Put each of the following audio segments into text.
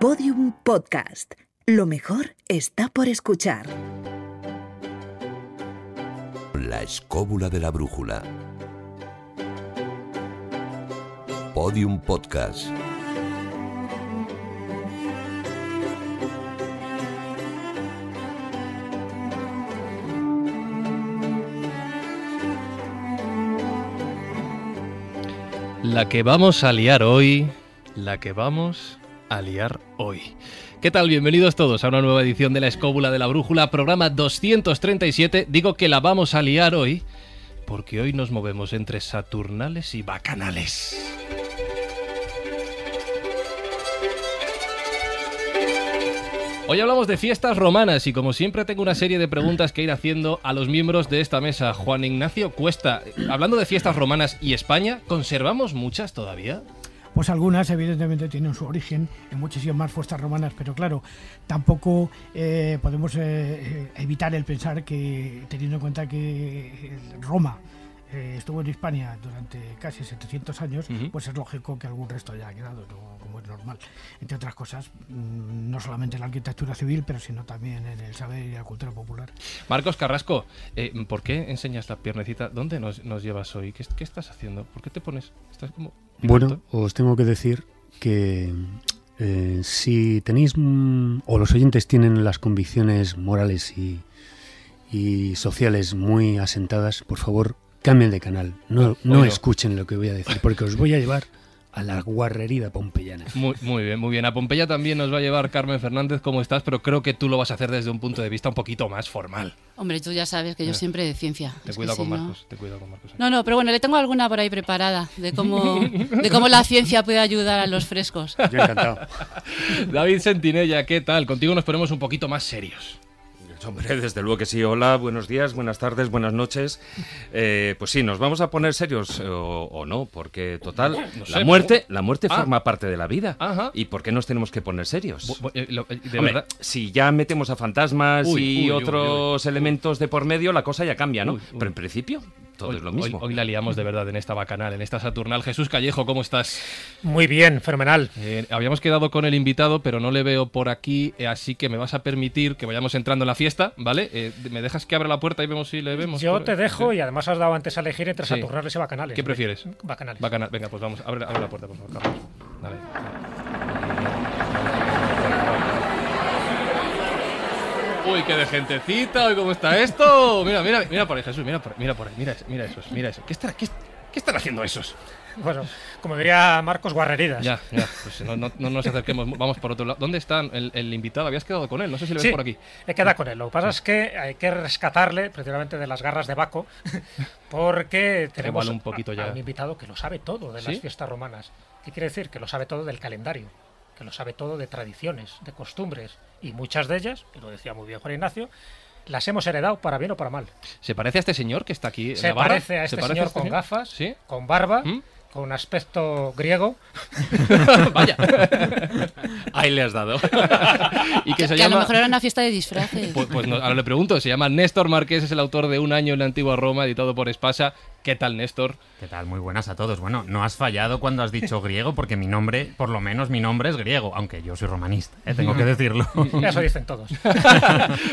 Podium Podcast. Lo mejor está por escuchar. La escóbula de la brújula. Podium Podcast. La que vamos a liar hoy, la que vamos a liar hoy. ¿Qué tal? Bienvenidos todos a una nueva edición de La Escóbula de la Brújula, programa 237. Digo que la vamos a liar hoy porque hoy nos movemos entre Saturnales y Bacanales. Hoy hablamos de fiestas romanas y como siempre tengo una serie de preguntas que ir haciendo a los miembros de esta mesa. Juan Ignacio Cuesta, hablando de fiestas romanas y España, ¿conservamos muchas todavía? Pues algunas evidentemente tienen su origen en muchísimas más fiestas romanas, pero claro, tampoco eh, podemos eh, evitar el pensar que, teniendo en cuenta que Roma eh, estuvo en España durante casi 700 años, pues es lógico que algún resto haya quedado, ¿no? como es normal. Entre otras cosas, mm, no solamente en la arquitectura civil, pero sino también en el saber y la cultura popular. Marcos Carrasco, eh, ¿por qué enseñas la piernecita? ¿Dónde nos, nos llevas hoy? ¿Qué, ¿Qué, estás haciendo? ¿Por qué te pones? ¿Estás como bueno, os tengo que decir que eh, si tenéis, o los oyentes tienen las convicciones morales y, y sociales muy asentadas, por favor, cambien de canal. No, no escuchen lo que voy a decir, porque os voy a llevar a la guarrería pompeyana. Muy, muy bien, muy bien. A Pompeya también nos va a llevar Carmen Fernández, ¿cómo estás? Pero creo que tú lo vas a hacer desde un punto de vista un poquito más formal. Hombre, tú ya sabes que yo siempre de ciencia. Te cuido con Marcos, te cuido con Marcos. No, no, pero bueno, le tengo alguna por ahí preparada de cómo, de cómo la ciencia puede ayudar a los frescos. Yo encantado. David Sentinella, ¿qué tal? Contigo nos ponemos un poquito más serios. Hombre, desde luego que sí. Hola, buenos días, buenas tardes, buenas noches. Eh, pues sí, nos vamos a poner serios o, no, porque total, no sé, la muerte, la muerte Ah. forma parte de la vida. Ajá. ¿Y por qué nos tenemos que poner serios? Eh, eh, de Hombre, verdad. si ya metemos a fantasmas Uy, y uy, uy, otros elementos de por medio, la cosa ya cambia, ¿no? Pero en principio, todo Hoy, es lo mismo. Hoy, hoy la liamos de verdad en esta bacanal, en esta Saturnal. Jesús Callejo, ¿cómo estás? Muy bien, fenomenal. Eh, habíamos quedado con el invitado, pero no le veo por aquí, eh, así que me vas a permitir que vayamos entrando en la fiesta, ¿vale? Eh, ¿Me dejas que abra la puerta y vemos si le vemos? Yo por- te dejo Sí. y además has dado antes a elegir entre Sí. Saturnales y Bacanales. ¿Qué prefieres? Bacanales. Bacanal. Venga, pues vamos, abre, abre la puerta, por favor, Carlos. Dale. Uy, qué de gentecita, uy, ¿cómo está esto? Mira, mira, mira por ahí, Jesús, mira por, mira por ahí, mira, mira esos, mira eso. ¿Qué, estará- qué, qué están haciendo esos? Bueno, como diría Marcos, guarreridas. Ya, ya, pues no, no- no nos acerquemos, vamos por otro lado. ¿Dónde está el, el invitado? Habías quedado con él, no sé si lo ves Sí, por aquí. he quedado con él. Lo que pasa es que hay que rescatarle precisamente de las garras de Baco, porque tenemos un poquito ya. a un invitado que lo sabe todo de ¿Sí? las fiestas romanas. ¿Qué quiere decir? Que lo sabe todo del calendario, que lo sabe todo de tradiciones, de costumbres, y muchas de ellas, y lo decía muy bien Juan Ignacio, las hemos heredado para bien o para mal. ¿Se parece a este señor que está aquí en Se la barra? parece a ¿Se este parece señor con gafas, ¿Sí? con barba, ¿Mm? Con un aspecto griego. Vaya. Ahí le has dado. y que se que a lo llama... mejor era una fiesta de disfraces. Pues, pues no, ahora le pregunto, se llama Néstor Marqués, es el autor de Un año en la antigua Roma, editado por Espasa. ¿Qué tal, Néstor? ¿Qué tal? Muy buenas a todos. Bueno, no has fallado cuando has dicho griego, porque mi nombre, por lo menos mi nombre es griego, aunque yo soy romanista, ¿eh? tengo que decirlo. Eso dicen todos.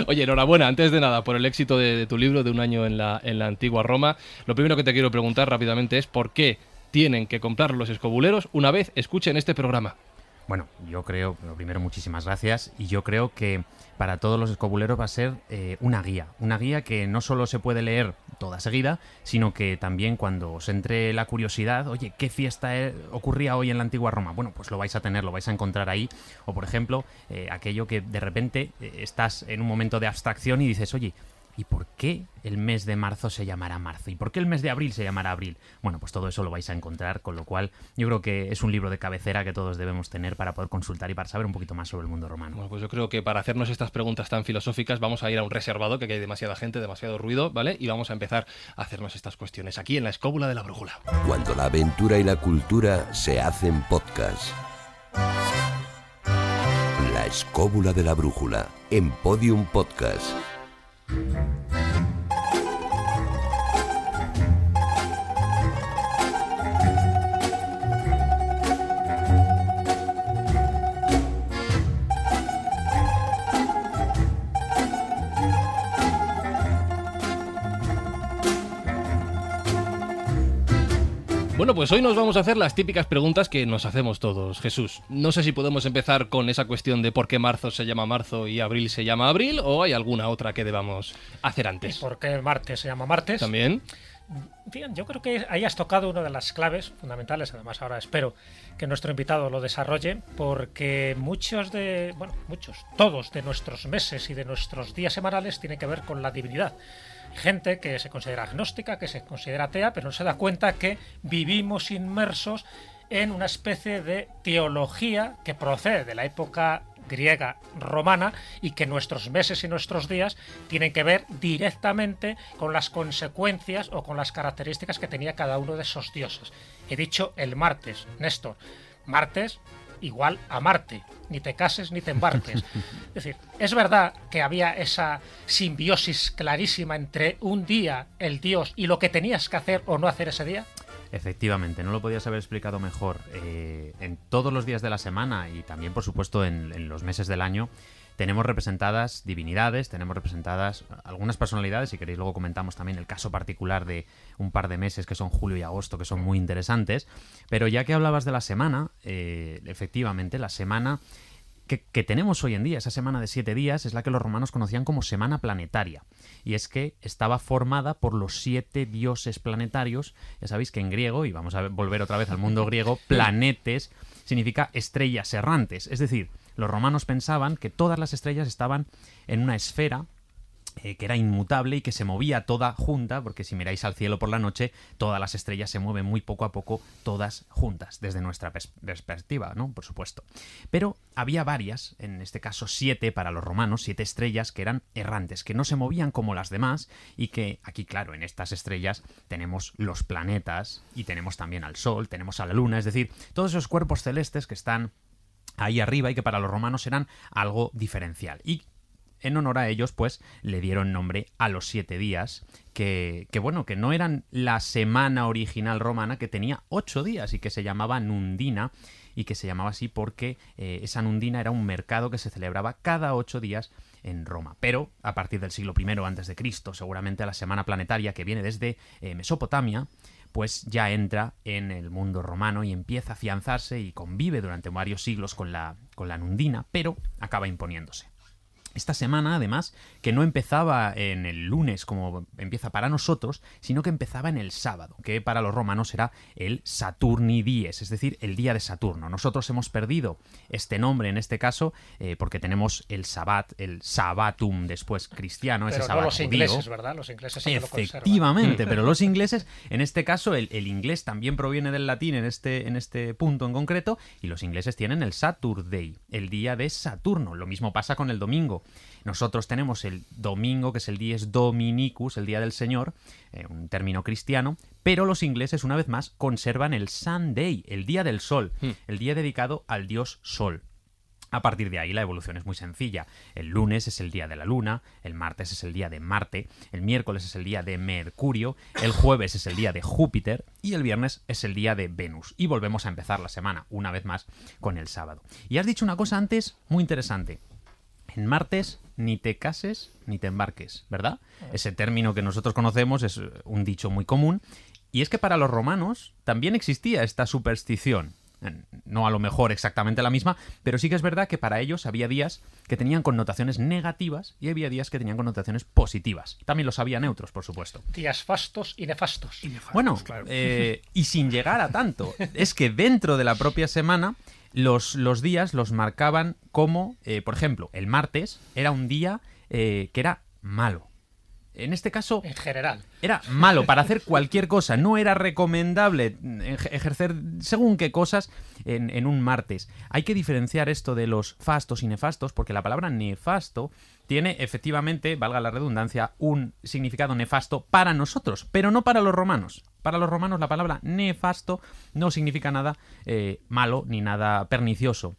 Oye, enhorabuena, antes de nada, por el éxito de, de tu libro de Un año en la, en la antigua Roma. Lo primero que te quiero preguntar rápidamente es por qué tienen que comprar los escobuleros una vez escuchen este programa. Bueno, yo creo, lo primero, muchísimas gracias. Y yo creo que para todos los escobuleros va a ser eh, una guía. Una guía que no solo se puede leer toda seguida, sino que también cuando os entre la curiosidad, oye, ¿qué fiesta eh, ocurría hoy en la antigua Roma? Bueno, pues lo vais a tener, lo vais a encontrar ahí. O por ejemplo, eh, aquello que de repente estás en un momento de abstracción y dices, oye, ¿Y por qué el mes de marzo se llamará marzo? ¿Y por qué el mes de abril se llamará abril? Bueno, pues todo eso lo vais a encontrar, con lo cual yo creo que es un libro de cabecera que todos debemos tener para poder consultar y para saber un poquito más sobre el mundo romano. Bueno, pues yo creo que para hacernos estas preguntas tan filosóficas vamos a ir a un reservado, que aquí hay demasiada gente, demasiado ruido, ¿vale? Y vamos a empezar a hacernos estas cuestiones aquí en la escóbula de la brújula. Cuando la aventura y la cultura se hacen podcast. La escóbula de la brújula en Podium Podcast. Thank you. Pues hoy nos vamos a hacer las típicas preguntas que nos hacemos todos. Jesús, no sé si podemos empezar con esa cuestión de por qué marzo se llama marzo y abril se llama abril o hay alguna otra que debamos hacer ¿Y antes. por qué martes se llama martes? También. Bien, yo creo que ahí has tocado una de las claves fundamentales, además ahora espero que nuestro invitado lo desarrolle, porque muchos de, bueno, muchos, todos de nuestros meses y de nuestros días semanales tienen que ver con la divinidad. Gente que se considera agnóstica, que se considera atea, pero no se da cuenta que vivimos inmersos en una especie de teología que procede de la época griega romana y que nuestros meses y nuestros días tienen que ver directamente con las consecuencias o con las características que tenía cada uno de esos dioses. He dicho el martes, Néstor. Martes igual a Marte. Ni te cases ni te embarques. Es decir, es verdad que había esa simbiosis clarísima entre un día, el dios, y lo que tenías que hacer o no hacer ese día. Efectivamente, no lo podías haber explicado mejor. Eh, en todos los días de la semana y también, por supuesto, en, en los meses del año, tenemos representadas divinidades, tenemos representadas algunas personalidades, si queréis luego comentamos también el caso particular de un par de meses que son julio y agosto, que son muy interesantes. Pero ya que hablabas de la semana, eh, efectivamente, la semana que, que, tenemos hoy en día, esa semana de siete días, es la que los romanos conocían como semana planetaria. Y es que estaba formada por los siete dioses planetarios. Ya sabéis que en griego, y vamos a volver otra vez al mundo griego, planetes significa estrellas errantes. Es decir, los romanos pensaban que todas las estrellas estaban en una esfera eh, que era inmutable y que se movía toda junta, porque si miráis al cielo por la noche, todas las estrellas se mueven muy poco a poco, todas juntas, desde nuestra pers perspectiva, ¿no? Por supuesto. Pero había varias, en este caso siete para los romanos, siete estrellas que eran errantes, que no se movían como las demás y que aquí, claro, en estas estrellas tenemos los planetas y tenemos también al Sol, tenemos a la Luna, es decir, todos esos cuerpos celestes que están ahí arriba y que para los romanos eran algo diferencial. Y en honor a ellos, pues le dieron nombre a los siete días, que, que, bueno, que no eran la semana original romana, que tenía ocho días y que se llamaba Nundina, y que se llamaba así porque eh, esa Nundina era un mercado que se celebraba cada ocho días en Roma. Pero a partir del siglo I Cristo, seguramente la semana planetaria que viene desde eh, Mesopotamia, pues ya entra en el mundo romano y empieza a afianzarse y convive durante varios siglos con la, con la Nundina, pero acaba imponiéndose. Esta semana, además, que no empezaba en el lunes como empieza para nosotros, sino que empezaba en el sábado, que para los romanos era el Saturni Dies, es decir, el día de Saturno. Nosotros hemos perdido este nombre en este caso eh, porque tenemos el Sabbat, el Sabbatum después cristiano, pero ese no Sabbat los judío. ingleses, ¿verdad? Los ingleses que lo. Efectivamente, pero los ingleses, en este caso, el, el, inglés también proviene del latín en este, en este punto en concreto, y los ingleses tienen el Saturday, el día de Saturno. Lo mismo pasa con el domingo. Nosotros tenemos el domingo, que es el dies Dominicus, el día del Señor, eh, un término cristiano, pero los ingleses, una vez más, conservan el Sunday, el día del sol, Hmm. el día dedicado al dios Sol. A partir de ahí la evolución es muy sencilla. El lunes es el día de la luna, el martes es el día de Marte, el miércoles es el día de Mercurio, el jueves es el día de Júpiter y el viernes es el día de Venus. Y volvemos a empezar la semana, una vez más, con el sábado. Y has dicho una cosa antes muy interesante. En martes ni te cases ni te embarques, ¿verdad? Ese término que nosotros conocemos es un dicho muy común. Y es que para los romanos también existía esta superstición. No a lo mejor exactamente la misma, pero sí que es verdad que para ellos había días que tenían connotaciones negativas y había días que tenían connotaciones positivas. También los había neutros, por supuesto. Días fastos y nefastos. Y nefastos, Bueno, claro. eh, y sin llegar a tanto. Es que dentro de la propia semana, los, los días los marcaban como, eh, por ejemplo, el martes era un día eh, que era malo. En este caso, En general. era malo para hacer cualquier cosa. No era recomendable ej- ejercer según qué cosas en, en un martes. Hay que diferenciar esto de los fastos y nefastos, porque la palabra nefasto tiene efectivamente, valga la redundancia, un significado nefasto para nosotros, pero no para los romanos. Para los romanos la palabra nefasto no significa nada eh, malo ni nada pernicioso.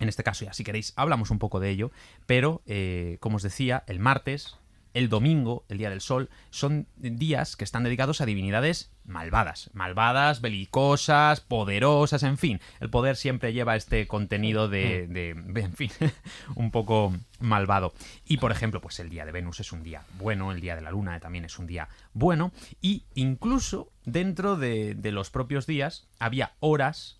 En este caso, ya si queréis, hablamos un poco de ello, pero eh, como os decía, el martes el domingo, el día del sol, son días que están dedicados a divinidades malvadas, malvadas, belicosas, poderosas, en fin. El poder siempre lleva este contenido de, de, de, en fin, un poco malvado. Y por ejemplo, pues el día de Venus es un día bueno, el día de la Luna también es un día bueno, y incluso dentro de, de los propios días había horas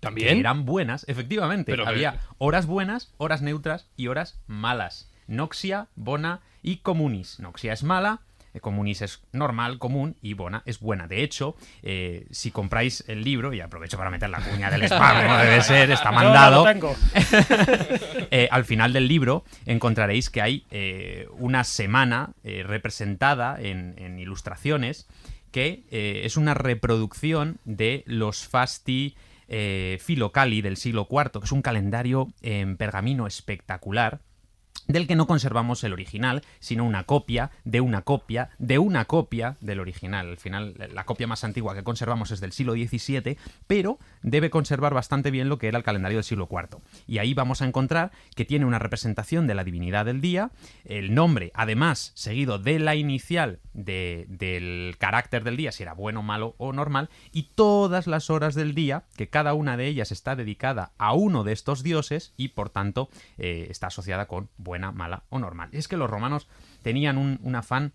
¿También? que eran buenas, efectivamente. Pero- había horas buenas, horas neutras y horas malas. Noxia, bona y comunis. Noxia es mala, eh, comunis es normal, común y bona es buena. De hecho, eh, si compráis el libro, y aprovecho para meter la cuña del spam, como debe ser, está no mandado. lo tengo. Eh, al final del libro encontraréis que hay eh, una semana representada en, en ilustraciones que es una reproducción de los fasti filocali del siglo IV, que es un calendario en pergamino espectacular del que no conservamos el original, sino una copia de una copia de una copia del original. Al final, la copia más antigua que conservamos es del siglo XVII, pero debe conservar bastante bien lo que era el calendario del siglo IV. Y ahí vamos a encontrar que tiene una representación de la divinidad del día, el nombre, además, seguido de la inicial de- del carácter del día, si era bueno, malo o normal, y todas las horas del día, que cada una de ellas está dedicada a uno de estos dioses y por tanto eh, está asociada con buena, mala o normal. Y es que los romanos tenían un, afán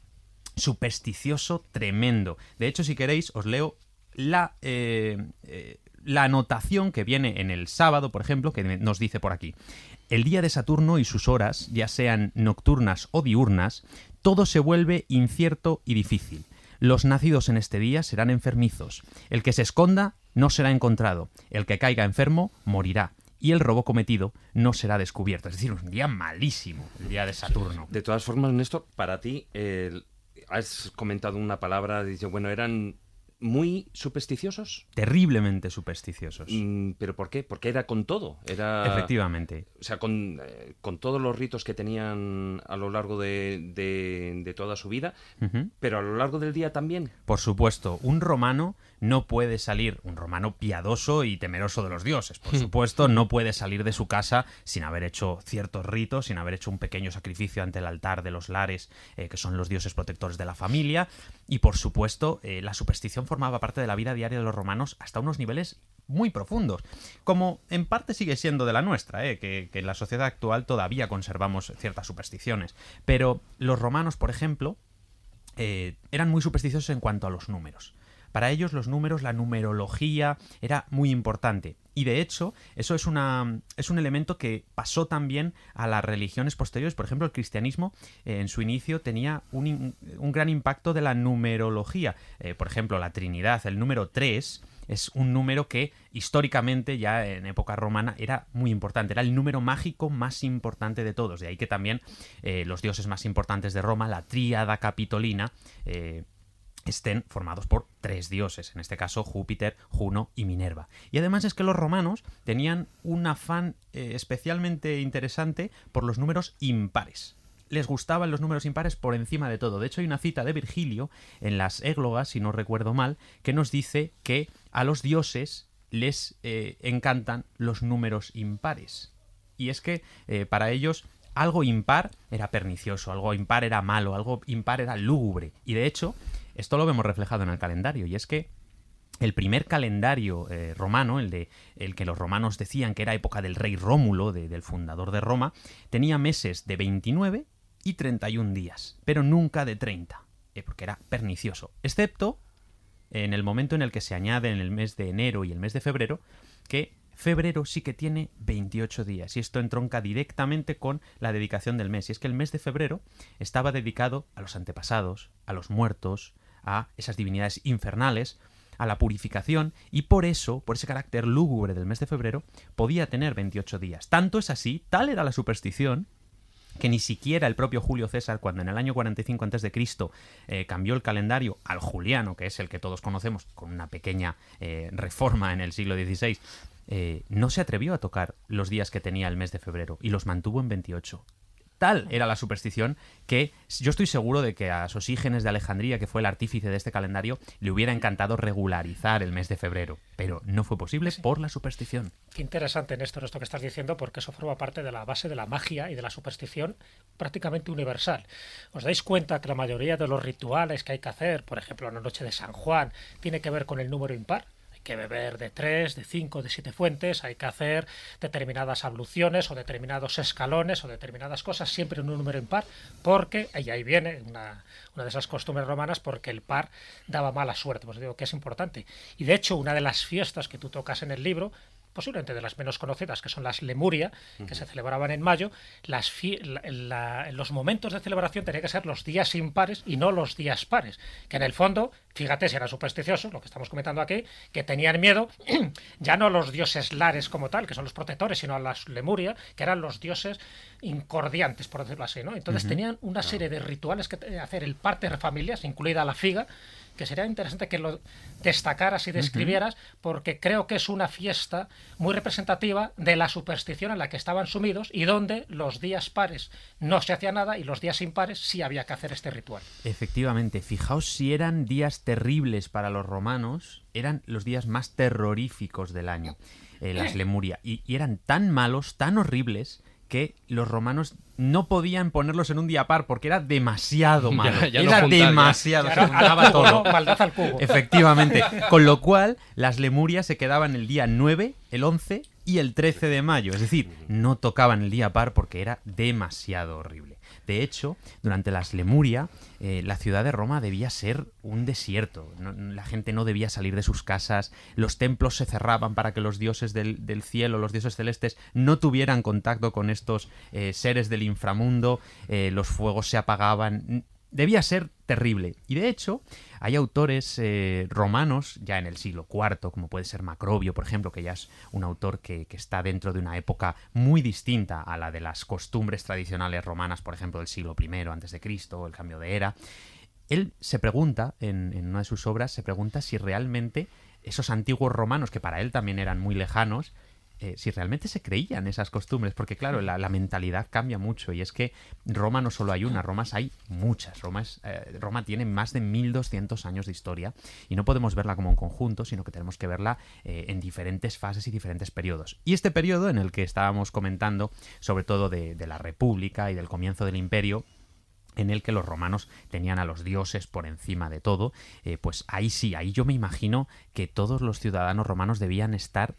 supersticioso tremendo. De hecho, si queréis, os leo la, eh, eh, la anotación que viene en el sábado, por ejemplo, que nos dice por aquí. El día de Saturno y sus horas, ya sean nocturnas o diurnas, todo se vuelve incierto y difícil. Los nacidos en este día serán enfermizos. El que se esconda no será encontrado. El que caiga enfermo morirá. Y el robo cometido no será descubierto. Es decir, un día malísimo, el día de Saturno. De todas formas, Néstor, para ti, has comentado una palabra, dice, bueno, eran muy supersticiosos. Terriblemente supersticiosos. Mm, ¿Pero por qué? Porque era con todo. Era, Efectivamente. O sea, con, eh, con todos los ritos que tenían a lo largo de, de- de toda su vida, pero a lo largo del día también. Por supuesto, un romano no puede salir, un romano piadoso y temeroso de los dioses, por supuesto, no puede salir de su casa sin haber hecho ciertos ritos, sin haber hecho un pequeño sacrificio ante el altar de los lares, eh, que son los dioses protectores de la familia, y por supuesto, eh, la superstición formaba parte de la vida diaria de los romanos hasta unos niveles muy profundos, como en parte sigue siendo de la nuestra, eh, que, que en la sociedad actual todavía conservamos ciertas supersticiones, pero los romanos, por ejemplo, eh, eran muy supersticiosos en cuanto a los números. Para ellos los números, la numerología era muy importante. Y de hecho, eso es, es un elemento que pasó también a las religiones posteriores. Por ejemplo, el cristianismo eh, en su inicio tenía un, un gran impacto de la numerología. Eh, por ejemplo, la Trinidad, el número 3, es un número que históricamente ya en época romana era muy importante, era el número mágico más importante de todos, de ahí que también eh, los dioses más importantes de Roma, la tríada capitolina, eh, estén formados por tres dioses, en este caso Júpiter, Juno y Minerva. Y además es que los romanos tenían un afán eh, especialmente interesante por los números impares. Les gustaban los números impares por encima de todo. De hecho, hay una cita de Virgilio en las églogas, si no recuerdo mal, que nos dice que a los dioses les eh, encantan los números impares. Y es que eh, para ellos algo impar era pernicioso, algo impar era malo, algo impar era lúgubre. Y de hecho, esto lo vemos reflejado en el calendario. Y es que el primer calendario eh, romano, el de el que los romanos decían que era época del rey Rómulo, de- del fundador de Roma, tenía meses de 29 y 31 días, pero nunca de 30, eh, porque era pernicioso, excepto en el momento en el que se añade en el mes de enero y el mes de febrero, que febrero sí que tiene 28 días y esto entronca directamente con la dedicación del mes. Y es que el mes de febrero estaba dedicado a los antepasados, a los muertos, a esas divinidades infernales, a la purificación y por eso, por ese carácter lúgubre del mes de febrero, podía tener 28 días. Tanto es así, tal era la superstición, que ni siquiera el propio Julio César, cuando en el año 45 a.C. eh, cambió el calendario al juliano, que es el que todos conocemos, con una pequeña eh, reforma en el siglo XVI, eh, no se atrevió a tocar los días que tenía el mes de febrero y los mantuvo en 28. Tal era la superstición que yo estoy seguro de que a Sosígenes de Alejandría, que fue el artífice de este calendario, le hubiera encantado regularizar el mes de febrero, pero no fue posible por la superstición. Qué interesante, Néstor, esto que estás diciendo, porque eso forma parte de la base de la magia y de la superstición prácticamente universal. ¿Os dais cuenta que la mayoría de los rituales que hay que hacer, por ejemplo, en la noche de San Juan, tiene que ver con el número impar? Que beber de tres, de cinco, de siete fuentes, hay que hacer determinadas abluciones o determinados escalones o determinadas cosas, siempre en un número impar, porque, y ahí viene una, una de esas costumbres romanas, porque el par daba mala suerte, pues digo que es importante. Y de hecho, una de las fiestas que tú tocas en el libro posiblemente de las menos conocidas, que son las Lemuria, que se celebraban en mayo, las los momentos de celebración tenían que ser los días impares y no los días pares, que en el fondo, fíjate si eran supersticiosos, lo que estamos comentando aquí, que tenían miedo ya no a los dioses lares como tal, que son los protectores, sino a las Lemuria, que eran los dioses incordiantes, por decirlo así, ¿no? Entonces tenían una serie de rituales que hacer el parte de familias, incluida la figa, que sería interesante que lo destacaras y describieras, porque creo que es una fiesta muy representativa de la superstición en la que estaban sumidos y donde los días pares no se hacía nada y los días impares sí había que hacer este ritual. Efectivamente, fijaos si eran días terribles para los romanos, eran los días más terroríficos del año, eh, las Lemuria, y eran tan malos, tan horribles, que los romanos no podían ponerlos en un día par porque era demasiado malo. era demasiado, se todo. al cubo. Efectivamente. Con lo cual, las lemurias se quedaban el día 9, el 11 y el 13 de mayo. Es decir, no tocaban el día par porque era demasiado horrible. De hecho, durante las Lemuria, eh, la ciudad de Roma debía ser un desierto. la gente no debía salir de sus casas, los templos se cerraban para que los dioses del, cielo, los dioses celestes, no tuvieran contacto con estos eh, seres del inframundo, eh, los fuegos se apagaban debía ser terrible. Y de hecho, hay autores eh, romanos, ya en el siglo IV, como puede ser Macrobio, por ejemplo, que ya es un autor que, está dentro de una época muy distinta a la de las costumbres tradicionales romanas, por ejemplo, del siglo I antes de Cristo, el cambio de era. Él se pregunta, en, en una de sus obras, se pregunta si realmente esos antiguos romanos, que para él también eran muy lejanos, eh, si realmente se creían esas costumbres, porque claro, la, mentalidad cambia mucho y es que Roma no solo hay una, Roma hay muchas. Roma, eh, Roma tiene más de 1200 años de historia y no podemos verla como un conjunto, sino que tenemos que verla eh, en diferentes fases y diferentes periodos. Y este periodo en el que estábamos comentando, sobre todo de, la República y del comienzo del Imperio, en el que los romanos tenían a los dioses por encima de todo, pues ahí sí, ahí yo me imagino que todos los ciudadanos romanos debían estar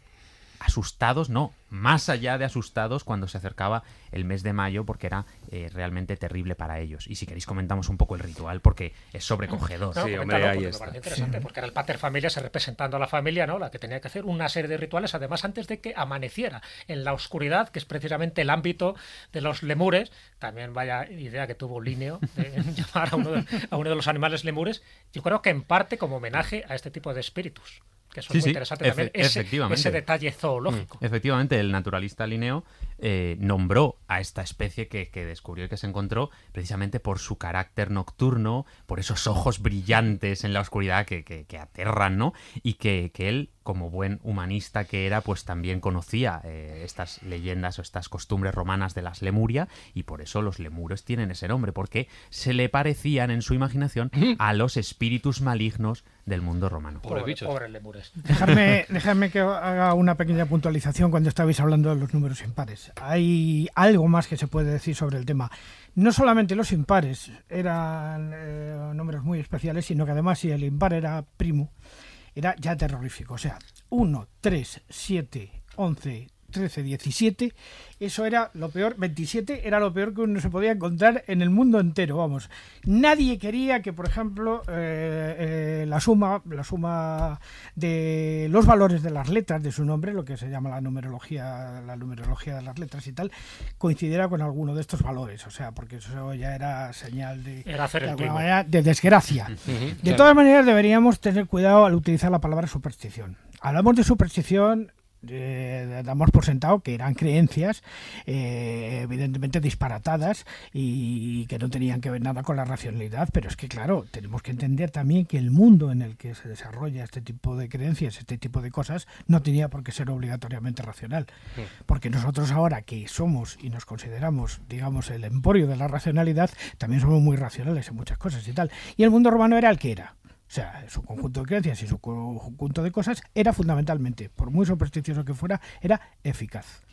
asustados, no, más allá de asustados cuando se acercaba el mes de mayo porque era eh, realmente terrible para ellos. Y si queréis comentamos un poco el ritual porque es sobrecogedor. sí, hombre, ahí está. Me interesante porque era el pater familia representando a la familia, ¿no? La que tenía que hacer una serie de rituales además antes de que amaneciera en la oscuridad, que es precisamente el ámbito de los lemures. También vaya idea que tuvo Lineo de llamar a uno de, a uno de los animales lemures. Yo creo que en parte como homenaje a este tipo de espíritus que eso es muy interesante también, ese, detalle zoológico. Mm. Efectivamente, el naturalista Linneo eh, nombró a esta especie que, descubrió y que se encontró precisamente por su carácter nocturno, por esos ojos brillantes en la oscuridad que, que, aterran, ¿no? Y que, él, como buen humanista que era, pues también conocía eh, estas leyendas o estas costumbres romanas de las Lemuria y por eso los lemures tienen ese nombre, porque se le parecían en su imaginación a los espíritus malignos del mundo romano. Pobre, pobre lemures. Dejadme, que haga una pequeña puntualización cuando estabais hablando de los números impares. Hay algo más que se puede decir sobre el tema. No solamente los impares eran eh, números muy especiales, sino que además si el impar era primo, era ya terrorífico. O sea, 1, 3, 7, 11, 13, 17, eso era lo peor, 27 era lo peor que uno se podía encontrar en el mundo entero, vamos. Nadie quería que, por ejemplo, eh, eh, la suma, la suma de los valores de las letras de su nombre, lo que se llama la numerología, la numerología de las letras y tal, coincidiera con alguno de estos valores, o sea, porque eso ya era señal de, de, desgracia. de todas maneras, deberíamos tener cuidado al utilizar la palabra superstición. Hablamos de superstición eh, damos por sentado que eran creencias eh, evidentemente disparatadas y que no tenían que ver nada con la racionalidad, pero es que claro, tenemos que entender también que el mundo en el que se desarrolla este tipo de creencias, este tipo de cosas, no tenía por qué ser obligatoriamente racional, porque nosotros ahora que somos y nos consideramos, digamos, el emporio de la racionalidad, también somos muy racionales en muchas cosas y tal. Y el mundo romano era el que era. O sea, su conjunto de creencias y su conjunto de cosas era fundamentalmente, por muy supersticioso que fuera, era eficaz.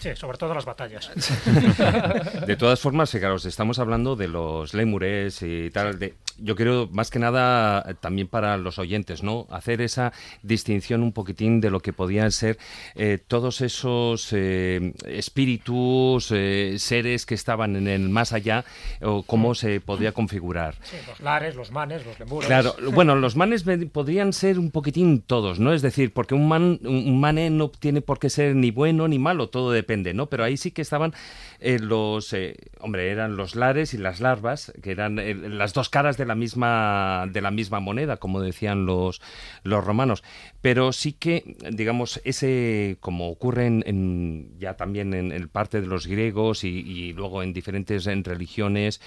Sí, sobre todo las batallas. De todas formas, fijaros, estamos hablando de los lémures y tal. De, yo quiero, más que nada, eh, también para los oyentes, ¿no? Hacer esa distinción un poquitín de lo que podían ser eh, todos esos eh, espíritus, seres que estaban en el más allá, o cómo se podía configurar. Sí, los lares, los manes, los lemures. Claro, bueno, los manes podrían ser un poquitín todos, ¿no? Es decir, porque un, man, un mane no tiene por qué ser ni bueno ni malo, todo depende, ¿no? Pero ahí sí que estaban eh, los, eh, hombre, eran los lares y las larvas, que eran eh, las dos caras de la misma de la misma moneda, como decían los los romanos. Pero sí que, digamos, ese, como ocurre en, ya también en, el parte de los griegos y, luego en diferentes en religiones,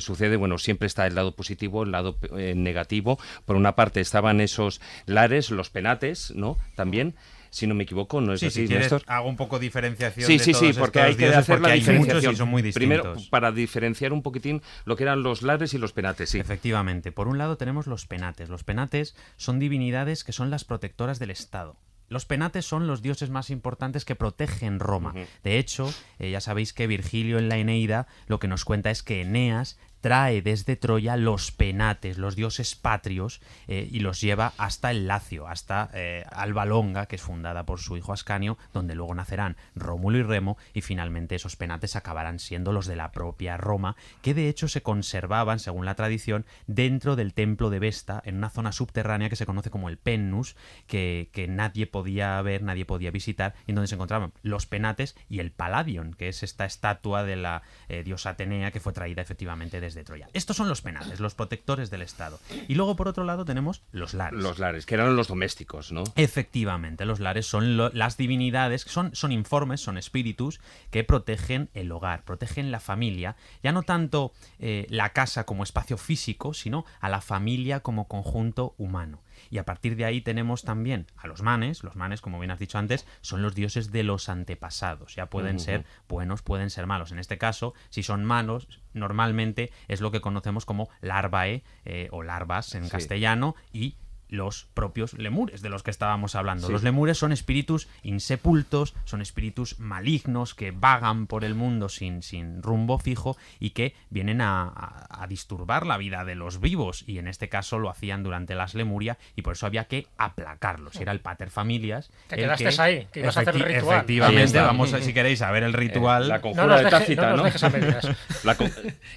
sucede, bueno, siempre está el lado positivo, el lado negativo. Por una parte estaban esos lares, los penates, ¿no? También si no me equivoco, ¿no es así, si Néstor? Hago un poco diferenciación. Sí, sí, sí, porque hay que hacer la diferenciación. son muy Primero, para diferenciar un poquitín lo que eran los lares y los penates, sí. Efectivamente. Por un lado tenemos los penates. Los penates son divinidades que son las protectoras del Estado. Los penates son los dioses más importantes que protegen Roma. De hecho, eh, ya sabéis que Virgilio en la Eneida lo que nos cuenta es que Eneas trae desde Troya los penates, los dioses patrios, eh, y los lleva hasta el Lacio, hasta eh, Alba Longa, que es fundada por su hijo Ascanio, donde luego nacerán Rómulo y Remo, y finalmente esos penates acabarán siendo los de la propia Roma, que de hecho se conservaban, según la tradición, dentro del templo de Vesta, en una zona subterránea que se conoce como el Pennus, que, que nadie podía ver, nadie podía visitar, y en donde se encontraban los penates y el Palladion, que es esta estatua de la eh, diosa Atenea que fue traída efectivamente de de Troya. Estos son los penates, los protectores del Estado. Y luego, por otro lado, tenemos los lares. Los lares, que eran los domésticos, ¿no? Efectivamente, los lares son las divinidades, son, son informes, son espíritus que protegen el hogar, protegen la familia, ya no tanto eh, la casa como espacio físico, sino a la familia como conjunto humano. Y a partir de ahí tenemos también a los manes. Los manes, como bien has dicho antes, son los dioses de los antepasados. Ya pueden ser buenos, pueden ser malos. En este caso, si son malos, normalmente es lo que conocemos como larvae eh, o larvas en castellano y los propios lemures de los que estábamos hablando. Los lemures son espíritus insepultos, son espíritus malignos que vagan por el mundo sin, sin rumbo fijo y que vienen a, disturbar la vida de los vivos. Y en este caso lo hacían durante las Lemuria y por eso había que aplacarlos. Era el pater familias. Te quedaste ahí, que ibas a hacer el ritual. Efectivamente, vamos si queréis a ver el ritual. la conjura de tácita, ¿no? la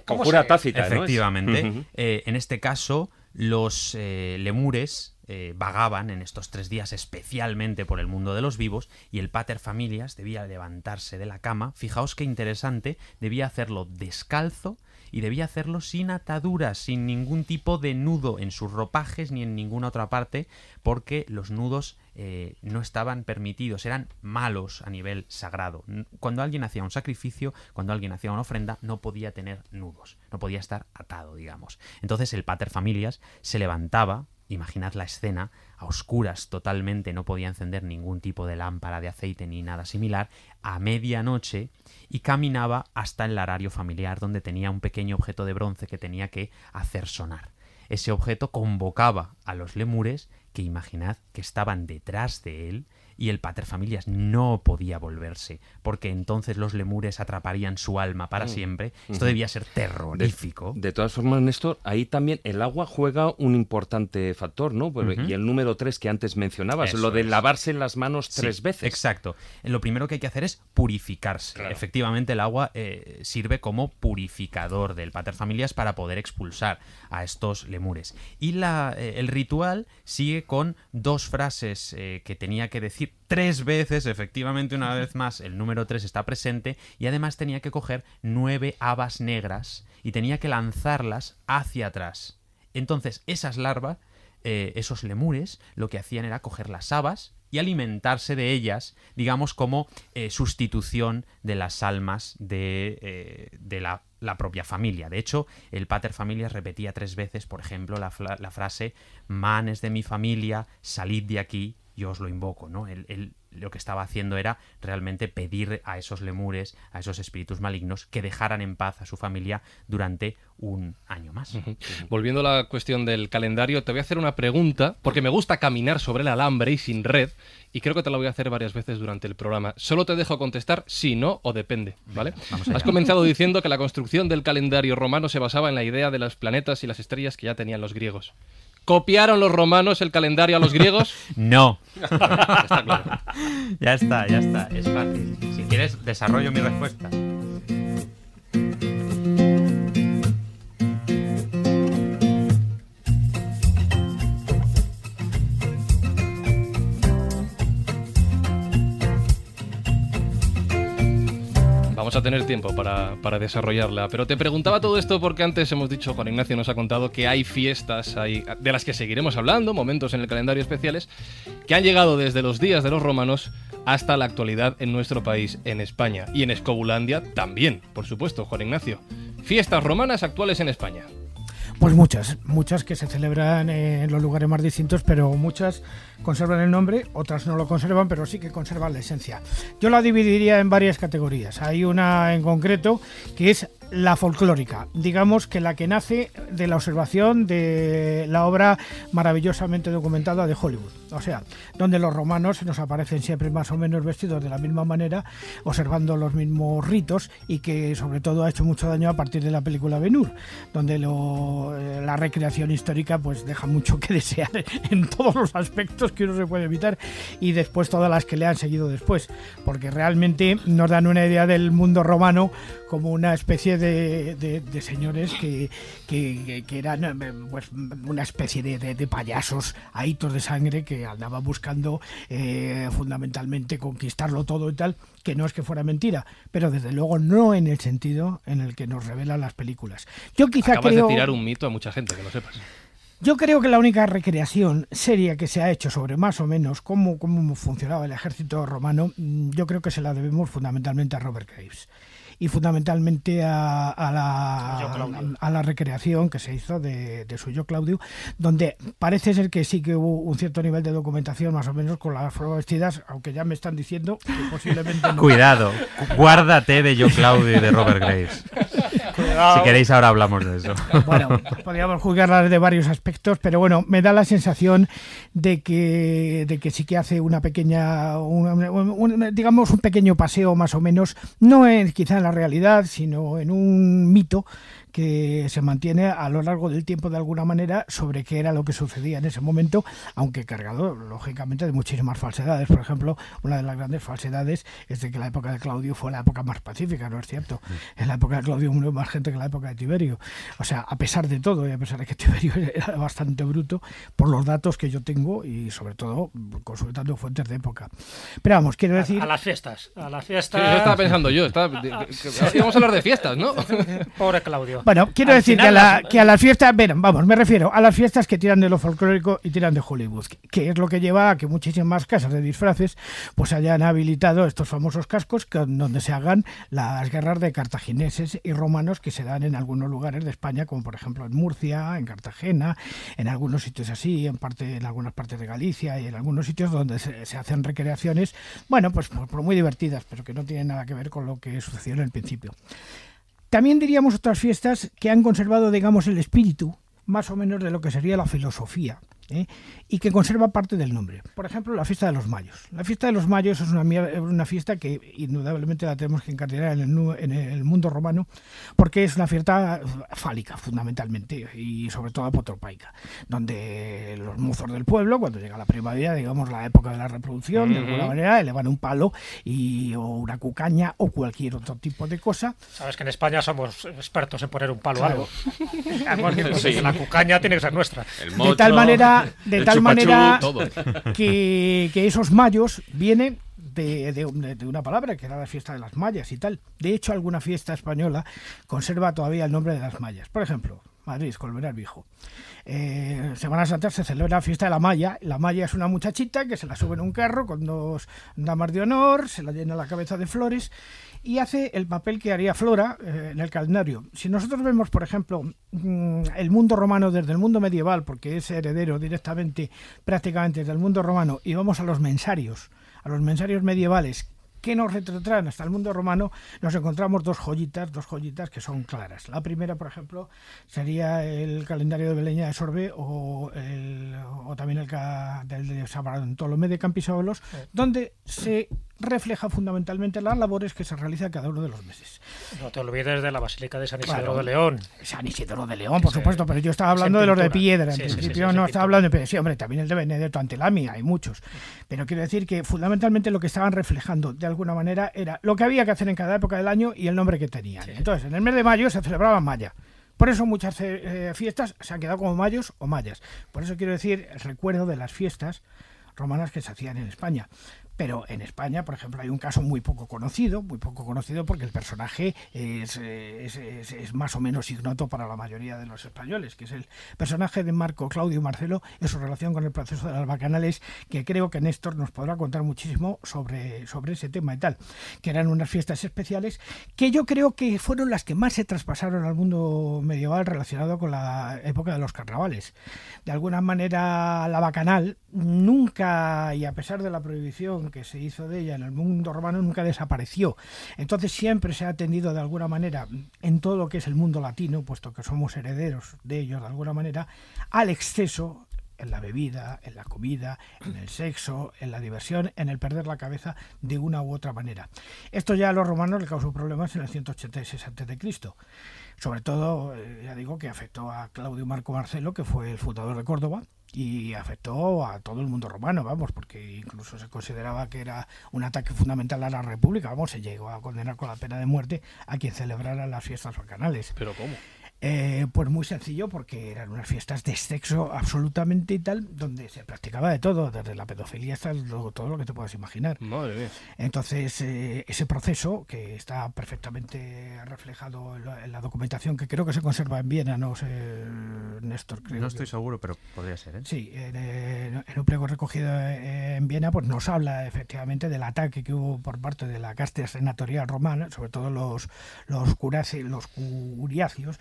conjura tácita, Efectivamente. Eh, en este caso los eh, lemures eh, vagaban en estos tres días especialmente por el mundo de los vivos y el pater familias debía levantarse de la cama, fijaos qué interesante, debía hacerlo descalzo y debía hacerlo sin ataduras, sin ningún tipo de nudo en sus ropajes ni en ninguna otra parte, porque los nudos eh, no estaban permitidos, eran malos a nivel sagrado. Cuando alguien hacía un sacrificio, cuando alguien hacía una ofrenda, no podía tener nudos, no podía estar atado, digamos. Entonces el pater familias se levantaba, imaginad la escena, a oscuras totalmente, no podía encender ningún tipo de lámpara de aceite ni nada similar, a medianoche y caminaba hasta el larario familiar donde tenía un pequeño objeto de bronce que tenía que hacer sonar. Ese objeto convocaba a los lemures que imaginad que estaban detrás de él y el paterfamilias no podía volverse, porque entonces los lemures atraparían su alma para mm. siempre. Esto debía ser terrorífico. De, todas formas, Néstor, ahí también el agua juega un importante factor, ¿no? Y el número tres que antes mencionabas, lo de lavarse las manos tres veces. Exacto. Lo primero que hay que hacer es purificarse. Efectivamente, el agua eh, sirve como purificador del paterfamilias para poder expulsar a estos lemures. Y la, eh, el ritual sigue con dos frases eh, que tenía que decir tres veces, efectivamente una vez más el número tres está presente y además tenía que coger nueve habas negras y tenía que lanzarlas hacia atrás. Entonces esas larvas, eh, esos lemures, lo que hacían era coger las habas y alimentarse de ellas, digamos, como eh, sustitución de las almas de, eh, de la, la propia familia. De hecho, el pater familias repetía tres veces, por ejemplo, la, la frase manes de mi familia, salid de aquí, yo os lo invoco, ¿no? Él, él lo que estaba haciendo era realmente pedir a esos lemures, a esos espíritus malignos, que dejaran en paz a su familia durante un año más. Volviendo a la cuestión del calendario, te voy a hacer una pregunta, porque me gusta caminar sobre el alambre y sin red, y creo que te la voy a hacer varias veces durante el programa. Solo te dejo contestar si no o depende, ¿vale? Has comenzado diciendo que la construcción del calendario romano se basaba en la idea de los planetas y las estrellas que ya tenían los griegos. ¿Copiaron los romanos el calendario a los griegos? No. Está claro. Ya está, ya está. Es fácil. Si quieres, desarrollo mi respuesta. Vamos a tener tiempo para, para desarrollarla. Pero te preguntaba todo esto porque antes hemos dicho, Juan Ignacio nos ha contado que hay fiestas hay, de las que seguiremos hablando, momentos en el calendario especiales, que han llegado desde los días de los romanos hasta la actualidad en nuestro país, en España. Y en Escobulandia también, por supuesto, Juan Ignacio. Fiestas romanas actuales en España. Pues muchas, muchas que se celebran en los lugares más distintos, pero muchas conservan el nombre, otras no lo conservan, pero sí que conservan la esencia. Yo la dividiría en varias categorías. Hay una en concreto que es la folclórica, digamos que la que nace de la observación de la obra maravillosamente documentada de Hollywood. O sea, donde los romanos se nos aparecen siempre más o menos vestidos de la misma manera, observando los mismos ritos y que sobre todo ha hecho mucho daño a partir de la película Ben Hur, donde lo- eh, la recreación histórica pues deja mucho que desear en todos los aspectos que uno se puede evitar y después todas las que le han seguido después, porque realmente nos dan una idea del mundo romano como una especie de, de- de señores que, que- que- que eran eh, pues, una especie de, de- de payasos ahitos de sangre que andaban buscando eh, fundamentalmente conquistarlo todo y tal, que no es que fuera mentira, pero desde luego no en el sentido en el que nos revelan las películas. Yo quizá Acabas creo... de tirar un mito a mucha gente, que lo sepas. Yo creo que la única recreación seria que se ha hecho sobre más o menos cómo, cómo funcionaba el ejército romano, mm, yo creo que se la debemos fundamentalmente a Robert Graves. Y fundamentalmente a, a la, a la recreación que se hizo de, de Suyo Claudio, donde parece ser que sí que hubo un cierto nivel de documentación más o menos con las pruebas vestidas, aunque ya me están diciendo que posiblemente no. Cuidado, guárdate de Yo Claudio y de Robert Graves. Si queréis, ahora hablamos de eso. Bueno, podríamos juzgarla de varios aspectos, pero bueno, me da la sensación de que, de que sí que hace una pequeña, un- digamos, un pequeño paseo más o menos, no en, quizá en la realidad, sino en un mito que se mantiene a lo largo del tiempo de alguna manera sobre qué era lo que sucedía en ese momento, aunque cargado lógicamente de muchísimas falsedades. Por ejemplo, una de las grandes falsedades es de que la época de Claudio fue la época más pacífica, ¿no es cierto? En la época de Claudio murió más gente que en la época de Tiberio. O sea, a pesar de todo y a pesar de que Tiberio era bastante bruto, por los datos que yo tengo y sobre todo consultando fuentes de época. Pero vamos, quiero decir... A las fiestas. A las Sí, fiestas. eso estaba pensando yo. estaba- Vamos a hablar de fiestas, ¿no? Pobre Claudio. Bueno, quiero Al decir que a, la- las- que a las fiestas, bueno, vamos, me refiero a las fiestas que tiran de lo folclórico y tiran de Hollywood, que- que es lo que lleva a que muchísimas casas de disfraces pues hayan habilitado estos famosos cascos que- donde se hagan las guerras de cartagineses y romanos que se dan en algunos lugares de España, como por ejemplo en Murcia, en Cartagena, en algunos sitios así, en parte en algunas partes de Galicia y en algunos sitios donde se, se hacen recreaciones, bueno, pues por- por muy divertidas, pero que no tienen nada que ver con lo que sucedió en el principio. También diríamos otras fiestas que han conservado, digamos, el espíritu más o menos de lo que sería la filosofía ¿eh? y que conserva parte del nombre. Por ejemplo, la fiesta de los mayos. La fiesta de los mayos es una, una fiesta que indudablemente la tenemos que encardinar en el, en el mundo romano porque es una fiesta fálica fundamentalmente y sobre todo apotropaica, donde los mozos del pueblo, cuando llega la primavera, digamos la época de la reproducción, de alguna manera elevan un palo y, o una cucaña o cualquier otro tipo de cosa Sabes que en España somos expertos en poner un palo a Claro. algo. Sí. La cucaña tiene que ser nuestra. El de tal manera, de tal manera que, que esos mayos vienen de, de un- de una palabra que era la fiesta de las mayas y tal. De hecho, alguna fiesta española conserva todavía el nombre de las mayas. Por ejemplo, Madrid, Colmenar Viejo. Eh, Semana Santa se celebra la fiesta de la Maya. La Maya es una muchachita que se la sube en un carro con dos damas de honor, se la llena la cabeza de flores y hace el papel que haría Flora eh, en el calendario. Si nosotros vemos, por ejemplo, mm, el mundo romano desde el mundo medieval, porque es heredero directamente, prácticamente del mundo romano, y vamos a los mensarios, a los mensarios medievales que nos retrotraen hasta el mundo romano, nos encontramos dos joyitas, dos joyitas que son claras. La primera, por ejemplo, sería el calendario de Beleña de Sorbe o, el, o también el del de San Bartolomé de Campisolos, donde se refleja fundamentalmente las labores que se realizan cada uno de los meses. No te olvides de la Basílica de San Isidro Claro. de León. San Isidro de León, por supuesto, pero yo estaba hablando de los de piedra. En Sí, sí, sí, principio sí, no estaba hablando de piedra. Sí, hombre, también el de Benedetto Antelami, hay muchos. Pero quiero decir que fundamentalmente lo que estaban reflejando de alguna manera era lo que había que hacer en cada época del año y el nombre que tenían. Entonces, en el mes de mayo se celebraba Maya. Por eso muchas eh, fiestas se han quedado como mayos o mayas. Por eso quiero decir el recuerdo de las fiestas romanas que se hacían en España. Pero en España, por ejemplo, hay un caso muy poco conocido, muy poco conocido porque el personaje es, eh, es más o menos ignoto para la mayoría de los españoles, que es el personaje de Marco Claudio Marcelo en su relación con el proceso de las bacanales, que creo que Néstor nos podrá contar muchísimo sobre, sobre ese tema y tal, que eran unas fiestas especiales que yo creo que fueron las que más se traspasaron al mundo medieval relacionado con la época de los carnavales. De alguna manera, la bacanal nunca, y a pesar de la prohibición que se hizo de ella en el mundo romano, nunca desapareció. Entonces siempre se ha atendido de alguna manera en todo lo que es el mundo latino, puesto que somos herederos de ellos de alguna manera, al exceso en la bebida, en la comida, en el sexo, en la diversión, en el perder la cabeza de una u otra manera. Esto ya a los romanos le causó problemas en el 186 a.C. Sobre todo, eh, ya digo que afectó a Claudio Marco Marcelo, que fue el fundador de Córdoba, y afectó a todo el mundo romano, vamos, porque incluso se consideraba que era un ataque fundamental a la República, vamos, se llegó a condenar con la pena de muerte a quien celebrara las fiestas bacanales. ¿Pero cómo? Eh, pues muy sencillo, porque eran unas fiestas de sexo absolutamente y tal, donde se practicaba de todo, desde la pedofilia hasta lo- todo lo que te puedas imaginar. Madre mía. Entonces, eh, ese proceso, que está perfectamente reflejado en la, en la documentación, que creo que se conserva en Viena, no sé, Néstor, creo. No que- estoy seguro, pero podría ser, ¿eh? Sí, en, en un pliego recogido en Viena, pues nos habla efectivamente del ataque que hubo por parte de la casta senatorial romana, sobre todo los los curaci- los curiacios,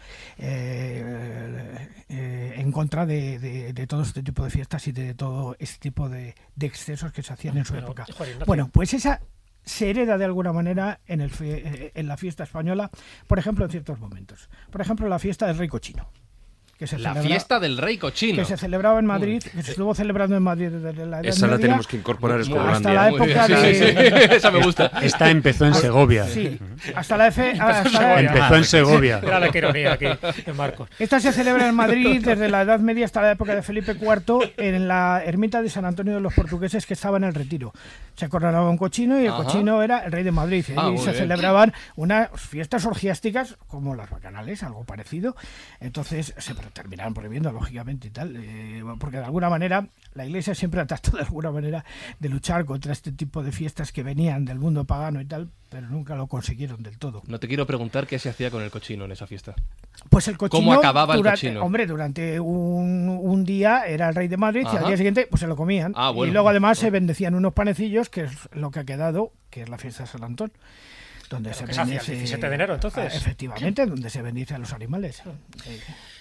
en contra de, de- de todo este tipo de fiestas y de todo este tipo de, de excesos que se hacían en su Pero, época. joder. Bueno, pues esa se hereda de alguna manera en, el, fe- eh, en la fiesta española, por ejemplo, en ciertos momentos. Por ejemplo, la fiesta del rey cochino. Que se La celebra- fiesta del rey cochino. que se celebraba en Madrid, que se estuvo celebrando en Madrid desde la Edad Esa la tenemos que incorporar Escobulandia. hasta la época sí, de- sí, sí. Esa me gusta. Esta empezó en Segovia. Sí, hasta la F. hasta la- Empezó en Segovia. Mira la que ironía aquí, de Marcos. Esta se celebra en Madrid desde la Edad Media hasta la época de Felipe IV en la ermita de San Antonio de los Portugueses que estaba en el retiro. Se coronaba un cochino y el Ajá. cochino era el rey de Madrid. Y Ah, muy se bien. celebraban unas fiestas orgiásticas como las bacanales, algo parecido. Entonces se terminaron prohibiendo, lógicamente, y tal. eh, porque de alguna manera la iglesia siempre ha tratado de alguna manera de luchar contra este tipo de fiestas que venían del mundo pagano y tal, pero nunca lo consiguieron del todo. No te quiero preguntar qué se hacía con el cochino en esa fiesta. Pues el cochino. ¿Cómo acababa el cochino? Hombre, durante un, un día era el rey de Madrid y al día siguiente pues se lo comían. Ah, bueno. Y luego además se bendecían unos panecillos, que es lo que ha quedado, que es la fiesta de San Antón. Donde se hacía el bendice- 17 de enero, entonces. Ah, efectivamente, donde se bendice a los animales. Eh,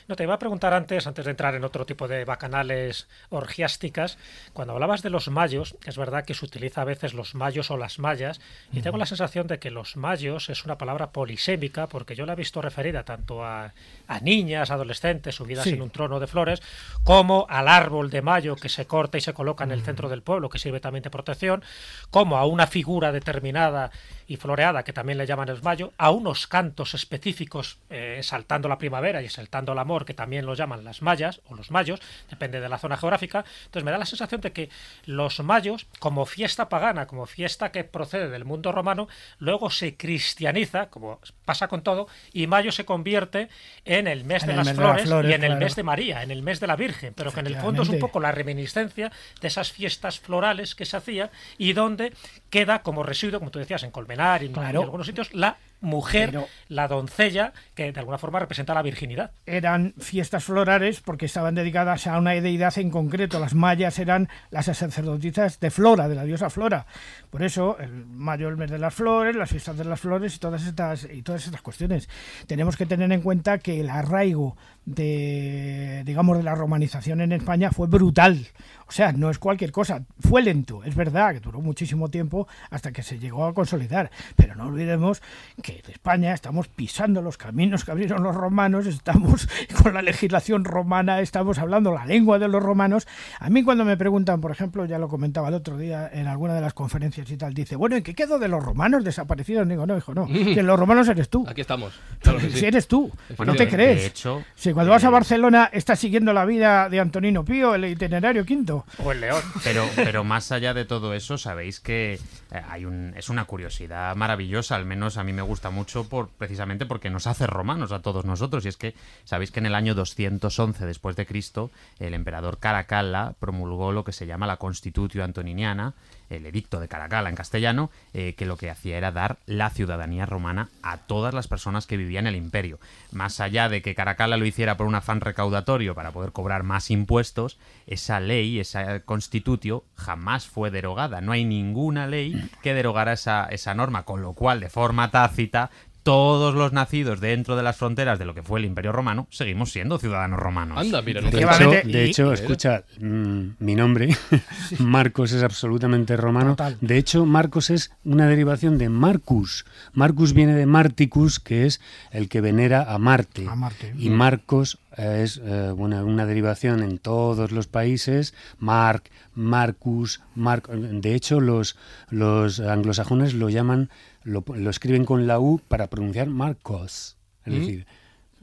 No, te iba a preguntar antes, antes de entrar en otro tipo de bacanales orgiásticas, cuando hablabas de los mayos, es verdad que se utiliza a veces los mayos o las mayas, y tengo la sensación de que los mayos es una palabra polisémica, porque yo la he visto referida tanto a, a niñas, adolescentes subidas Sí. en un trono de flores, como al árbol de mayo que se corta y se coloca en el centro del pueblo, que sirve también de protección, como a una figura determinada y floreada, que también le llaman el mayo, a unos cantos específicos eh, exaltando la primavera y exaltando el amor, que también lo llaman las mayas o los mayos, depende de la zona geográfica. Entonces me da la sensación de que los mayos, como fiesta pagana, como fiesta que procede del mundo romano, luego se cristianiza, como pasa con todo, y mayo se convierte en el mes En de el las mes de las flores, y en el mes de María, en el mes de la Virgen, pero que en el fondo es un poco la reminiscencia de esas fiestas florales que se hacían y donde queda como residuo, como tú decías, en Colmenar cenar y en Claro. algunos sitios la mujer, Pero- la doncella, que de alguna forma representa la virginidad. eran fiestas florales porque estaban dedicadas a una deidad en concreto. Las mayas eran las sacerdotisas de Flora, de la diosa Flora. Por eso, el mayo, el mes de las flores, las fiestas de las flores y todas estas, y todas estas cuestiones. Tenemos que tener en cuenta que el arraigo de, digamos, de la romanización en España fue brutal. O sea, no es cualquier cosa. Fue lento, es verdad, que duró muchísimo tiempo hasta que se llegó a consolidar. Pero no olvidemos que en España estamos pisando los caminos que abrieron los romanos, estamos con la legislación romana, estamos hablando la lengua de los romanos. A mí cuando me preguntan, por ejemplo, ya lo comentaba el otro día en alguna de las conferencias y tal, dice, bueno, ¿y qué quedó de los romanos desaparecidos? Digo, no, hijo, no, que los romanos eres tú. Aquí estamos. Claro que sí. Si eres tú, Bueno, no te crees. de hecho, si cuando vas a eh, Barcelona estás siguiendo la vida de Antonino Pío, el itinerario quinto. O el león. Pero, pero más allá de todo eso, sabéis que eh, hay un, es una curiosidad maravillosa, al menos a mí me gusta mucho por, precisamente porque nos hace romanos a todos nosotros. Y es que sabéis que en el año 211 después de Cristo, el emperador Caracalla promulgó lo que se llama la Constitutio Antoniniana, el edicto de Caracalla en castellano, eh, que lo que hacía era dar la ciudadanía romana a todas las personas que vivían en el imperio. Más allá de que Caracalla lo hiciera por un afán recaudatorio para poder cobrar más impuestos, esa ley, esa constitutio, jamás fue derogada. No hay ninguna ley que derogara esa, esa norma, con lo cual, de forma tácita, todos los nacidos dentro de las fronteras de lo que fue el imperio romano seguimos siendo ciudadanos romanos. Anda, mira, De hecho, de hecho escucha, mm, mi nombre, Marcos, es absolutamente romano. Total. De hecho, Marcos es una derivación de Marcus. Marcus viene de Marticus, que es el que venera a Marte. A Marte. Y Marcos eh, es eh, bueno, una derivación en todos los países. Mark, Marcus, Marc. De hecho, los, los anglosajones lo llaman, lo, lo escriben con la U para pronunciar Marcos. Es Mm. decir,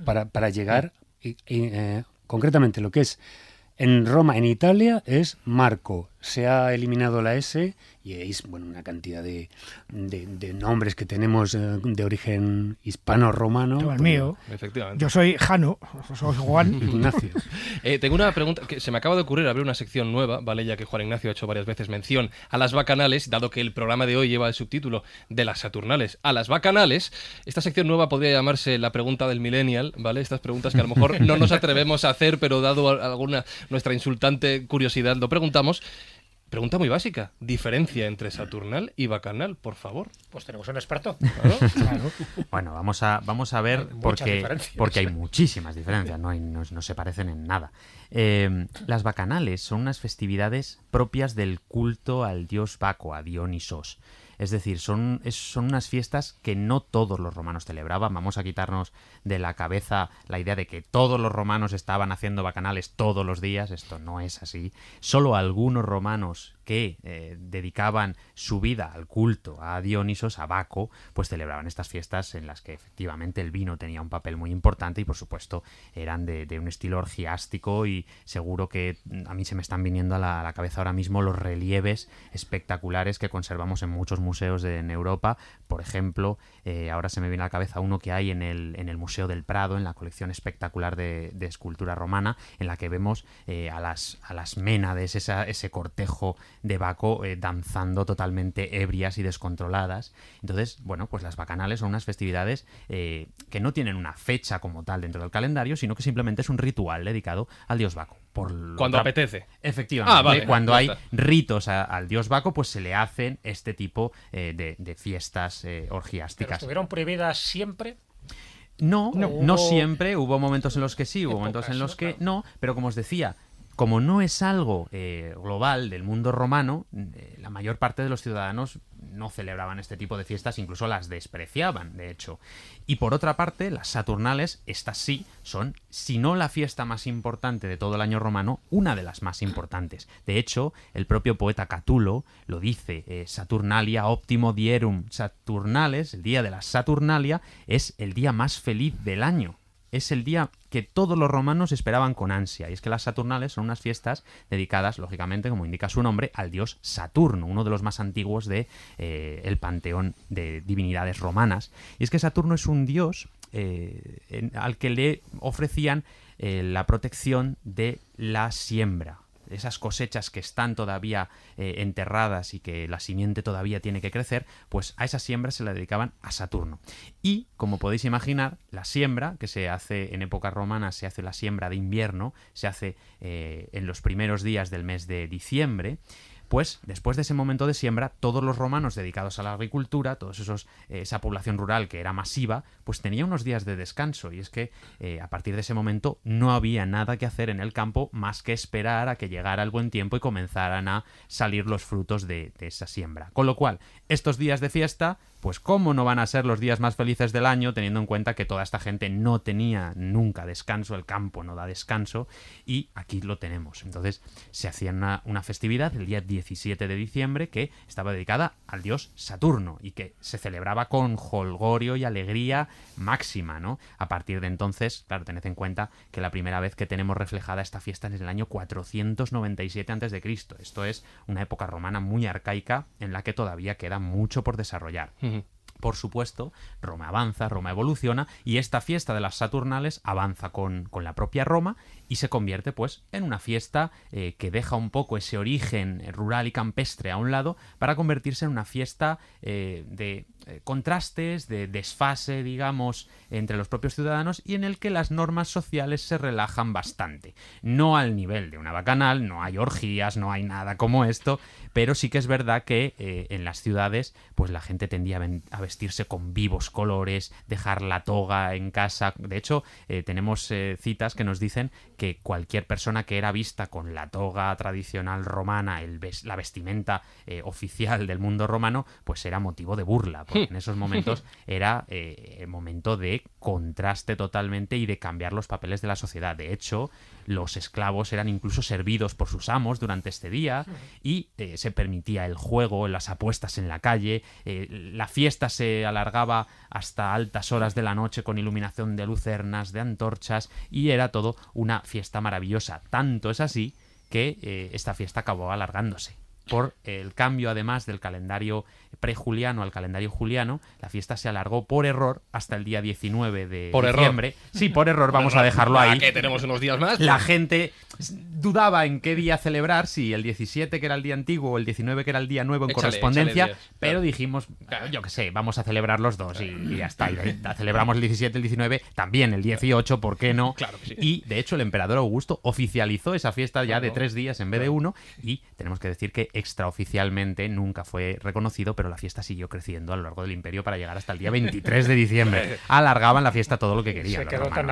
para, para llegar, y- y, eh, concretamente lo que es en Roma, en Italia, es Marco. Se ha eliminado la S y es bueno, una cantidad de, de- de nombres que tenemos eh, de origen hispano-romano. El mío. Efectivamente. Yo soy Jano, soy Juan. Ignacio. Eh, tengo una pregunta que se me acaba de ocurrir abrir una sección nueva, ¿vale? Ya que Juan Ignacio ha hecho varias veces mención a las bacanales, dado que el programa de hoy lleva el subtítulo de las Saturnales a las bacanales. Esta sección nueva podría llamarse la pregunta del millennial, ¿vale? Estas preguntas que a lo mejor no nos atrevemos a hacer, pero dado alguna nuestra insultante curiosidad lo preguntamos. Pregunta muy básica. Diferencia entre Saturnal y Bacanal, por favor. Pues tenemos un experto. Claro. Bueno, vamos a, vamos a ver Hay porque, porque hay muchísimas diferencias, no, hay- no, no se parecen en nada. Eh, las bacanales son unas festividades propias del culto al dios Baco, a Dionisos. Es decir, son, son unas fiestas que no todos los romanos celebraban. Vamos a quitarnos de la cabeza la idea de que todos los romanos estaban haciendo bacanales todos los días. Esto no es así. Solo algunos romanos que eh, dedicaban su vida al culto a Dionisos, a Baco, pues celebraban estas fiestas en las que efectivamente el vino tenía un papel muy importante y por supuesto eran de, un estilo orgiástico y seguro que mm, a mí se me están viniendo a la, cabeza ahora mismo los relieves espectaculares que conservamos en muchos museos de, en Europa. Por ejemplo, eh, ahora se me viene a la cabeza uno que hay en el, en el Museo del Prado, en la colección espectacular de, escultura romana, en la que vemos eh, a, las, a las ménades, ese cortejo de Baco eh, danzando totalmente ebrias y descontroladas. Entonces, bueno, pues las bacanales son unas festividades eh, que no tienen una fecha como tal dentro del calendario, sino que simplemente es un ritual dedicado al dios Baco. Por Cuando otra- apetece. Efectivamente, Ah, vale, cuando hay ritos a- al dios Baco, pues se le hacen este tipo eh, de, de fiestas eh, Pero orgiásticas. estuvieron prohibidas siempre. No, No. no, siempre. Hubo momentos en los que sí, hubo momentos en los que Claro. no. Pero como os decía, como no es algo eh, global del mundo romano, eh, la mayor parte de los ciudadanos no celebraban este tipo de fiestas, incluso las despreciaban, de hecho. Y por otra parte, las Saturnales, estas sí, son, si no la fiesta más importante de todo el año romano, una de las más importantes. De hecho, el propio poeta Catulo lo dice, eh, Saturnalia optimo dierum Saturnales, el día de la Saturnalia, es el día más feliz del año. Es el día que todos los romanos esperaban con ansia. Y es que las Saturnales son unas fiestas dedicadas, lógicamente, como indica su nombre, al dios Saturno, uno de los más antiguos de eh, panteón de divinidades romanas. Y es que Saturno es un dios eh, al que le ofrecían eh, la protección de la siembra. Esas cosechas que están todavía eh, enterradas y que la simiente todavía tiene que crecer, pues a esa siembra se la dedicaban a Saturno. Y, como podéis imaginar, la siembra, que se hace en época romana, se hace la siembra de invierno, se hace eh, en los primeros días del mes de diciembre, pues después de ese momento de siembra, todos los romanos dedicados a la agricultura, todos esos, eh, esa población rural que era masiva, pues tenía unos días de descanso. Y es que eh, a partir de ese momento no había nada que hacer en el campo más que esperar a que llegara el buen tiempo y comenzaran a salir los frutos de, de esa siembra. Con lo cual, estos días de fiesta pues cómo no van a ser los días más felices del año teniendo en cuenta que toda esta gente no tenía nunca descanso, el campo no da descanso y aquí lo tenemos. Entonces se hacía una, festividad el día 17 de diciembre que estaba dedicada al dios Saturno y que se celebraba con holgorio y alegría máxima, ¿no? A partir de entonces, claro, tened en cuenta que la primera vez que tenemos reflejada esta fiesta es en el año 497 a.C. Esto es una época romana muy arcaica en la que todavía queda mucho por desarrollar. Por supuesto, Roma avanza, Roma evoluciona y esta fiesta de las Saturnales avanza con, con la propia Roma y se convierte pues en una fiesta eh, que deja un poco ese origen rural y campestre a un lado para convertirse en una fiesta eh, de eh, contrastes, de desfase, digamos, entre los propios ciudadanos y en el que las normas sociales se relajan bastante. No al nivel de una bacanal, no hay orgías, no hay nada como esto, pero sí que es verdad que en las ciudades pues la gente tendía a vestirse con vivos colores, dejar la toga en casa. De hecho, tenemos citas que nos dicen que cualquier persona que era vista con la toga tradicional romana, el la vestimenta eh, oficial del mundo romano, pues era motivo de burla, porque en esos momentos era eh, momento de contraste totalmente y de cambiar los papeles de la sociedad. De hecho, los esclavos eran incluso servidos por sus amos durante este día y eh, se permitía el juego, las apuestas en la calle, la fiesta se alargaba hasta altas horas de la noche con iluminación de lucernas, de antorchas y era todo una fiesta maravillosa. Tanto es así que eh, esta fiesta acabó alargándose por el cambio además del calendario prejuliano al calendario juliano, la fiesta se alargó por error hasta el día 19 de ¿Por diciembre. Sí, por error, vamos a dejarlo ahí. que tenemos unos días más. La gente dudaba en qué día celebrar, si el 17 que era el día antiguo o el 19 que era el día nuevo en Échale, correspondencia, échale días, pero claro. dijimos, yo qué sé, vamos a celebrar los dos y, y ya está. Y de- celebramos el 17, el 19, también el 18, ¿por qué no? Claro que sí. Y de hecho el emperador Augusto oficializó esa fiesta ya de tres días en vez de uno y tenemos que decir que extraoficialmente nunca fue reconocido, pero la fiesta siguió creciendo a lo largo del imperio para llegar hasta el día 23 de diciembre. Alargaban la fiesta todo lo que querían. Se los quedó tan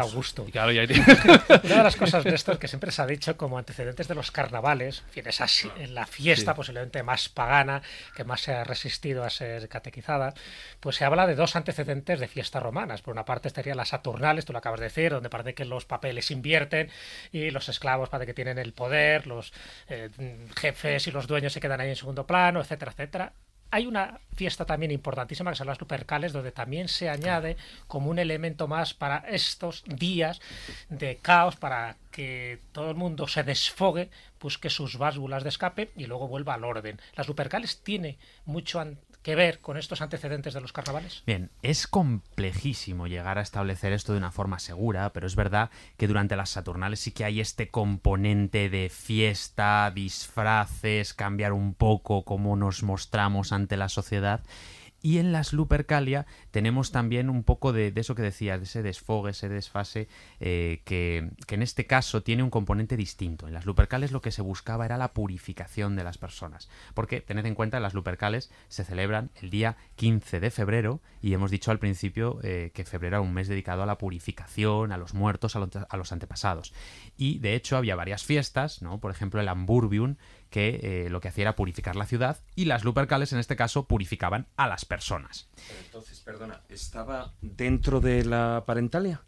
claro, ya Una de las cosas de esto que siempre ha dicho como antecedentes de los carnavales, en fin, esa en la fiesta Sí. posiblemente más pagana, que más se ha resistido a ser catequizada, pues se habla de dos antecedentes de fiestas romanas. Por una parte estarían las Saturnales, tú lo acabas de decir, donde parece que los papeles invierten y los esclavos parece que tienen el poder, los eh, jefes y los dueños se quedan ahí en segundo plano, etcétera, etcétera. Hay una fiesta también importantísima que son las Lupercales, donde también se añade como un elemento más para estos días de caos, para que todo el mundo se desfogue, busque sus válvulas de escape y luego vuelva al orden. Las Lupercales tiene mucho que ver con estos antecedentes de los carnavales. Bien, es complejísimo llegar a establecer esto de una forma segura, pero es verdad que durante las Saturnales sí que hay este componente de fiesta, disfraces, cambiar un poco cómo nos mostramos ante la sociedad. Y en las Lupercalia tenemos también un poco de, eso que decías, de ese desfogue, ese desfase, eh, que, que en este caso tiene un componente distinto. En las Lupercales lo que se buscaba era la purificación de las personas. Porque tened en cuenta, las Lupercales se celebran el día 15 de febrero y hemos dicho al principio eh, que febrero era un mes dedicado a la purificación, a los muertos, a los, a los antepasados. Y de hecho había varias fiestas, ¿no? Por ejemplo, el Amburbium, que eh, lo que hacía era purificar la ciudad y las Lupercales en este caso purificaban a las personas. Entonces, perdona, ¿estaba dentro de la parentalia?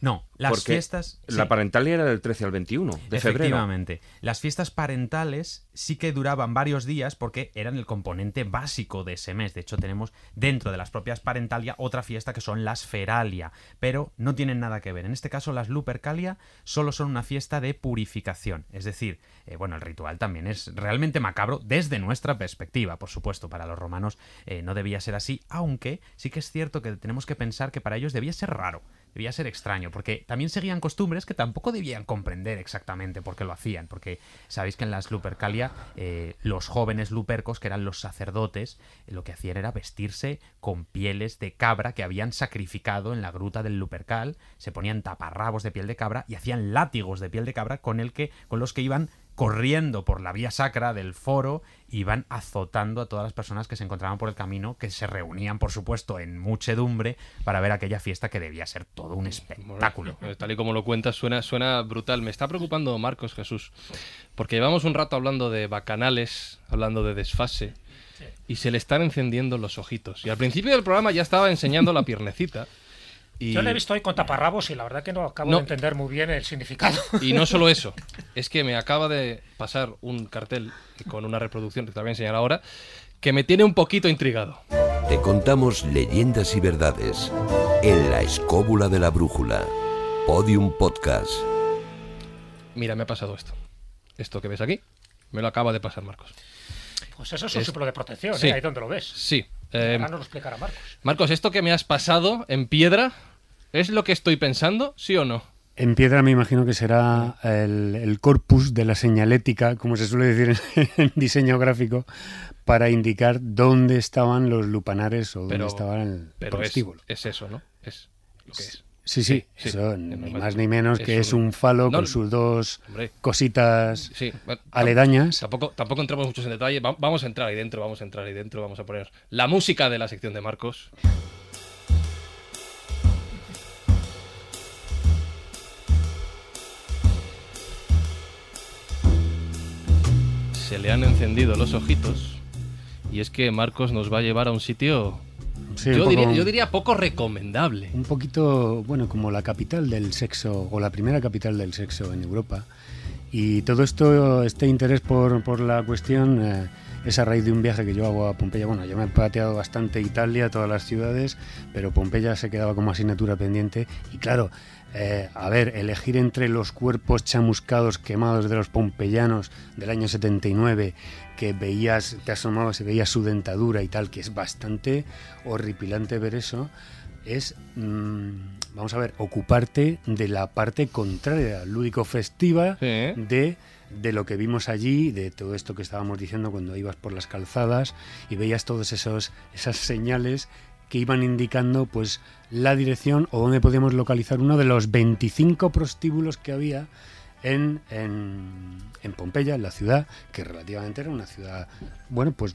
No, las Porque fiestas... La sí. parentalia era del 13 al 21 de febrero. Efectivamente. Las fiestas parentales sí que duraban varios días porque eran el componente básico de ese mes. De hecho, tenemos dentro de las propias parentalia otra fiesta que son las feralia, pero no tienen nada que ver. En este caso, las lupercalia solo son una fiesta de purificación. Es decir, eh, bueno, el ritual también es realmente macabro desde nuestra perspectiva. Por supuesto, para los romanos eh, no debía ser así, aunque sí que es cierto que tenemos que pensar que para ellos debía ser raro. Debía ser extraño, porque también seguían costumbres que tampoco debían comprender exactamente por qué lo hacían, porque sabéis que en las Lupercalia eh, los jóvenes lupercos, que eran los sacerdotes, eh, lo que hacían era vestirse con pieles de cabra que habían sacrificado en la gruta del Lupercal, se ponían taparrabos de piel de cabra y hacían látigos de piel de cabra con, el que, con los que iban corriendo por la vía sacra del foro iban azotando a todas las personas que se encontraban por el camino, que se reunían, por supuesto, en muchedumbre para ver aquella fiesta que debía ser todo un espectáculo. Bueno, tal y como lo cuentas, suena, suena brutal. Me está preocupando Marcos Jesús, porque llevamos un rato hablando de bacanales, hablando de desfase, y se le están encendiendo los ojitos. Y al principio del programa ya estaba enseñando la piernecita. Y... Yo le he visto hoy con taparrabos y la verdad que no acabo No. de entender muy bien el significado. Y no solo eso, es que me acaba de pasar un cartel con una reproducción que te voy a enseñar ahora, que me tiene un poquito intrigado. Te contamos leyendas y verdades en la escóbula de la brújula. Podium Podcast. Mira, me ha pasado esto. Esto que ves aquí, me lo acaba de pasar Marcos. Pues eso es un Es- símbolo de protección, Sí. ¿eh? ahí donde lo ves. Sí. eh, Ahora nos lo explicará Marcos. Marcos, ¿esto que me has pasado en piedra es lo que estoy pensando, sí o no? En piedra me imagino que será el, el corpus de la señalética, como se suele decir en, en diseño gráfico, para indicar dónde estaban los lupanares o dónde Pero, estaba el pero es, eso, ¿no? Es lo que es. Sí, sí, sí, eso es ni más ni menos que Es un- un falo No, con sus dos hombre. cositas Sí, bueno, tam- aledañas. Tampoco, tampoco entramos muchos en detalle. Va- vamos a entrar ahí dentro, vamos a entrar ahí dentro, vamos a poner la música de la sección de Marcos. Se le han encendido los ojitos. Y es que Marcos nos va a llevar a un sitio, Sí, yo, poco- diría, yo diría poco recomendable. Un poquito, bueno, como la capital del sexo, o la primera capital del sexo en Europa. Y todo esto, este interés por, por la cuestión, eh, es a raíz de un viaje que yo hago a Pompeya. Bueno, yo me he pateado bastante Italia, todas las ciudades, pero Pompeya se quedaba como asignatura pendiente. Y claro, eh, a ver, elegir entre los cuerpos chamuscados quemados de los pompeyanos del año 79, que veías, te asomabas y veías su dentadura y tal, que es bastante horripilante ver eso, es, mm, vamos a ver, ocuparte de la parte contraria, lúdico-festiva Sí. de, de lo que vimos allí, de todo esto que estábamos diciendo cuando ibas por las calzadas y veías todas esas señales que iban indicando pues la dirección o donde podíamos localizar uno de los 25 prostíbulos que había en, en, en Pompeya, en la ciudad, que relativamente era una ciudad, bueno, pues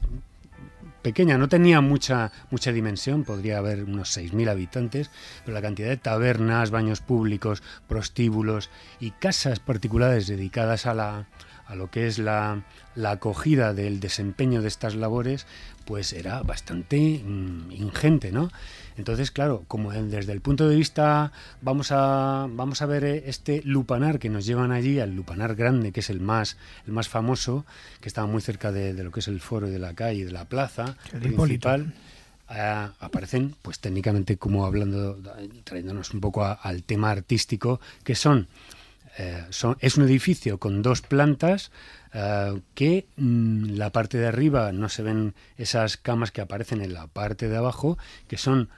pequeña, no tenía mucha, mucha dimensión, podría haber unos 6.000 habitantes, pero la cantidad de tabernas, baños públicos, prostíbulos y casas particulares dedicadas a, la, a lo que es la, la acogida del desempeño de estas labores, pues era bastante mm, ingente, ¿no? Entonces, claro, como desde el punto de vista, vamos a, vamos a ver eh, este lupanar que nos llevan allí, al lupanar grande, que es el más, el más famoso, que estaba muy cerca de, de lo que es el foro de la calle, de la plaza El Hipólito. principal. aparecen, pues técnicamente, como hablando, trayéndonos un poco a- al tema artístico, que son eh, son- es un edificio con dos plantas eh, que mm, la parte de arriba no se ven esas camas que aparecen en la parte de abajo, que son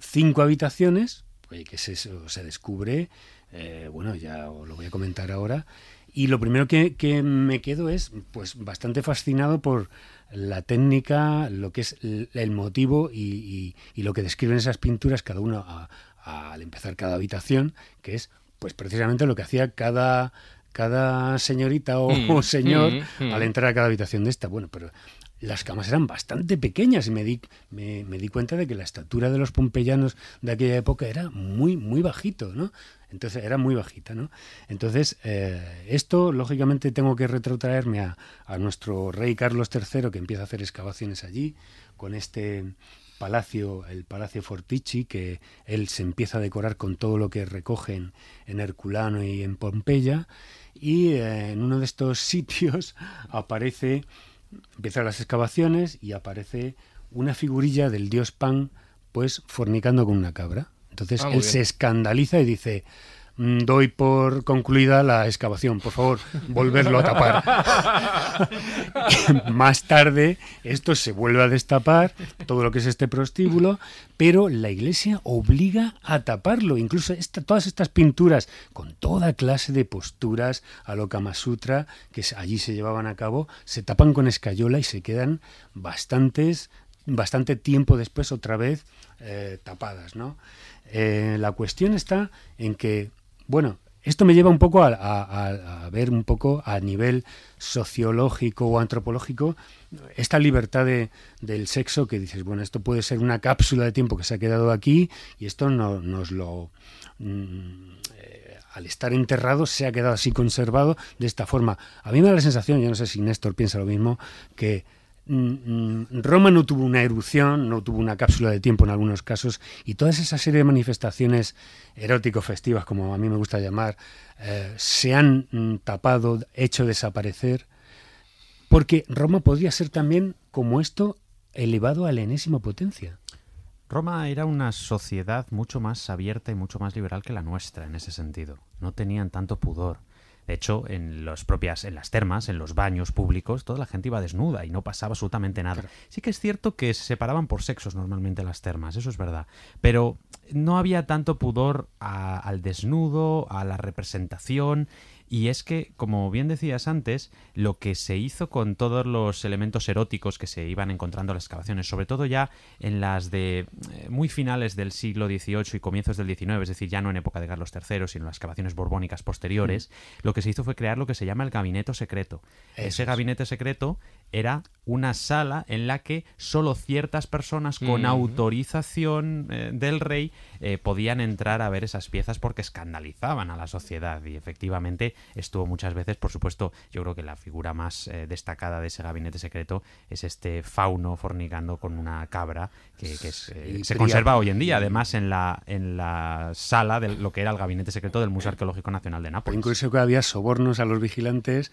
cinco habitaciones, oye, que se, descubre, eh, bueno, ya os lo voy a comentar ahora, y lo primero que, me quedo es pues bastante fascinado por la técnica, lo que es el, motivo y, lo que describen esas pinturas, cada uno al empezar cada habitación, que es pues precisamente lo que hacía cada, cada señorita o, Mm, o señor mm, mm. al entrar a cada habitación de esta. Bueno, pero las camas eran bastante pequeñas y me di, me, me di cuenta de que la estatura de los pompeyanos de aquella época era muy, muy bajito, ¿no? Entonces era muy bajita, ¿no? Entonces, eh, esto, lógicamente, tengo que retrotraerme a, a nuestro rey Carlos III, que empieza a hacer excavaciones allí, con este palacio, el Palacio Fortici, que él se empieza a decorar con todo lo que recogen en Herculano y en Pompeya, y eh, en uno de estos sitios aparece, empiezan las excavaciones y aparece una figurilla del dios Pan, pues fornicando con una cabra. Entonces Ah, él bien. se escandaliza y dice, doy por concluida la excavación. Por favor, volverlo a tapar. Más tarde, esto se vuelve a destapar, todo lo que es este prostíbulo, pero la iglesia obliga a taparlo. Incluso todas estas pinturas, con toda clase de posturas a lo Kama Sutra, que allí se llevaban a cabo, se tapan con escayola y se quedan bastantes, bastante tiempo después otra vez eh, tapadas, ¿no? Eh, la cuestión está en que, bueno, esto me lleva un poco a, ver un poco a nivel sociológico o antropológico esta libertad del sexo que dices, bueno, esto puede ser una cápsula de tiempo que se ha quedado aquí y esto no, nos lo... Mm, eh, al estar enterrado se ha quedado así conservado de esta forma. A mí me da la sensación, yo no sé si Néstor piensa lo mismo, que Roma no tuvo una erupción, no tuvo una cápsula de tiempo en algunos casos, y toda esa serie de manifestaciones erótico-festivas, como a mí me gusta llamar, eh, se han mm, tapado, hecho desaparecer, porque Roma podría ser también, como esto, elevado a la enésima potencia. Roma era una sociedad mucho más abierta y mucho más liberal que la nuestra en ese sentido. No tenían tanto pudor. De hecho, en las propias, en las termas, en los baños públicos, toda la gente iba desnuda y no pasaba absolutamente nada. Sí que es cierto que se separaban por sexos normalmente las termas, eso es verdad. Pero no había tanto pudor al desnudo, a la representación y es que, como bien decías antes, lo que se hizo con todos los elementos eróticos que se iban encontrando en las excavaciones, sobre todo ya en las de eh, muy finales del siglo XVIII y comienzos del XIX, es decir, ya no en época de Carlos III, sino en las excavaciones borbónicas posteriores, mm. lo que se hizo fue crear lo que se llama el gabinete secreto. Ese gabinete secreto era una sala en la que solo ciertas personas con autorización eh, del rey eh, podían entrar a ver esas piezas porque escandalizaban a la sociedad y efectivamente estuvo muchas veces, por supuesto, yo creo que la figura más eh, destacada de ese gabinete secreto es este fauno fornicando con una cabra que, se conserva hoy en día, además en la, en la sala de lo que era el gabinete secreto del Museo Arqueológico Nacional de Nápoles. Incluso que había sobornos a los vigilantes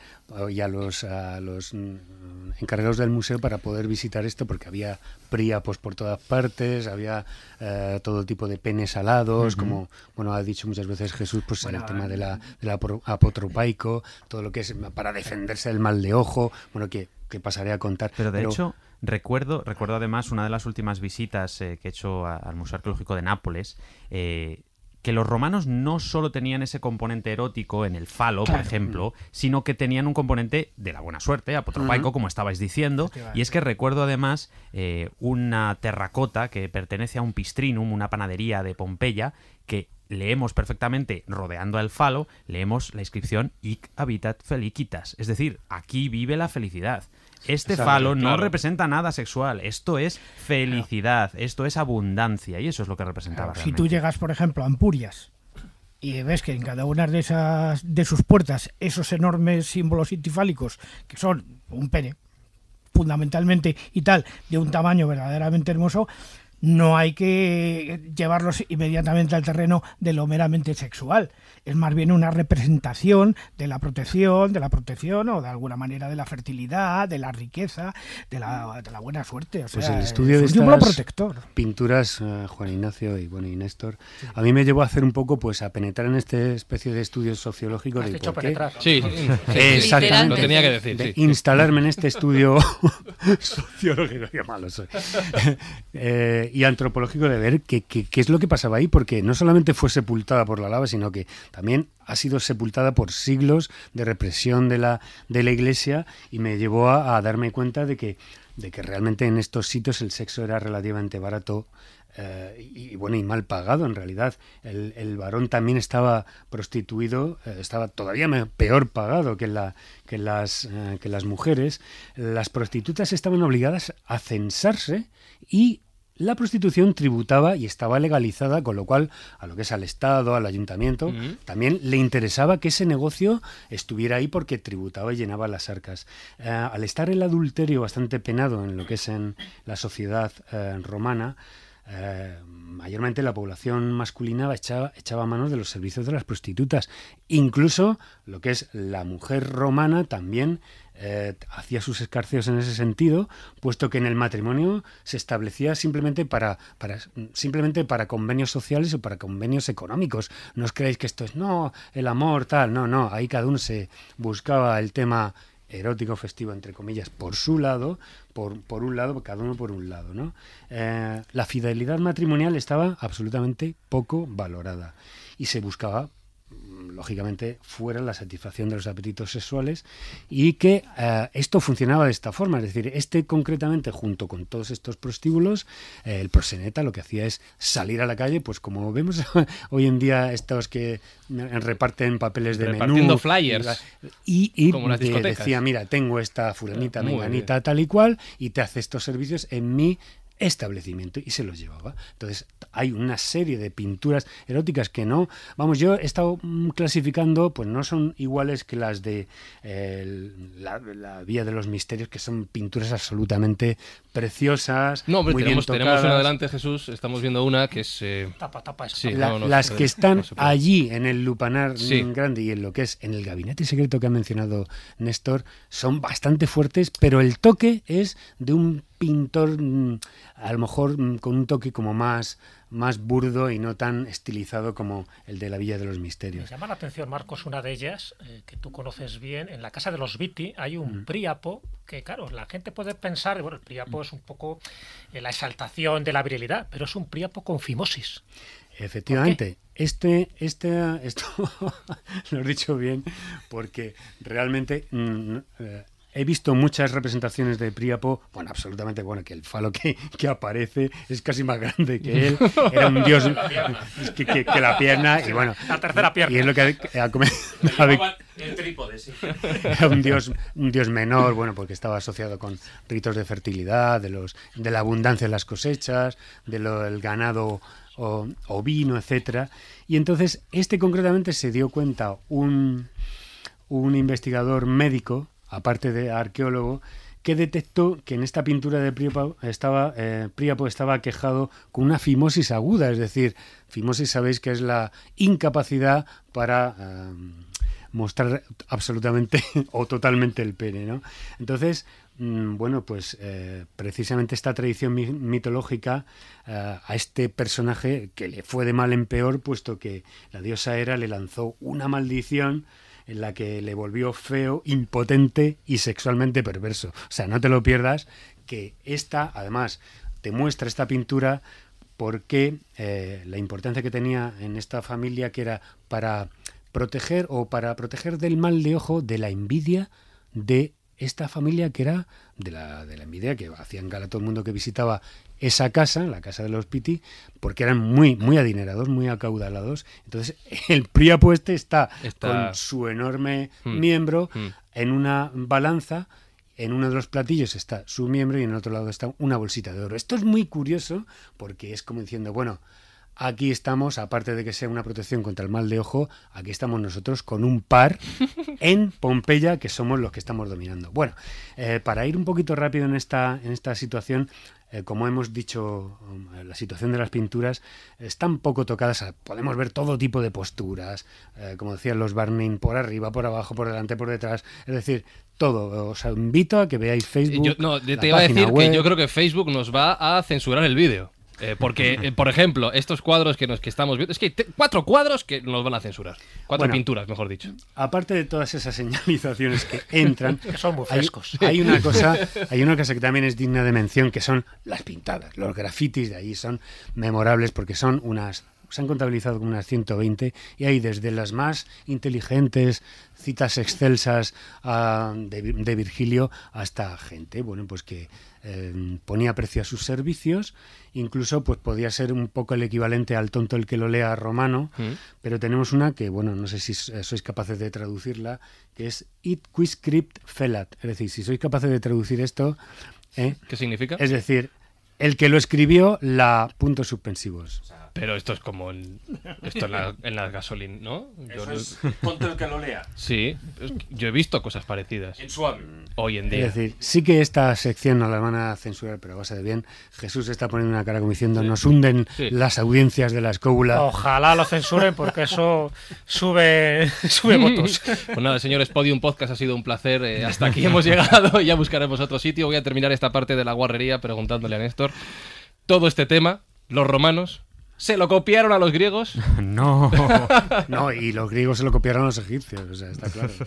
y a los, a los mm, encargados del museo para poder visitar esto porque había príapos por todas partes, había eh, todo tipo de penes alados, como bueno ha dicho muchas veces Jesús, pues el tema de la, de apotropaico, todo lo que es para defenderse del mal de ojo, bueno, que, que pasaré a contar. Pero de hecho, recuerdo, recuerdo además una de las últimas visitas eh, que he hecho al Museo Arqueológico de Nápoles, eh, que los romanos no solo tenían ese componente erótico en el falo, por ejemplo, sino que tenían un componente de la buena suerte, apotropaico, como estabais diciendo. Y es que recuerdo además eh, una terracota que pertenece a un pistrinum, una panadería de Pompeya, que leemos perfectamente rodeando al falo, leemos la inscripción Ic habitat felicitas, es decir, aquí vive la felicidad. Este falo no representa nada sexual, esto es felicidad, esto es abundancia y eso es lo que representaba. si tú llegas, por ejemplo, a Ampurias y ves que en cada una de esas de sus puertas esos enormes símbolos intifálicos que son un pene fundamentalmente y tal de un tamaño verdaderamente hermoso no hay que llevarlos inmediatamente al terreno de lo meramente sexual. Es más bien una representación de la protección, de la protección o de alguna manera de la fertilidad, de la riqueza, de la, de la buena suerte. O pues el estudio de estas protector. pinturas, eh, Juan Ignacio y, bueno, y Néstor, a mí me llevó a hacer un poco, pues a penetrar en esta especie de estudios sociológicos. de por qué. Sí, exactamente. Lo tenía que decir. instalarme en este estudio sociológico, qué malo soy. eh, y antropológico de ver qué, es lo que pasaba ahí, porque no solamente fue sepultada por la lava, sino que también ha sido sepultada por siglos de represión de la, de la Iglesia y me llevó a, darme cuenta de que, de que realmente en estos sitios el sexo era relativamente barato eh, y, bueno y mal pagado en realidad. El, varón también estaba prostituido eh, estaba todavía peor pagado que la que las eh, que las mujeres. Las prostitutas estaban obligadas a censarse y la prostitución tributaba y estaba legalizada, con lo cual a lo que es al Estado, al ayuntamiento, también le interesaba que ese negocio estuviera ahí porque tributaba y llenaba las arcas. Eh, al estar el adulterio bastante penado en lo que es en la sociedad eh, romana, eh, mayormente la población masculina echaba, echaba manos de los servicios de las prostitutas. Incluso lo que es la mujer romana también eh, hacía sus escarceos en ese sentido, puesto que en el matrimonio se establecía simplemente para, para, simplemente para convenios sociales o para convenios económicos. No os creéis que esto es, no, el amor, tal, no, no, ahí cada uno se buscaba el tema erótico festivo entre comillas por su lado por, por un lado cada uno por un lado no eh, la fidelidad matrimonial estaba absolutamente poco valorada y se buscaba lógicamente fuera la satisfacción de los apetitos sexuales y que eh, esto funcionaba de esta forma, es decir, este concretamente junto con todos estos prostíbulos, eh, el proseneta lo que hacía es salir a la calle, pues como vemos hoy en día estos que reparten papeles de menú flyers. y, y decía, mira, tengo esta fulanita, menganita, tal y cual y te hace estos servicios en mi establecimiento y se los llevaba. Entonces hay una serie de pinturas eróticas que no, vamos, yo he estado mm, clasificando, pues no son iguales que las de la, Vía de los Misterios, que son pinturas absolutamente preciosas. No, muy tenemos, tenemos una adelante, Jesús, estamos viendo una que es... Eh, tapa, tapa, las que están allí en el lupanar grande y en lo que es en el gabinete secreto que ha mencionado Néstor, son bastante fuertes, pero el toque es de un pintor mm, a lo mejor mm, con un toque como más más burdo y no tan estilizado como el de la Villa de los Misterios. Me llama la atención, Marcos, una de ellas, eh, que tú conoces bien, en la casa de los Viti hay un mm. Príapo que, claro, la gente puede pensar, bueno, el Príapo es un poco eh, la exaltación de la virilidad, pero es un Príapo con fimosis. Efectivamente, este, este, esto lo he dicho bien, porque realmente eh, he visto muchas representaciones de Príapo, bueno, absolutamente, bueno, que el falo que, que aparece es casi más grande que él, era un dios que, que, la pierna, y bueno, la tercera pierna. Y es lo que ha, comentado. El trípode, sí. Era un dios, un dios menor, bueno, porque estaba asociado con ritos de fertilidad, de los, de la abundancia en las cosechas, del ganado o, ovino, etcétera. Y entonces, este concretamente se dio cuenta un, un investigador médico aparte de arqueólogo, que detectó que en esta pintura de Príapo estaba, eh, estaba quejado con una fimosis aguda, es decir, fimosis sabéis que es la incapacidad para eh, mostrar absolutamente o totalmente el pene, ¿no? Entonces, mm, bueno, pues eh, precisamente esta tradición mitológica a este personaje que le fue de mal en peor, puesto que la diosa Hera le lanzó una maldición en la que le volvió feo, impotente y sexualmente perverso. O sea, no te lo pierdas, que esta, además, te muestra esta pintura porque eh, la importancia que tenía en esta familia, que era para proteger o para proteger del mal de ojo, de la envidia de esta familia que era de la, de la envidia que hacían gala todo el mundo que visitaba esa casa, la casa de los Piti, porque eran muy, muy adinerados, muy acaudalados. Entonces, el Priapo este está, con su enorme hmm. miembro hmm. en una balanza. En uno de los platillos está su miembro y en el otro lado está una bolsita de oro. Esto es muy curioso porque es como diciendo, bueno, aquí estamos, aparte de que sea una protección contra el mal de ojo, aquí estamos nosotros con un par en Pompeya, que somos los que estamos dominando. Bueno, eh, para ir un poquito rápido en esta, en esta situación, eh, como hemos dicho, um, la situación de las pinturas están poco tocadas. Podemos ver todo tipo de posturas, eh, como decían los Barney, por arriba, por abajo, por delante, por detrás. Es decir, todo. Os invito a que veáis Facebook. no, te iba a decir que yo creo que Facebook nos va a censurar el vídeo. Eh, porque, eh, por ejemplo, estos cuadros que, nos, que estamos viendo, es que hay cuatro cuadros que nos van a censurar. Cuatro pinturas, mejor dicho. Aparte de todas esas señalizaciones que entran, que son muy frescos. Hay, una cosa, hay una cosa que también es digna de mención, que son las pintadas. Los grafitis de ahí son memorables porque son unas se han contabilizado como unas 120 y hay desde las más inteligentes citas excelsas ah, de, de, Virgilio hasta gente bueno pues que eh, ponía precio a sus servicios, incluso pues podía ser un poco el equivalente al tonto el que lo lea romano, mm. pero tenemos una que, bueno, no sé si sois capaces de traducirla, que es it quiscript felat, es decir, si sois capaces de traducir esto... ¿eh? ¿Qué significa? Es decir, el que lo escribió, la puntos suspensivos. Pero esto es como en, esto en, la, en las gasolin, ¿no? Yo Eso no- es, ponte el que lo lea. Sí, es que yo he visto cosas parecidas En suave. hoy en Es día. decir, sí que esta sección no la van a censurar, pero va a ser bien. Jesús está poniendo una cara como diciendo, nos hunden Sí. las audiencias de la escóbula. Ojalá lo censuren porque eso sube, sube votos. Pues nada, señores, Podium Podcast ha sido un placer. eh, hasta aquí hemos llegado. Ya buscaremos otro sitio. Voy a terminar esta parte de la guarrería preguntándole a Néstor. Todo este tema, los romanos, ¿se lo copiaron a los griegos? No. No, y los griegos se lo copiaron a los egipcios, o sea, está claro.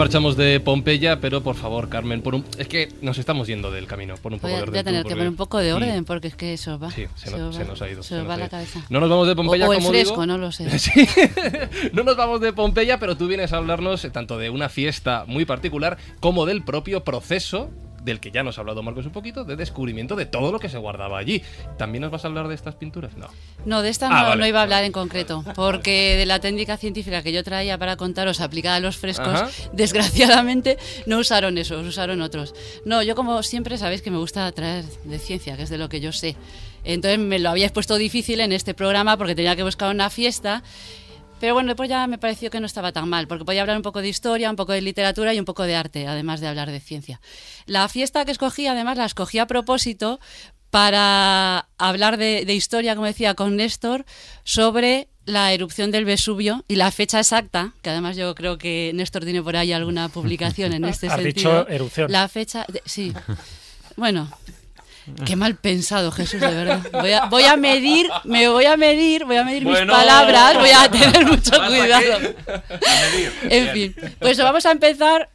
marchamos de Pompeya, pero por favor, Carmen, por un... es que nos estamos yendo del camino. Por un poco Voy a, de voy orden. a tener que poner un poco de orden porque es que eso va. Sí, se, no- os se va- nos ha ido. Se se os nos va la cabeza. No nos vamos de O, Pompeya o el como fresco, digo. no lo sé. Sí. no nos vamos de Pompeya, pero tú vienes a hablarnos tanto de una fiesta muy particular como del propio proceso del que ya nos ha hablado Marcos un poquito, de descubrimiento de todo lo que se guardaba allí. ¿También nos vas a hablar de estas pinturas? No. No, de esta Ah, no, vale. no iba a hablar en concreto, porque de la técnica científica que yo traía para contaros aplicada a los frescos, Ajá. desgraciadamente no usaron esos, usaron otros. No, yo como siempre sabéis que me gusta traer de ciencia, que es de lo que yo sé. Entonces me lo habíais puesto difícil en este programa porque tenía que buscar una fiesta. Pero bueno, después ya me pareció que no estaba tan mal, porque podía hablar un poco de historia, un poco de literatura y un poco de arte, además de hablar de ciencia. La fiesta que escogí, además, la escogí a propósito para hablar de, de historia, como decía, con Néstor, sobre la erupción del Vesubio y la fecha exacta, que además yo creo que Néstor tiene por ahí alguna publicación en este Has sentido. dicho erupción. La fecha, de- sí. Bueno, qué mal pensado, Jesús, de verdad. Voy a, voy a medir, me voy a medir, voy a medir mis palabras, voy a tener mucho ¿Hasta cuidado. qué? A medir. En fin, pues vamos a empezar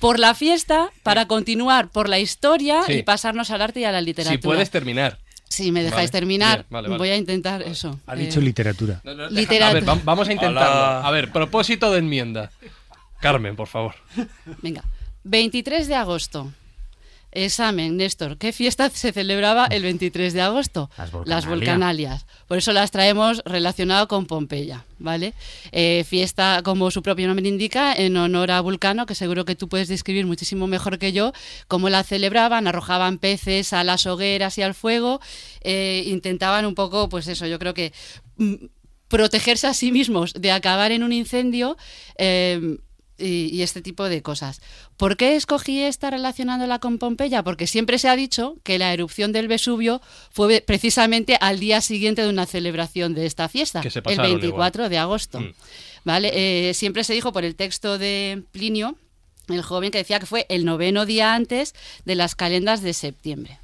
por la fiesta para continuar por la historia Sí. y pasarnos al arte y a la literatura. Si puedes terminar. Si me dejáis Vale, terminar, bien, vale, vale. voy a intentar eso. Ha Eh, dicho literatura. No, no, deja- Literatura. A ver, va- vamos a intentarlo. Hola. A ver, propósito de enmienda. Carmen, por favor. Venga, 23 de agosto. Examen, Néstor. ¿Qué fiesta se celebraba el 23 de agosto? Las Las Volcanalia. volcanalias. Por eso las traemos relacionado con Pompeya, ¿vale? Eh, fiesta, como su propio nombre indica, en honor a Vulcano, que seguro que tú puedes describir muchísimo mejor que yo, cómo la celebraban, arrojaban peces a las hogueras y al fuego, eh, intentaban un poco, pues eso, yo creo que mm, protegerse a sí mismos de acabar en un incendio. eh, y, y este tipo de cosas. ¿Por qué escogí esta relacionándola con Pompeya? Porque siempre se ha dicho que la erupción del Vesubio fue precisamente al día siguiente de una celebración de esta fiesta, Que se el pasaron 24 de agosto. Mm. ¿Vale? Eh, siempre se dijo por el texto de Plinio, el joven, que decía que fue el noveno día antes de las calendas de septiembre.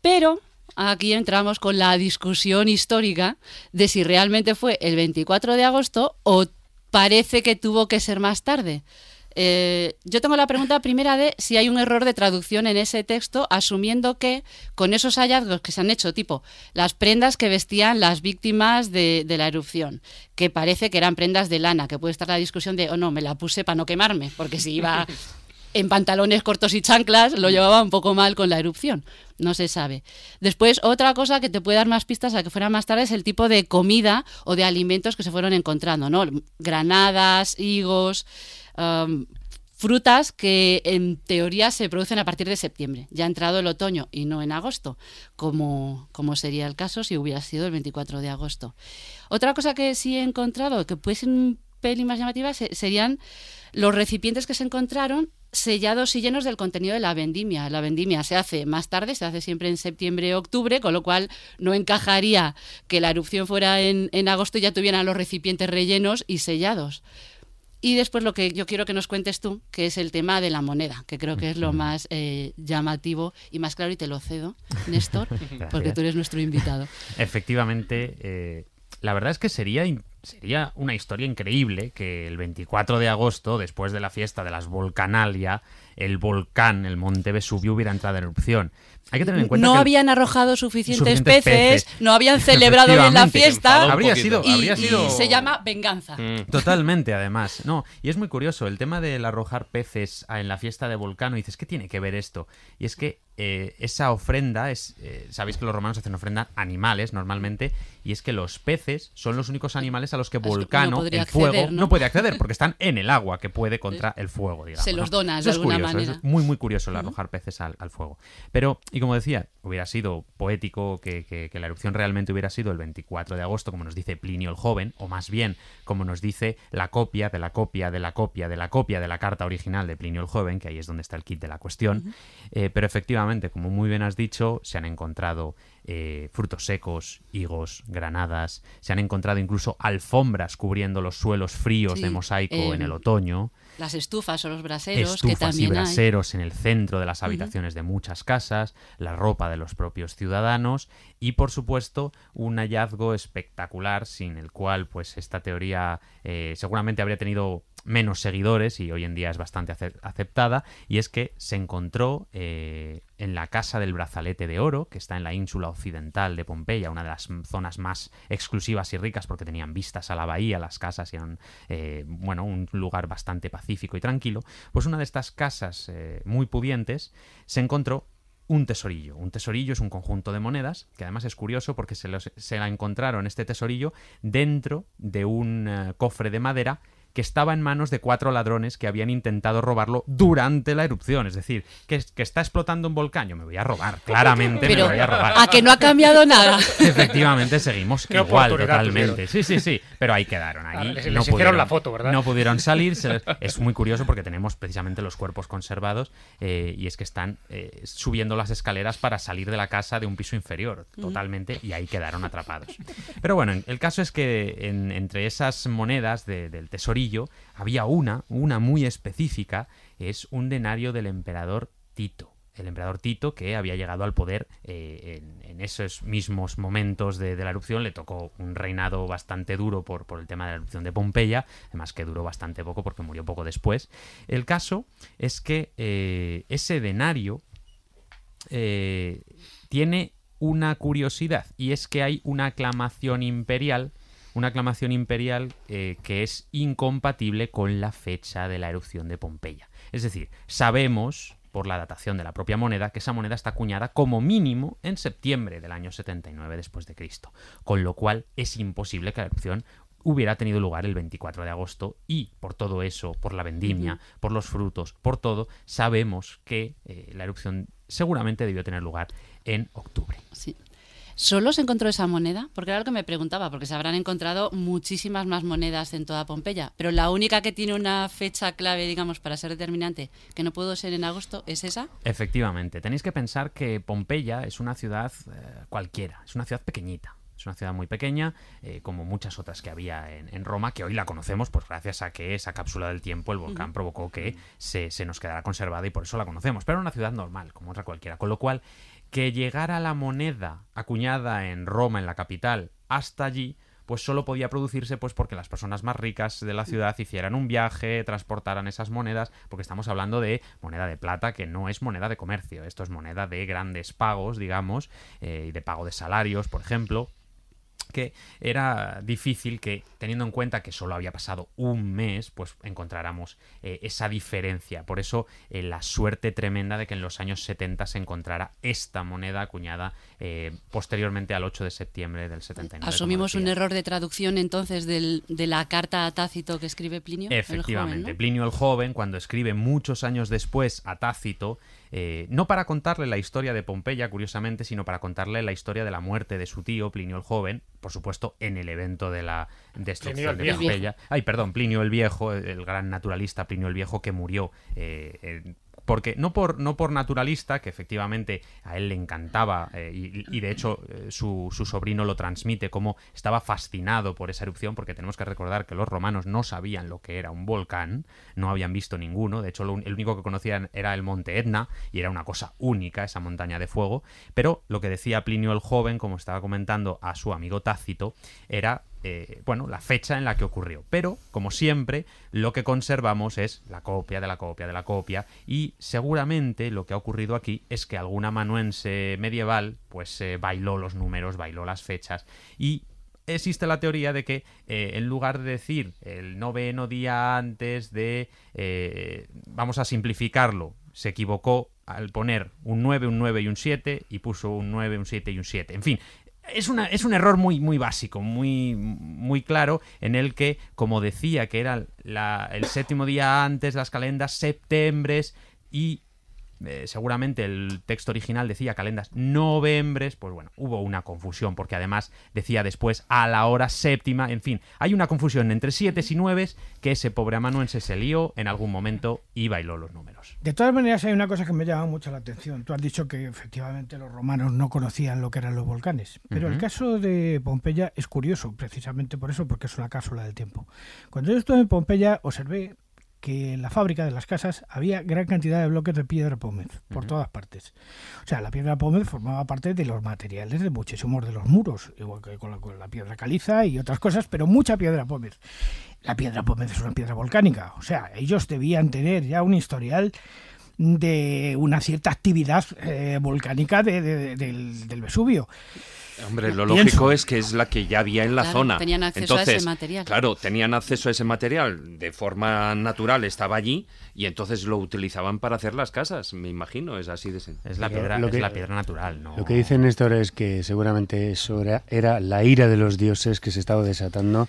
Pero aquí entramos con la discusión histórica de si realmente fue el 24 de agosto o parece que tuvo que ser más tarde. Eh, yo tengo la pregunta primera de si hay un error de traducción en ese texto, asumiendo que con esos hallazgos que se han hecho, tipo las prendas que vestían las víctimas de, de la erupción, que parece que eran prendas de lana, que puede estar la discusión de, oh no, me la puse para no quemarme, porque si iba en pantalones cortos y chanclas, lo llevaba un poco mal con la erupción. No se sabe. Después, otra cosa que te puede dar más pistas a que fuera más tarde es el tipo de comida o de alimentos que se fueron encontrando, ¿no? Granadas, higos, frutas que en teoría se producen a partir de septiembre, ya ha entrado el otoño y no en agosto, como, como sería el caso si hubiera sido el 24 de agosto. Otra cosa que sí he encontrado, que puede ser un pelín más llamativa, se- serían los recipientes que se encontraron sellados y llenos del contenido de la vendimia. La vendimia se hace más tarde, se hace siempre en septiembre octubre, con lo cual no encajaría que la erupción fuera en, en agosto y ya tuvieran los recipientes rellenos y sellados. Y después lo que yo quiero que nos cuentes tú, que es el tema de la moneda, que creo que es lo más eh, llamativo y más claro, y te lo cedo, Néstor, porque tú eres nuestro invitado. Efectivamente, eh, la verdad es que sería, sería una historia increíble que el 24 de agosto, después de la fiesta de las Volcanalia, el volcán, el Monte Vesubio, hubiera entrado en erupción. Hay que tener en cuenta no que habían arrojado suficientes, suficientes peces, peces. no habían celebrado bien la fiesta habría sido, y, habría y sido se llama venganza. Mm. Totalmente, además. No, y es muy curioso el tema del arrojar peces en la fiesta de Volcano. Y dices, ¿qué tiene que ver esto? Y es que eh, esa ofrenda es. eh, Sabéis que los romanos hacen ofrenda a animales normalmente. Y es que los peces son los únicos animales a los que Volcano, podría el fuego, acceder, ¿no? ¿no? puede acceder porque están en el agua que puede contra el fuego, digamos. Se los ¿no? donas de es alguna curioso, manera. Es muy, muy curioso el arrojar peces al, al fuego. Pero, y como decía, hubiera sido poético que, que- que la erupción realmente hubiera sido el 24 de agosto, como nos dice Plinio el Joven, o más bien, como nos dice la copia de la copia de la copia de la copia de la carta original de Plinio el Joven, que ahí es donde está el kit de la cuestión. Eh, pero efectivamente, como muy bien has dicho, se han encontrado eh, frutos secos, higos, granadas, se han encontrado incluso alfombras cubriendo los suelos fríos Sí, de mosaico en el otoño Las estufas o los braseros, que estufas y hay. braseros en el centro de las habitaciones de muchas casas, la ropa de los propios ciudadanos y por supuesto un hallazgo espectacular sin el cual pues esta teoría eh, seguramente habría tenido menos seguidores y hoy en día es bastante ace- aceptada y es que se encontró eh, en la casa del brazalete de oro que está en la ínsula occidental de Pompeya una de las zonas más exclusivas y ricas porque tenían vistas a la bahía las casas eran eh, bueno un lugar bastante pacífico y tranquilo pues una de estas casas eh, muy pudientes se encontró un tesorillo. Un tesorillo es un conjunto de monedas, que además es curioso porque se, los- se la encontraron este tesorillo dentro de un cofre de madera que estaba en manos de cuatro ladrones que habían intentado robarlo durante la erupción. Es decir, que, que está explotando un volcán. Yo me voy a robar, claramente Pero me voy a robar. a que no ha cambiado nada. Efectivamente, seguimos Qué igual, totalmente. tuvieron. Sí, sí, sí. Pero ahí quedaron. Les- no les hicieron pudieron, la foto, ¿verdad? No pudieron salir. les- Es muy curioso porque tenemos precisamente los cuerpos conservados eh, y es que están eh, subiendo las escaleras para salir de la casa de un piso inferior, totalmente, y ahí quedaron atrapados. Pero bueno, el caso es que en- entre esas monedas de- del tesorillo había una, una muy específica, es un denario del emperador Tito el emperador Tito, que había llegado al poder eh, en, esos mismos momentos de, de la erupción, le tocó un reinado bastante duro por, por el tema de la erupción de Pompeya, además que duró bastante poco porque murió poco después. El caso es que eh, ese denario eh, tiene una curiosidad y es que hay una aclamación imperial una aclamación imperial eh, que es incompatible con la fecha de la erupción de Pompeya. Es decir, sabemos por la datación de la propia moneda que esa moneda está acuñada como mínimo en septiembre del año 79 después de Cristo, con lo cual es imposible que la erupción hubiera tenido lugar el 24 de agosto y por todo eso, por la vendimia, por los frutos, por todo, sabemos que eh, la erupción seguramente debió tener lugar en octubre. Sí. ¿Solo se encontró esa moneda? Porque era lo que me preguntaba, porque se habrán encontrado muchísimas más monedas en toda Pompeya, pero la única que tiene una fecha clave, digamos, para ser determinante, que no pudo ser en agosto, ¿es esa? Efectivamente, tenéis que pensar que Pompeya es una ciudad eh, cualquiera, es una ciudad pequeñita. Es una ciudad muy pequeña, eh, como muchas otras que había en, en Roma, que hoy la conocemos pues gracias a que esa cápsula del tiempo, el volcán, provocó que se, se nos quedara conservada y por eso la conocemos. Pero era una ciudad normal, como otra cualquiera. Con lo cual, que llegara la moneda acuñada en Roma, en la capital, hasta allí, pues solo podía producirse pues porque las personas más ricas de la ciudad hicieran un viaje, transportaran esas monedas, porque estamos hablando de moneda de plata que no es moneda de comercio, esto es moneda de grandes pagos, digamos, eh, y de pago de salarios, por ejemplo que era difícil que, teniendo en cuenta que solo había pasado un mes, pues encontráramos eh, esa diferencia. Por eso eh, la suerte tremenda de que en los años 70 se encontrara esta moneda acuñada eh, posteriormente al 8 de septiembre del 79. como Asumimos un error de traducción entonces del- de la carta a Tácito que escribe Plinio. el joven, Efectivamente, ¿no? Plinio el Joven, cuando escribe muchos años después a Tácito, eh, no para contarle la historia de Pompeya, curiosamente, sino para contarle la historia de la muerte de su tío, Plinio el Joven, por supuesto, en el evento de la destrucción de. Pompeya. Ay, perdón, Plinio el Viejo, el gran naturalista Plinio el Viejo que murió eh, porque no por, no por naturalista, que efectivamente a él le encantaba, eh, y, y de hecho eh, su, sobrino lo transmite como estaba fascinado por esa erupción, porque tenemos que recordar que los romanos no sabían lo que era un volcán, no habían visto ninguno, de hecho el único que conocían era el monte Etna, y era una cosa única esa montaña de fuego, pero lo que decía Plinio el joven, como estaba comentando a su amigo Tácito, era eh, bueno, la fecha en la que ocurrió. Pero, como siempre, lo que conservamos es la copia de la copia de la copia y seguramente lo que ha ocurrido aquí es que algún amanuense medieval pues eh, bailó los números, bailó las fechas y existe la teoría de que eh, en lugar de decir el noveno día antes de, vamos a simplificarlo, se equivocó al poner un 9, un 9 y un 7 y puso un 9, un 7 y un 7. En fin, es, una, es un error muy, muy básico, muy, muy claro, en el que, como decía, que era el séptimo día antes, las calendas septembres y eh, seguramente el texto original decía calendas novembres, pues bueno, hubo una confusión, porque además decía después a la hora séptima, en fin, hay una confusión entre siete y nueve que ese pobre amanuense se lió en algún momento y bailó los números. De todas maneras, hay una cosa que me llama mucho la atención. Tú has dicho que efectivamente los romanos no conocían lo que eran los volcanes. Pero el caso de Pompeya es curioso, precisamente por eso, porque es una cápsula del tiempo. Cuando yo estuve en Pompeya, observé que en la fábrica de las casas había gran cantidad de bloques de piedra pómez por todas partes. O sea, la piedra pómez formaba parte de los materiales de muchísimos de los muros, igual que con la, con la piedra caliza y otras cosas, pero mucha piedra pómez. La piedra pómez es una piedra volcánica, o sea, ellos debían tener ya un historial de una cierta actividad eh, volcánica de- de- del, del Vesubio. Hombre, lo Pienso. lógico es que es la que ya había en la Claro, zona. tenían acceso a ese entonces, material. Claro, tenían acceso a ese material de forma natural, estaba allí y entonces lo utilizaban para hacer las casas, me imagino, es así de sencillo. Es la piedra, lo es la piedra natural, ¿no? Lo que dice Néstor es que seguramente eso era, era la ira de los dioses que se estaba desatando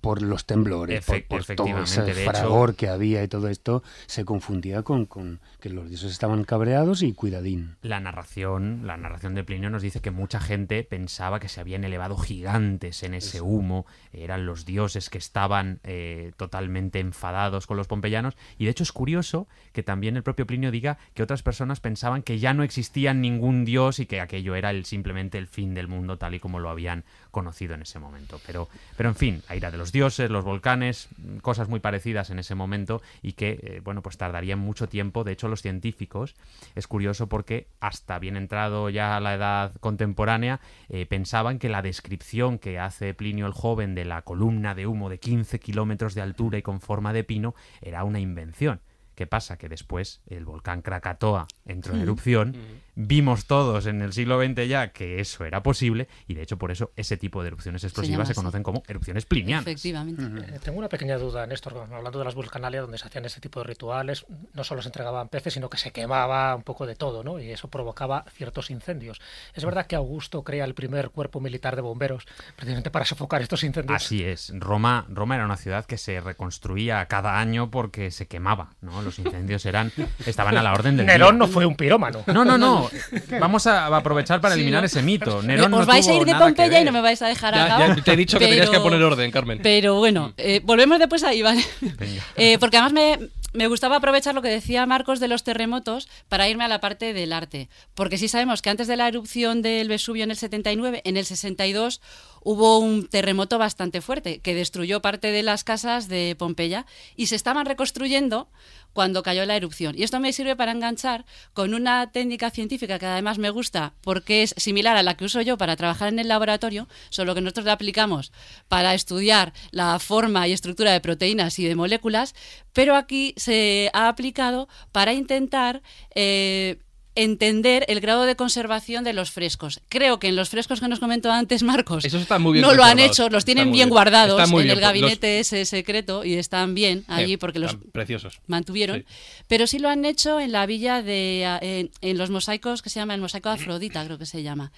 por los temblores, por, Efe- por todo ese hecho- fragor que había y todo esto, se confundía con, con que los dioses estaban cabreados y cuidadín. La narración, la narración de Plinio nos dice que mucha gente pensaba que se habían elevado gigantes en ese humo, eran los dioses que estaban eh, totalmente enfadados con los pompeyanos, y de hecho es curioso que también el propio Plinio diga que otras personas pensaban que ya no existía ningún dios y que aquello era el, simplemente el fin del mundo tal y como lo habían conocido en ese momento. Pero, pero en fin, la ira de los dioses, los volcanes, cosas muy parecidas en ese momento y que, eh, bueno, pues tardarían mucho tiempo. De hecho, los científicos, es curioso porque hasta bien entrado ya a la edad contemporánea, eh, pensaban que la descripción que hace Plinio el Joven de la columna de humo de 15 kilómetros de altura y con forma de pino era una invención. ¿Qué pasa? Que después el volcán Krakatoa entró en Mm. Vimos todos en el siglo XX ya que eso era posible y de hecho por eso ese tipo de erupciones explosivas se, conocen como erupciones plinianas. Efectivamente. Eh, tengo una pequeña duda, Néstor, hablando de las vulcanalias donde se hacían este tipo de rituales, no solo se entregaban peces, sino que se quemaba un poco de todo, ¿no? Y eso provocaba ciertos incendios. Es verdad que Augusto crea el primer cuerpo militar de bomberos precisamente para sofocar estos incendios. Así es. Roma, Roma era una ciudad que se reconstruía cada año porque se quemaba, ¿no? Los incendios eran estaban a la orden del Nerón día. no fue un pirómano. No, no, no. Vamos a aprovechar para eliminar ese mito. Nerón Os no vais a ir de Pompeya y no me vais a dejar Ya, acabar. ya te he dicho que tenías que poner orden, Carmen. Pero bueno, eh, volvemos después ahí, ¿vale? Venga. Eh, porque además me, me gustaba aprovechar lo que decía Marcos de los terremotos para irme a la parte del arte. Porque sí sabemos que antes de la erupción del Vesubio en el 79, en el 62 hubo un terremoto bastante fuerte que destruyó parte de las casas de Pompeya y se estaban reconstruyendo cuando cayó la erupción. Y esto me sirve para enganchar con una técnica científica que además me gusta porque es similar a la que uso yo para trabajar en el laboratorio, solo que nosotros la aplicamos para estudiar la forma y estructura de proteínas y de moléculas, pero aquí se ha aplicado para intentar eh, entender el grado de conservación de los frescos. Creo que en los frescos que nos comentó antes Marcos muy bien no lo han hecho, los tienen bien bien. guardados en bien. el Los- gabinete ese secreto y están bien allí Eh, porque los preciosos. mantuvieron, Sí. pero sí lo han hecho en la villa de en, en los mosaicos que se llama el mosaico de Afrodita, creo que se llama.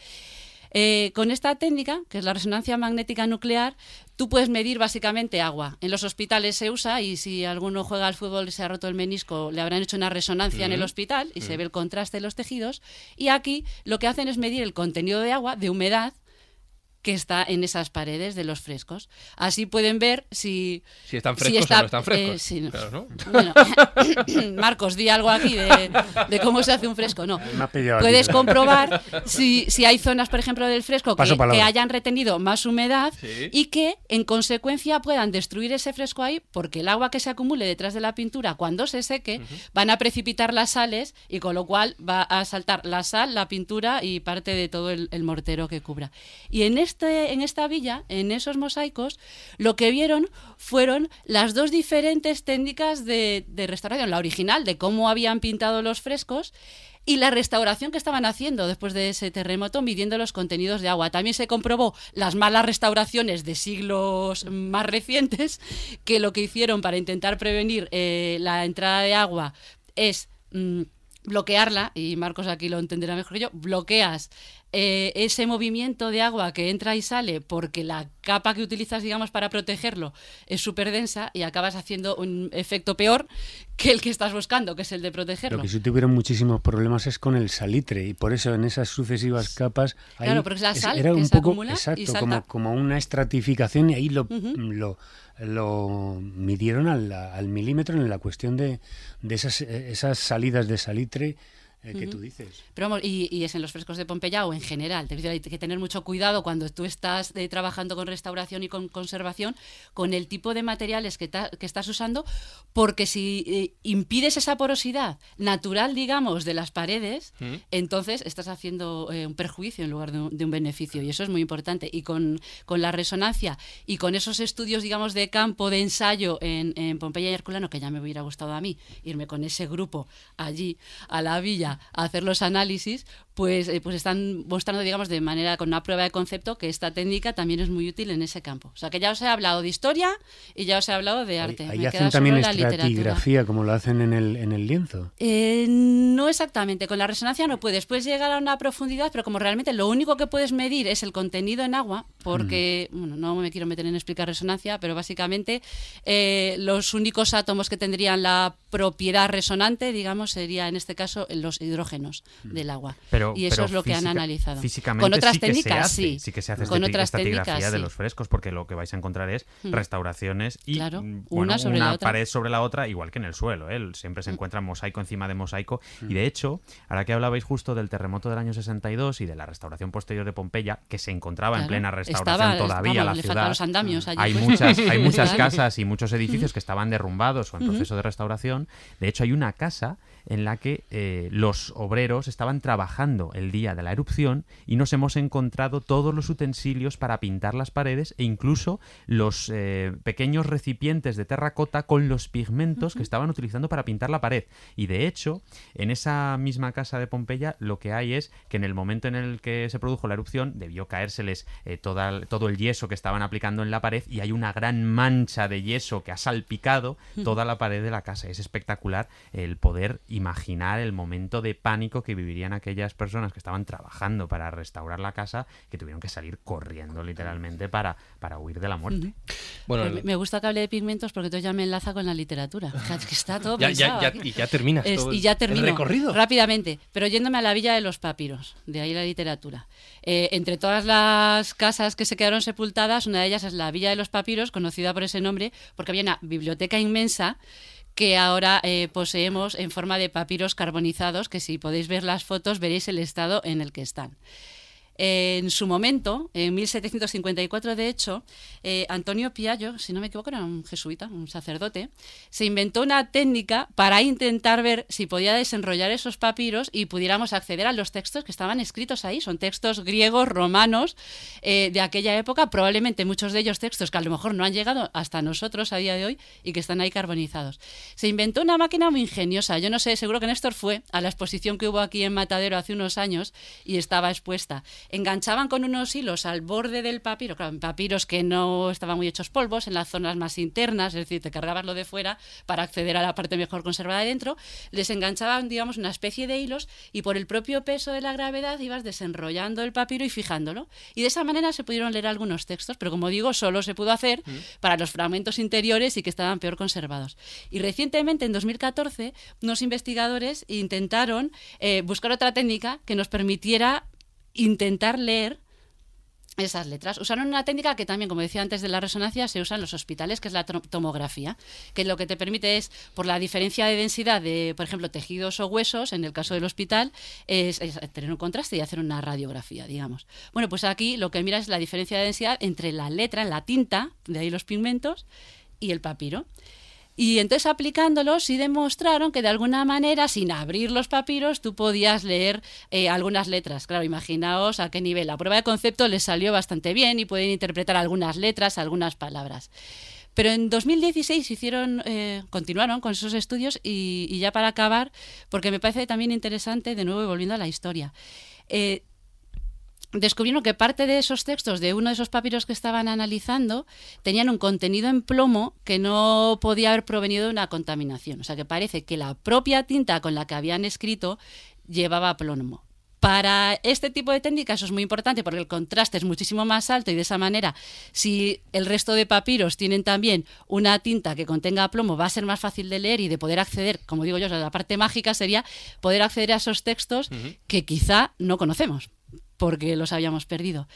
Eh, con esta técnica, que es la resonancia magnética nuclear, tú puedes medir básicamente agua. En los hospitales se usa y si alguno juega al fútbol y se ha roto el menisco, le habrán hecho una resonancia en el hospital y se ve el contraste de los tejidos. Y aquí lo que hacen es medir el contenido de agua, de humedad, que está en esas paredes de los frescos. Así pueden ver si... Si están si frescos está- o no están frescos. eh, sí, no. Claro, ¿no? Bueno, Marcos, di algo aquí de, de cómo se hace un fresco. No. Puedes aquí. comprobar si, si hay zonas, por ejemplo, del fresco que, hayan retenido más humedad Sí. y que, en consecuencia, puedan destruir ese fresco ahí porque el agua que se acumule detrás de la pintura, cuando se seque, van a precipitar las sales y con lo cual va a saltar la sal, la pintura y parte de todo el, el mortero que cubra. Y en este, en esta villa, en esos mosaicos, lo que vieron fueron las dos diferentes técnicas de, de restauración. La original, de cómo habían pintado los frescos, y la restauración que estaban haciendo después de ese terremoto midiendo los contenidos de agua. También se comprobó las malas restauraciones de siglos más recientes, que lo que hicieron para intentar prevenir eh, la entrada de agua es mm, bloquearla, y Marcos aquí lo entenderá mejor que yo, bloqueas eh, ese movimiento de agua que entra y sale porque la capa que utilizas, digamos, para protegerlo es súper densa y acabas haciendo un efecto peor que el que estás buscando, que es el de protegerlo. Lo que sí tuvieron muchísimos problemas es con el salitre y por eso en esas sucesivas capas claro, porque es la sal era que un se poco y exacto como, como una estratificación y ahí lo, lo midieron al, al milímetro en la cuestión de, de esas, eh, esas salidas de salitre eh, que tú dices. Pero vamos, y, y es en los frescos de Pompeya o en general. Hay que tener mucho cuidado cuando tú estás eh, trabajando con restauración y con conservación, con el tipo de materiales que, estás usando, porque si eh, impides esa porosidad natural, digamos, de las paredes, ¿Mm? entonces estás haciendo eh, un perjuicio en lugar de un, de un beneficio. Y eso es muy importante. Y con, con la resonancia y con esos estudios, digamos, de campo, de ensayo en, en Pompeya y Herculano, que ya me hubiera gustado a mí irme con ese grupo allí a la villa a hacer los análisis, pues, eh, pues están mostrando, digamos, de manera con una prueba de concepto que esta técnica también es muy útil en ese campo. O sea, que ya os he hablado de historia y ya os he hablado de arte. Ahí Me hacen queda también estratigrafía como lo hacen en el, en el lienzo. Eh, no exactamente, con la resonancia no puedes. Puedes llegar a una profundidad, pero como realmente lo único que puedes medir es el contenido en agua, porque, bueno, no me quiero meter en explicar resonancia, pero básicamente eh, los únicos átomos que tendrían la propiedad resonante, digamos, sería en este caso los hidrógenos del agua. Pero, y eso pero es lo que han analizado. Físicamente Con otras sí que se técnicas, hace, sí. Sí que se hace Con otras técnicas, de los frescos, porque lo que vais a encontrar es Hmm. restauraciones y Claro, mm, una bueno, sobre la otra. pared sobre la otra, igual que en el suelo. ¿eh? Siempre se Mm. encuentra mosaico encima de mosaico. Y de hecho, ahora que hablabais justo del terremoto del año 62 y de la restauración posterior de Pompeya, que se encontraba en plena restauración estaba- todavía vamos, la ciudad. faltaban los andamios allí. Hay muchas, hay muchas casas y muchos edificios que estaban derrumbados o en proceso de restauración. De hecho, hay una casa en la que eh, los obreros estaban trabajando el día de la erupción y nos hemos encontrado todos los utensilios para pintar las paredes e incluso los eh, pequeños recipientes de terracota con los pigmentos que estaban utilizando para pintar la pared. Y de hecho, en esa misma casa de Pompeya lo que hay es que en el momento en el que se produjo la erupción debió caérseles eh, toda- todo el yeso que estaban aplicando en la pared y hay una gran mancha de yeso que ha salpicado toda la pared de la casa. Es espectacular el poder imaginar el momento de pánico que vivirían aquellas personas que estaban trabajando para restaurar la casa, que tuvieron que salir corriendo literalmente para, para huir de la muerte. Bueno, Pues me- me gusta que hable de pigmentos porque entonces ya me enlaza con la literatura. Que está todo ya, ya, ya- y ya terminas Es- todo y ya el termino recorrido. rápidamente, pero yéndome a la villa de los papiros, de ahí la literatura. Eh, entre todas las casas que se quedaron sepultadas, una de ellas es la villa de los papiros, conocida por ese nombre, porque había una biblioteca inmensa que ahora eh, poseemos en forma de papiros carbonizados, que si podéis ver las fotos veréis el estado en el que están. En su momento, en 1754, de hecho, eh, Antonio Piaggio, si no me equivoco, era un jesuita, un sacerdote, se inventó una técnica para intentar ver si podía desenrollar esos papiros y pudiéramos acceder a los textos que estaban escritos ahí. Son textos griegos, romanos, eh, de aquella época, probablemente muchos de ellos textos que a lo mejor no han llegado hasta nosotros a día de hoy y que están ahí carbonizados. Se inventó una máquina muy ingeniosa. Yo no sé, seguro que Néstor fue a la exposición que hubo aquí en Matadero hace unos años y estaba expuesta. Enganchaban con unos hilos al borde del papiro, claro, papiros que no estaban muy hechos polvos, en las zonas más internas, es decir, te cargabas lo de fuera para acceder a la parte mejor conservada de dentro, les enganchaban, digamos, una especie de hilos y por el propio peso de la gravedad ibas desenrollando el papiro y fijándolo. Y de esa manera se pudieron leer algunos textos, pero como digo, solo se pudo hacer para los fragmentos interiores y que estaban peor conservados. Y recientemente, en 2014, unos investigadores intentaron eh, buscar otra técnica que nos permitiera intentar leer esas letras. Usaron una técnica que también, como decía antes de la resonancia, se usa en los hospitales, que es la tomografía, que lo que te permite es, por la diferencia de densidad de, por ejemplo, tejidos o huesos, en el caso del hospital, es, es tener un contraste y hacer una radiografía, digamos. Bueno, pues aquí lo que mira es la diferencia de densidad entre la letra, la tinta, de ahí los pigmentos, y el papiro. Y entonces aplicándolos sí demostraron que de alguna manera, sin abrir los papiros, tú podías leer eh, algunas letras. Claro, imaginaos a qué nivel. La prueba de concepto les salió bastante bien y pueden interpretar algunas letras, algunas palabras. Pero en 2016 hicieron, eh, continuaron con esos estudios y, ya para acabar, porque me parece también interesante, de nuevo volviendo a la historia. Eh, descubrieron que parte de esos textos de uno de esos papiros que estaban analizando tenían un contenido en plomo que no podía haber provenido de una contaminación. O sea que parece que la propia tinta con la que habían escrito llevaba plomo. Para este tipo de técnicas eso es muy importante porque el contraste es muchísimo más alto y de esa manera, si el resto de papiros tienen también una tinta que contenga plomo, va a ser más fácil de leer y de poder acceder, como digo yo, la parte mágica sería poder acceder a esos textos uh -huh. que quizá no conocemos porque los habíamos perdido.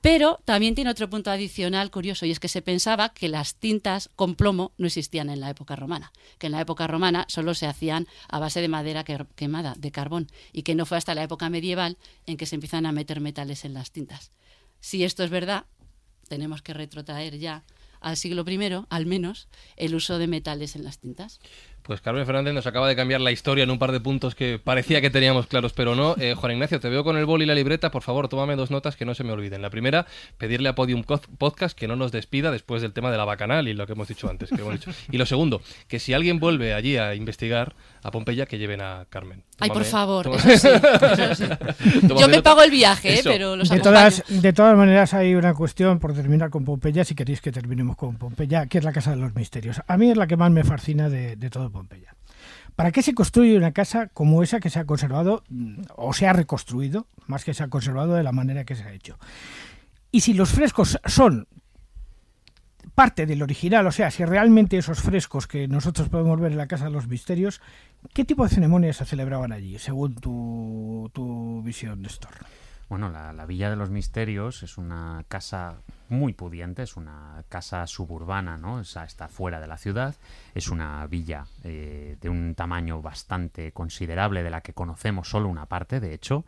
Pero también tiene otro punto adicional curioso y es que se pensaba que las tintas con plomo no existían en la época romana, que en la época romana solo se hacían a base de madera quemada, de carbón, y que no fue hasta la época medieval en que se empiezan a meter metales en las tintas. Si esto es verdad, tenemos que retrotraer ya al siglo I, al menos, el uso de metales en las tintas. Pues Carmen Fernández nos acaba de cambiar la historia en un par de puntos que parecía que teníamos claros, pero no. Eh, Juan Ignacio, te veo con el bol y la libreta. Por favor, tómame dos notas que no se me olviden. La primera, pedirle a Podium Podcast que no nos despida después del tema de la bacanal y lo que hemos dicho antes. Que hemos dicho. Y lo segundo, que si alguien vuelve allí a investigar a Pompeya, que lleven a Carmen. Tómame, Ay, por favor, eso sí, eso sí. Yo me nota. pago el viaje, eh, pero los de todas, de todas maneras, hay una cuestión por terminar con Pompeya, si queréis que terminemos con Pompeya, que es la Casa de los Misterios. A mí es la que más me fascina de, de todo ¿Para qué se construye una casa como esa que se ha conservado o se ha reconstruido, más que se ha conservado de la manera que se ha hecho? Y si los frescos son parte del original, o sea, si realmente esos frescos que nosotros podemos ver en la Casa de los Misterios, ¿qué tipo de ceremonias se celebraban allí, según tu, tu visión, Néstor? Bueno, la, Villa de los Misterios es una casa muy pudiente, es una casa suburbana, ¿no? Esa está fuera de la ciudad, es una villa eh, de un tamaño bastante considerable de la que conocemos solo una parte, de hecho,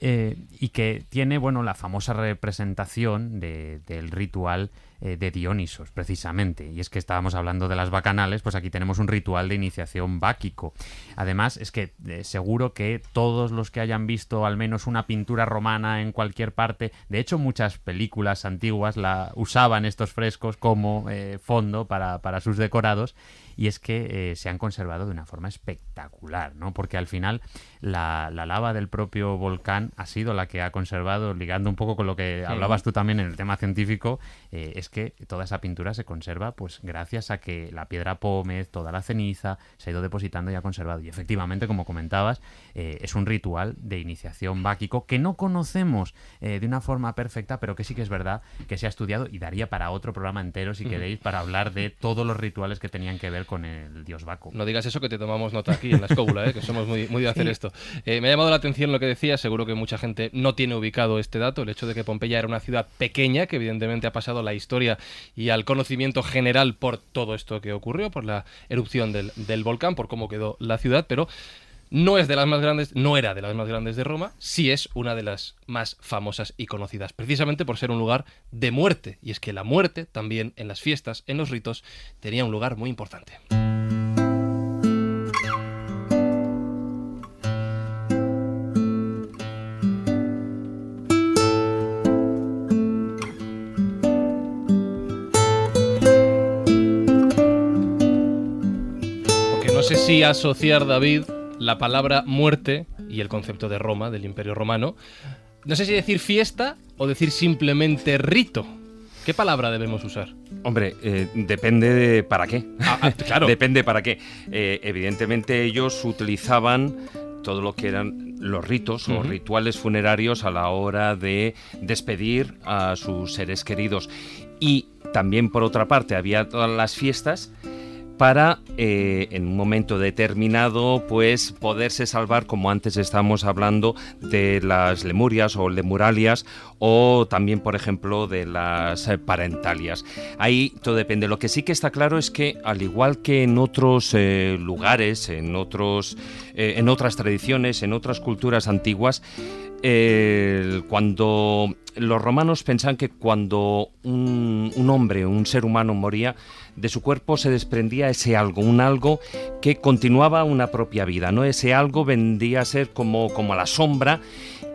eh, y que tiene, bueno, la famosa representación de, del ritual eh, de Dionisos, precisamente. Y es que estábamos hablando de las bacanales, pues aquí tenemos un ritual de iniciación báquico. Además, es que eh, seguro que todos los que hayan visto al menos una pintura romana en cualquier parte, de hecho muchas películas antiguas la usaban estos frescos como fondo para, para sus decorados y es que se han conservado de una forma espectacular, ¿no? Porque al final la, la, lava del propio volcán ha sido la que ha conservado, ligando un poco con lo que sí. hablabas tú también en el tema científico, eh, es que toda esa pintura se conserva pues gracias a que la piedra pómez, toda la ceniza, se ha ido depositando y ha conservado. Y efectivamente, como comentabas, eh, es un ritual de iniciación báquico que no conocemos de una forma perfecta, pero que sí que es verdad que se ha estudiado y daría para otro programa entero, si queréis, para hablar de todos los rituales que tenían que ver con el dios Baco. No digas eso que te tomamos nota aquí en la escóbula, ¿eh? que somos muy, muy de hacer sí. Eh, me ha llamado la atención lo que decía, seguro que mucha gente no tiene ubicado este dato, el hecho de que Pompeya era una ciudad pequeña, que evidentemente ha pasado a la historia y al conocimiento general por todo esto que ocurrió, por la erupción del, del volcán, por cómo quedó la ciudad, pero no es de las más grandes, no era de las más grandes de Roma, sí es una de las más famosas y conocidas, precisamente por ser un lugar de muerte. Y es que la muerte también en las fiestas, en los ritos, tenía un lugar muy importante. Sé si asociar, David, la palabra muerte y el concepto de Roma, del Imperio Romano. No sé si decir fiesta o decir simplemente rito. ¿Qué palabra debemos usar? Hombre, eh, depende de para qué. Ah, ah, claro. depende para qué. Eh, evidentemente ellos utilizaban todo lo que eran los ritos uh -huh. o rituales funerarios a la hora de despedir a sus seres queridos. Y también por otra parte había todas las fiestas para eh, en un momento determinado pues poderse salvar como antes estábamos hablando de las lemurias o lemuralias o también por ejemplo de las eh, parentalias. Ahí todo depende. Lo que sí que está claro es que al igual que en otros eh, lugares en otros en otras tradiciones en otras culturas antiguas cuando los romanos pensaban que cuando un, hombre, un ser humano moría, de su cuerpo se desprendía ese algo, un algo que continuaba una propia vida, ¿no? Ese algo vendría a ser como, como la sombra,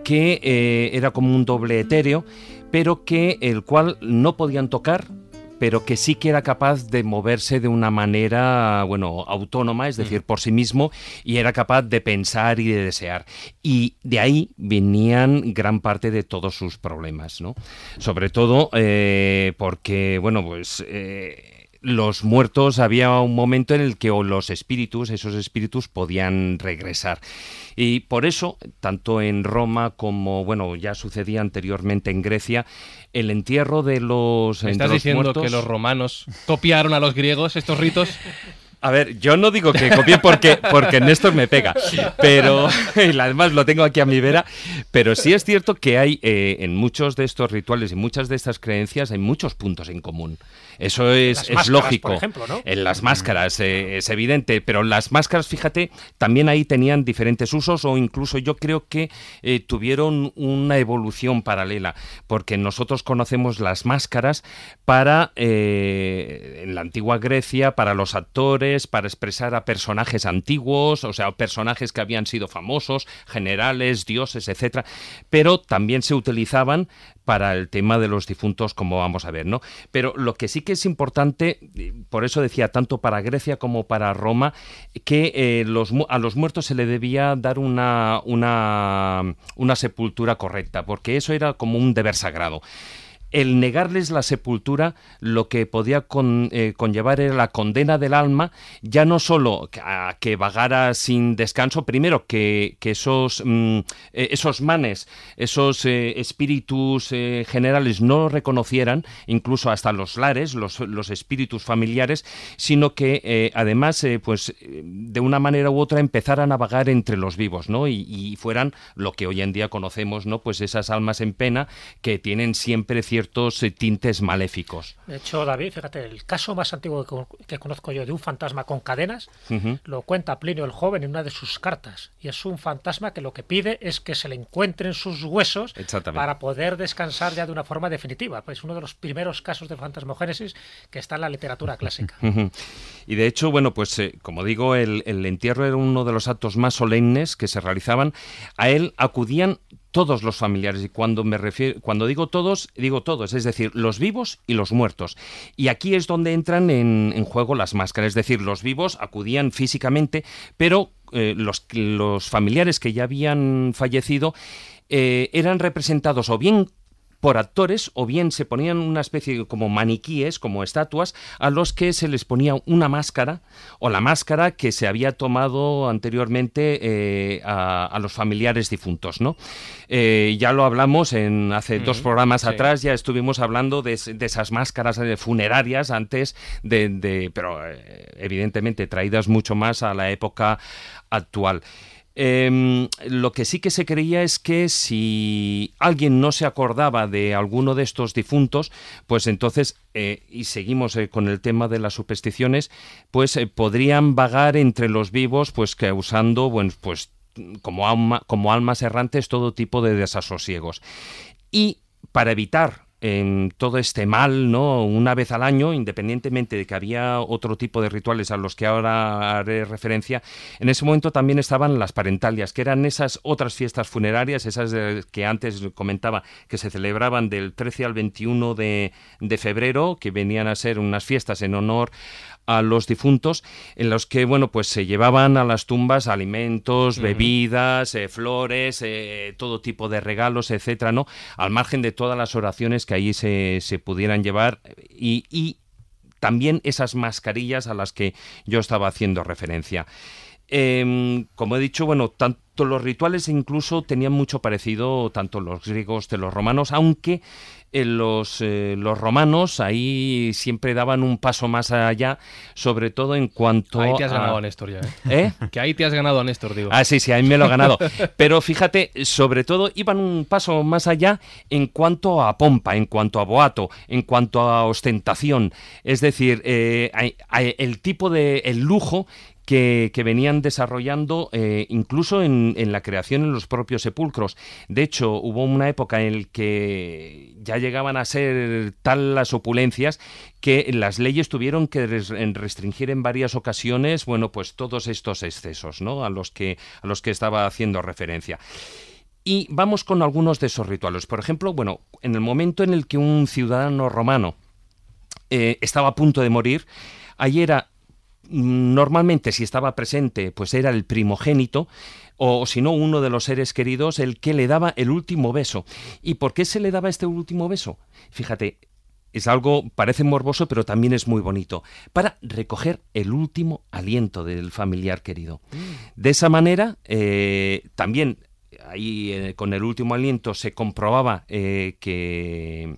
que eh, era como un doble etéreo, pero que el cual no podían tocar, pero que sí que era capaz de moverse de una manera, bueno, autónoma, es decir, por sí mismo, y era capaz de pensar y de desear. Y de ahí venían gran parte de todos sus problemas, ¿no? Sobre todo eh, porque, bueno, pues... Eh, los muertos había un momento en el que los espíritus, esos espíritus podían regresar. Y por eso, tanto en Roma como, bueno, ya sucedía anteriormente en Grecia, el entierro de los... ¿Me estás diciendo que los romanos copiaron a los griegos estos ritos? A ver, yo no digo que copie porque, porque Néstor me pega, pero y además lo tengo aquí a mi vera, pero sí es cierto que hay eh, en muchos de estos rituales y muchas de estas creencias hay muchos puntos en común. Eso es, es lógico. En las máscaras eh, es evidente, pero las máscaras, fíjate, también ahí tenían diferentes usos o incluso yo creo que eh, tuvieron una evolución paralela, porque nosotros conocemos las máscaras para, eh, en la antigua Grecia, para los actores, para expresar a personajes antiguos, o sea, personajes que habían sido famosos, generales, dioses, etcétera, pero también se utilizaban para el tema de los difuntos, como vamos a ver, ¿no? Pero lo que sí que es importante, por eso decía, tanto para Grecia como para Roma, que eh, a los muertos se le debía dar una sepultura correcta, porque eso era como un deber sagrado el negarles la sepultura lo que podía eh, conllevar era la condena del alma, ya no solo a que vagara sin descanso, primero que, esos, mm, eh, esos manes, esos eh, espíritus generales no lo reconocieran, incluso hasta los lares, los, los espíritus familiares, sino que además, pues de una manera u otra empezaran a vagar entre los vivos, ¿no? Y, y, fueran lo que hoy en día conocemos, ¿no? Pues esas almas en pena que tienen siempre cierto ciertos eh, tintes maléficos. De hecho, David, fíjate, el caso más antiguo que, conozco yo de un fantasma con cadenas lo cuenta Plinio el Joven en una de sus cartas. Y es un fantasma que lo que pide es que se le encuentren sus huesos para poder descansar ya de una forma definitiva. Pues uno de los primeros casos de fantasmogénesis que está en la literatura clásica. Y de hecho, bueno, pues eh, como digo, el, el entierro era uno de los actos más solemnes que se realizaban. A él acudían todos los familiares. Y cuando me refiero cuando digo todos digo todos es decir los vivos y los muertos. Y aquí es donde entran en, juego las máscaras es decir los vivos acudían físicamente pero eh, los, familiares que ya habían fallecido eh, eran representados o bien por actores o bien se ponían una especie de como maniquíes, como estatuas, a los que se les ponía una máscara o la máscara que se había tomado anteriormente eh, a, los familiares difuntos, ¿no? Eh, ya lo hablamos en hace dos programas atrás, ya estuvimos hablando de, esas máscaras eh, funerarias antes de, pero evidentemente traídas mucho más a la época actual. Em, lo que sí que se creía es que si alguien no se acordaba de alguno de estos difuntos, pues entonces, eh, y seguimos eh, con el tema de las supersticiones, pues eh, podrían vagar entre los vivos, pues causando, pues como almas errantes todo tipo de desasosiegos. Y para evitar en todo este mal, ¿no? Una vez al año, independientemente de que había otro tipo de rituales a los que ahora haré referencia, en ese momento también estaban las parentalias, que eran esas otras fiestas funerarias, esas que antes comentaba, que se celebraban del 13 al 21 de, de febrero, que venían a ser unas fiestas en honor a los difuntos, en los que, bueno, pues se llevaban a las tumbas alimentos, bebidas, eh, flores, eh, todo tipo de regalos, etcétera, ¿no? Al margen de todas las oraciones que allí se, se pudieran llevar y, y también esas mascarillas a las que yo estaba haciendo referencia. Em, como he dicho, bueno, tanto los rituales incluso tenían mucho parecido, tanto los griegos de los romanos, aunque eh, los, eh, los romanos ahí siempre daban un paso más allá, sobre todo en cuanto Ahí te has a... ganado a Néstor ya, ¿eh? ¿Eh? Que ahí te has ganado a Néstor, digo. Ah, sí, sí, ahí me lo he ganado. Pero fíjate, sobre todo iban un paso más allá en cuanto a pompa, en cuanto a boato, en cuanto a ostentación. Es decir, eh, el tipo de, el lujo que, venían desarrollando eh, incluso en, la creación en los propios sepulcros. De hecho, hubo una época en la que ya llegaban a ser tal las opulencias que las leyes tuvieron que restringir en varias ocasiones, bueno, pues todos estos excesos, ¿no? A los que, a los que estaba haciendo referencia. Y vamos con algunos de esos rituales. Por ejemplo, bueno, en el momento en el que un ciudadano romano eh, estaba a punto de morir, ahí era normalmente si estaba presente, pues era el primogénito o si no uno de los seres queridos el que le daba el último beso. ¿Y por qué se le daba este último beso? Fíjate, es algo, parece morboso, pero también es muy bonito, para recoger el último aliento del familiar querido. De esa manera, eh, también ahí eh, con el último aliento se comprobaba eh, que,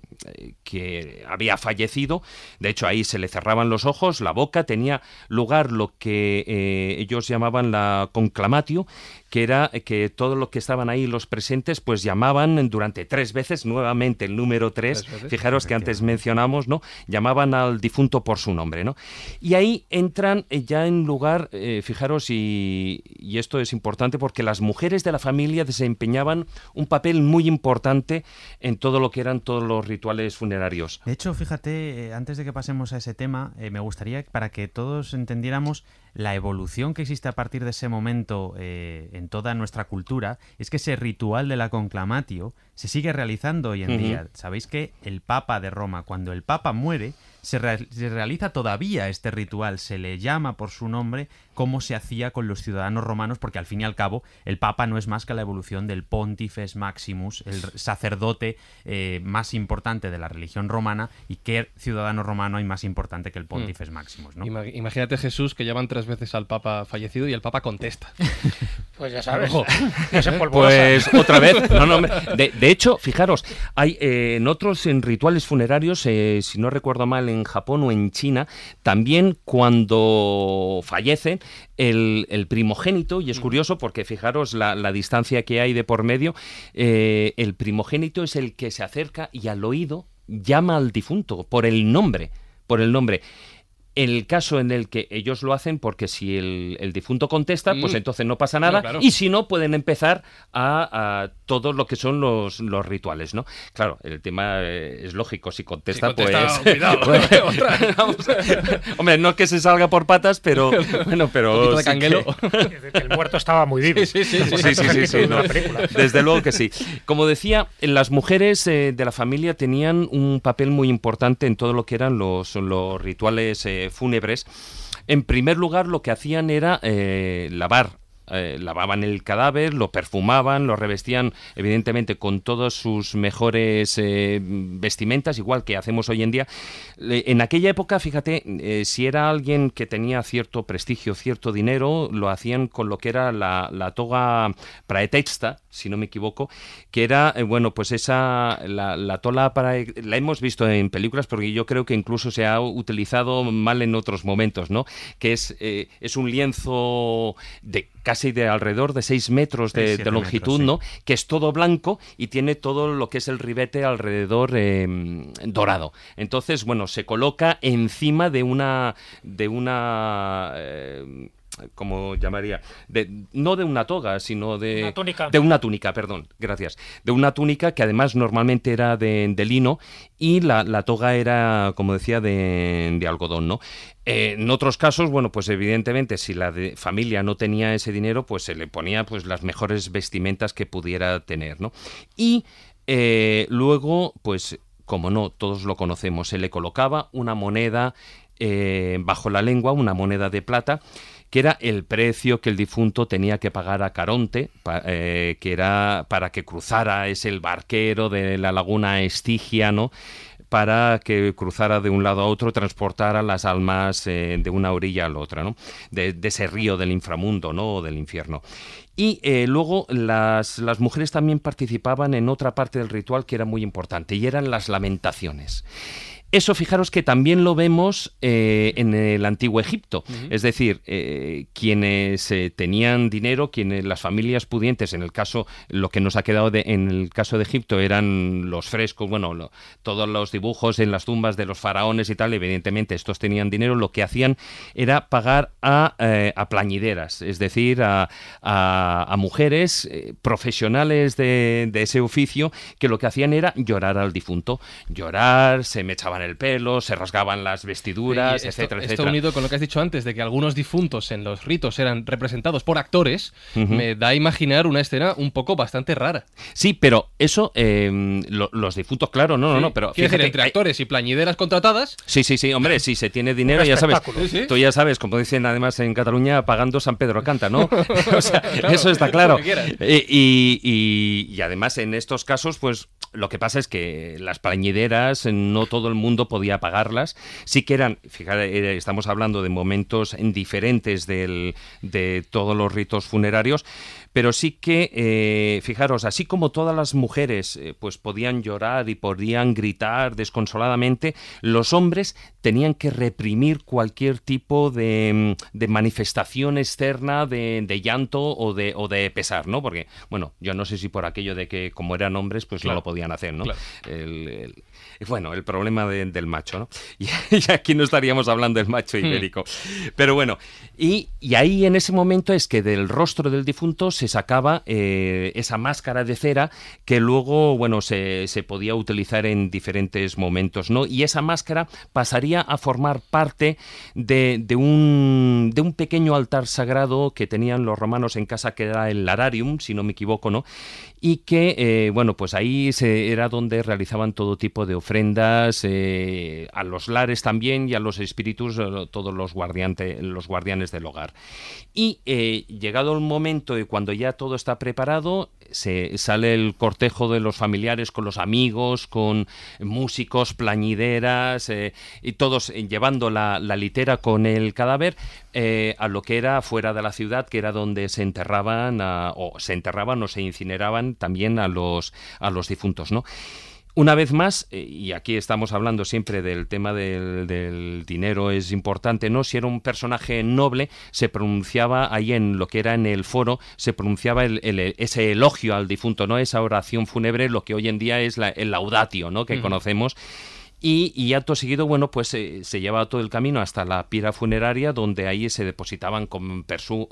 que había fallecido. De hecho, ahí se le cerraban los ojos, la boca, tenía lugar lo que eh, ellos llamaban la conclamatio, que era que todos los que estaban ahí, los presentes, pues llamaban durante tres veces, nuevamente el número tres, fijaros que antes mencionamos, ¿no? Llamaban al difunto por su nombre, ¿no? Y ahí entran eh, ya en lugar, eh, fijaros, y, y esto es importante porque las mujeres de la familia desempeñaban un papel muy importante en todo lo que eran todos los rituales funerarios. De hecho, fíjate, eh, antes de que pasemos a ese tema, eh, me gustaría para que todos entendiéramos la evolución que existe a partir de ese momento eh, en toda nuestra cultura, es que ese ritual de la conclamatio se sigue realizando hoy en día. Sabéis que el Papa de Roma, cuando el Papa muere, se, re- se realiza todavía este ritual, se le llama por su nombre como se hacía con los ciudadanos romanos, porque al fin y al cabo el Papa no es más que la evolución del Pontifex Maximus, el sacerdote eh, más importante de la religión romana, y qué ciudadano romano hay más importante que el Pontifex Maximus, ¿no? Ima- Imagínate Jesús que llaman tres veces al Papa fallecido y el Papa contesta. Pues ya sabes. Pues otra vez. No, no, me- de, de hecho, fijaros, hay eh, en otros en rituales funerarios, eh, si no recuerdo mal, en Japón o en China, también cuando fallecen el, el primogénito, y es curioso porque fijaros la, la distancia que hay de por medio, eh, el primogénito es el que se acerca y al oído llama al difunto por el nombre, por el nombre. El caso en el que ellos lo hacen, porque si el, el difunto contesta, pues Mm. entonces no pasa nada, claro. y si no, pueden empezar a, a todo lo que son los, los rituales, ¿no? Claro, el tema eh, es lógico, si contesta, Si contesta, pues... cuidado. pues, vamos a- Hombre, no que se salga por patas, pero bueno, pero... Un de canguelo. Es que el muerto estaba muy vivo. Sí, sí, sí, es no. Desde luego que sí. Como decía, las mujeres eh, de la familia tenían un papel muy importante en todo lo que eran los, los rituales eh, fúnebres. En primer lugar, lo que hacían era eh, lavar. Eh, lavaban el cadáver, lo perfumaban, lo revestían evidentemente con todas sus mejores eh, vestimentas, igual que hacemos hoy en día. En aquella época, fíjate, eh, si era alguien que tenía cierto prestigio, cierto dinero, lo hacían con lo que era la, toga praetexta, si no me equivoco, que era, bueno, pues esa, la, la tola para, la hemos visto en películas, porque yo creo que incluso se ha utilizado mal en otros momentos, ¿no? Que es, es un lienzo de casi de alrededor de 6 metros de, de longitud, metros, ¿no? Que es todo blanco y tiene todo lo que es el ribete alrededor eh, dorado. Entonces, bueno, se coloca encima de una, de una, eh, ¿cómo llamaría? De, no de una toga, sino de... Una túnica. De una túnica, perdón, gracias. De una túnica que además normalmente era de, de lino y la, la toga era, como decía, de, de algodón, ¿no? Eh, en otros casos, bueno, pues evidentemente si la de- familia no tenía ese dinero, pues se le ponía pues las mejores vestimentas que pudiera tener, ¿no? Y eh, luego, pues como no, todos lo conocemos, se le colocaba una moneda eh, bajo la lengua, una moneda de plata, que era el precio que el difunto tenía que pagar a Caronte, eh, que era para que cruzara, es el barquero de la laguna Estigia, ¿no? para que cruzara de un lado a otro, transportara las almas eh, de una orilla a la otra, ¿no? De, de ese río del inframundo, ¿no? O del infierno. Y eh, luego las, las, mujeres también participaban en otra parte del ritual que era muy importante y eran las lamentaciones. Eso fijaros que también lo vemos eh, en el antiguo Egipto. Es decir, eh, quienes eh, tenían dinero, quienes las familias pudientes, en el caso, lo que nos ha quedado de, en el caso de Egipto eran los frescos, bueno, todos los dibujos en las tumbas de los faraones y tal, evidentemente estos tenían dinero, lo que hacían era pagar a, a plañideras, es decir, a, a mujeres profesionales de, de ese oficio que lo que hacían era llorar al difunto, llorar, se me echaban el pelo, se rasgaban las vestiduras, Sí, esto- etcétera, esto etcétera. unido con lo que has dicho antes, de que algunos difuntos en los ritos eran representados por actores, Ujú. me da a imaginar una escena un poco bastante rara. Sí, pero eso, eh, lo- los difuntos, claro, no, no, Sí. no, pero Quiero decir, fíjate, entre hay- actores y plañideras contratadas, Sí, sí, sí, hombre, si se tiene dinero, ya sabes. Sí. Tú ya sabes, como dicen además en Cataluña, pagando San Pedro canta, ¿no? o sea, Claro, eso está claro. Eh, y, y- y además, en estos casos, pues lo que pasa es que las plañideras, no todo el mundo podía pagarlas. Sí que eran, fíjate, eh, estamos hablando de momentos diferentes del- de todos los ritos funerarios, pero sí que, eh, fijaros, así como todas las mujeres eh, pues podían llorar y podían gritar desconsoladamente, los hombres tenían que reprimir cualquier tipo de, mm, de manifestación externa de, de llanto o de, o de pesar, ¿no? Porque, bueno, yo no sé si por aquello de que como eran hombres, pues Claro. no lo podían hacer, ¿no? Claro. El- el- bueno, el problema de- del macho, ¿no? Y, y aquí no estaríamos hablando del macho Hmm. ibérico. Pero bueno, y, y ahí en ese momento es que del rostro del difunto se sacaba eh, esa máscara de cera que luego, bueno, se, se podía utilizar en diferentes momentos, ¿no? Y esa máscara pasaría a formar parte de, de un, de un pequeño altar sagrado que tenían los romanos en casa, que era el lararium, si no me equivoco, ¿no? y que, eh, bueno, pues ahí se, era donde realizaban todo tipo de ofrendas eh, a los lares también y a los espíritus, todos los, guardiante- los guardianes del hogar. Y eh, llegado el momento y cuando ya todo está preparado, se sale el cortejo de los familiares con los amigos, con músicos, plañideras, eh, y todos eh, llevando la, litera con el cadáver a lo que era fuera de la ciudad, que era donde se enterraban, o se enterraban o se incineraban también a los, a los difuntos, ¿no? Una vez más, eh, y aquí estamos hablando siempre del tema del, del dinero, es importante, ¿no? Si era un personaje noble, se pronunciaba ahí en lo que era en el foro, se pronunciaba el- el- ese elogio al difunto, ¿no? Esa oración fúnebre, lo que hoy en día es la- el laudatio, ¿no? Que conocemos. Y, y acto seguido, bueno, pues eh, se llevaba todo el camino hasta la pira funeraria, donde ahí se depositaban con,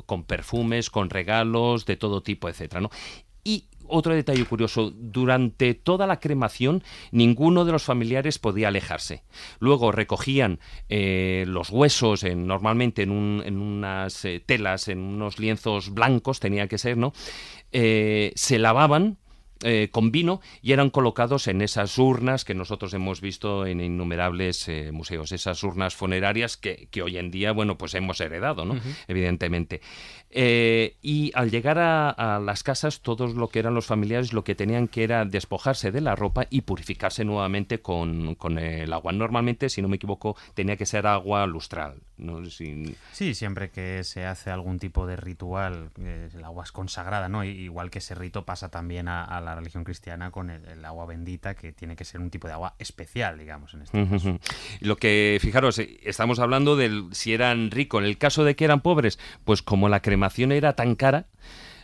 con perfumes, con regalos, de todo tipo, etcétera, ¿no? Y otro detalle curioso, durante toda la cremación ninguno de los familiares podía alejarse. Luego recogían eh, los huesos en- normalmente en, un- en unas eh, telas, en unos lienzos blancos, tenía que ser, ¿no? Eh, se lavaban eh, con vino y eran colocados en esas urnas que nosotros hemos visto en innumerables eh, museos, esas urnas funerarias que, que hoy en día, bueno, pues hemos heredado, ¿no? Evidentemente. Eh, y al llegar a, a las casas, todos lo que eran los familiares lo que tenían que era despojarse de la ropa y purificarse nuevamente con, con el agua. Normalmente, si no me equivoco, tenía que ser agua lustral. ¿no? Sin- Sí, siempre que se hace algún tipo de ritual, eh, el agua es consagrada, ¿no? Igual que ese rito pasa también a, a la religión cristiana con el, el agua bendita, que tiene que ser un tipo de agua especial, digamos, en este caso. Lo que, fijaros, eh, estamos hablando del si eran ricos. En el caso de que eran pobres, pues como la era tan cara,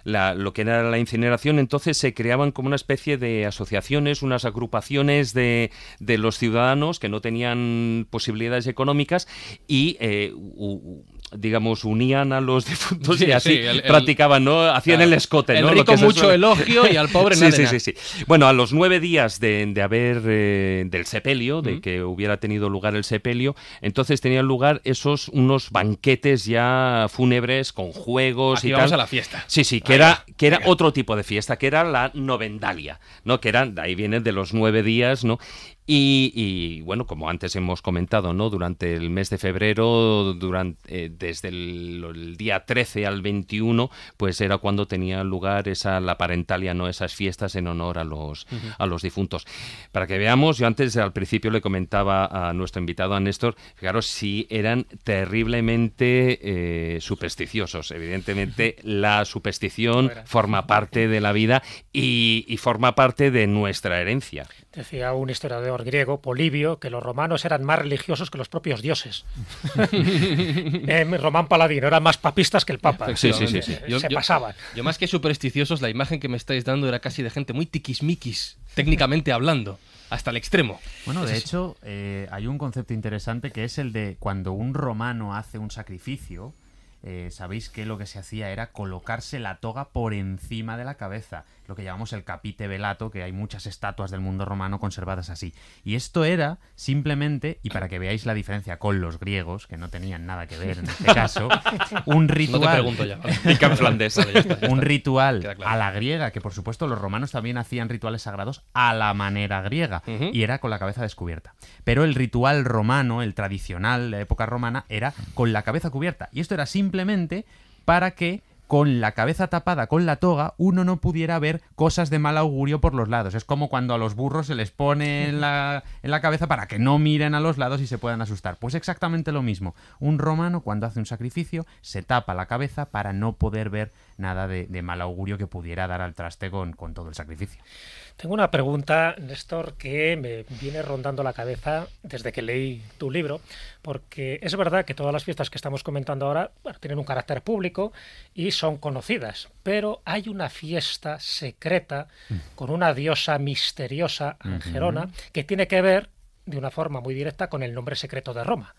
la- lo que era la incineración, entonces se creaban como una especie de asociaciones, unas agrupaciones de, de los ciudadanos que no tenían posibilidades económicas y, eh, digamos, unían a los difuntos Sí, y así sí, el- practicaban, ¿no? Hacían el escote, El ¿no? Lo rico que mucho elogio y al pobre sí, nada sí, nada. sí, sí. Bueno, a los nueve días de, de haber eh, del sepelio, de que hubiera tenido lugar el sepelio, entonces tenían lugar esos unos banquetes ya fúnebres con juegos Aquí y vamos tal. a la fiesta. Sí, sí, que era, que era venga. otro tipo de fiesta, que era la novendalia, ¿no? Que eran, de ahí vienen de los nueve días, ¿no? Y, bueno, como antes hemos comentado, ¿no? Durante el mes de febrero, durante, eh, desde el, día 13 al 21, pues era cuando tenía lugar esa la parentalia, ¿no? Esas fiestas en honor a los, a los difuntos. Para que veamos, yo antes al principio le comentaba a nuestro invitado, a Néstor, fijaros si eran terriblemente eh, supersticiosos. Evidentemente, la superstición forma parte de la vida y forma parte de nuestra herencia. Decía un historiador griego, Polibio, que los romanos eran más religiosos que los propios dioses. eh, Román Paladino eran más papistas que el Papa. Sí, sí, sí. Se pasaban. Yo, más que supersticiosos, la imagen que me estáis dando era casi de gente muy tiquismiquis, técnicamente hablando hasta el extremo. Bueno, de hecho, eh, hay un concepto interesante que es el de cuando un romano hace un sacrificio, eh, sabéis que lo que se hacía era colocarse la toga por encima de la cabeza, lo que llamamos el capite velato, que hay muchas estatuas del mundo romano conservadas así. Y esto era simplemente, y para que veáis la diferencia con los griegos, que no tenían nada que ver en este caso, un ritual. un ritual a la griega, que por supuesto los romanos también hacían rituales sagrados a la manera griega, y era con la cabeza descubierta. Pero el ritual romano, el tradicional de la época romana, era con la cabeza cubierta. Y esto era simplemente para que con la cabeza tapada con la toga, uno no pudiera ver cosas de mal augurio por los lados. Es como cuando a los burros se les pone en la, en la cabeza para que no miren a los lados y se puedan asustar. Pues exactamente lo mismo. Un romano cuando hace un sacrificio se tapa la cabeza para no poder ver nada de, mal augurio que pudiera dar al traste con, con todo el sacrificio. Tengo una pregunta, Néstor, que me viene rondando la cabeza desde que leí tu libro, porque es verdad que todas las fiestas que estamos comentando ahora tienen un carácter público y son conocidas, pero hay una fiesta secreta con una diosa misteriosa, Angerona, que tiene que ver de una forma muy directa con el nombre secreto de Roma.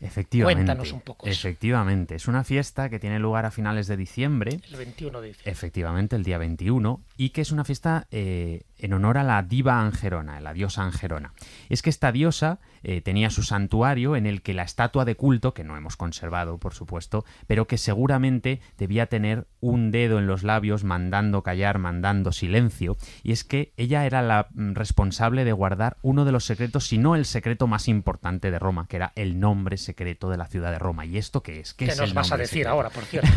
Efectivamente. Cuéntanos un poco. Efectivamente. Es una fiesta que tiene lugar a finales de diciembre. El 21 de diciembre. Efectivamente, el día 21. Y que es una fiesta eh, en honor a la diva Angerona, la diosa Angerona. Es que esta diosa eh, tenía su santuario en el que la estatua de culto, que no hemos conservado, por supuesto, pero que seguramente debía tener un dedo en los labios mandando callar, mandando silencio, y es que ella era la mm, responsable de guardar uno de los secretos, si no el secreto más importante de Roma, que era el nombre secreto de la ciudad de Roma. ¿Y esto qué es? ¿Qué, ¿Qué nos vas a decir ahora, por cierto?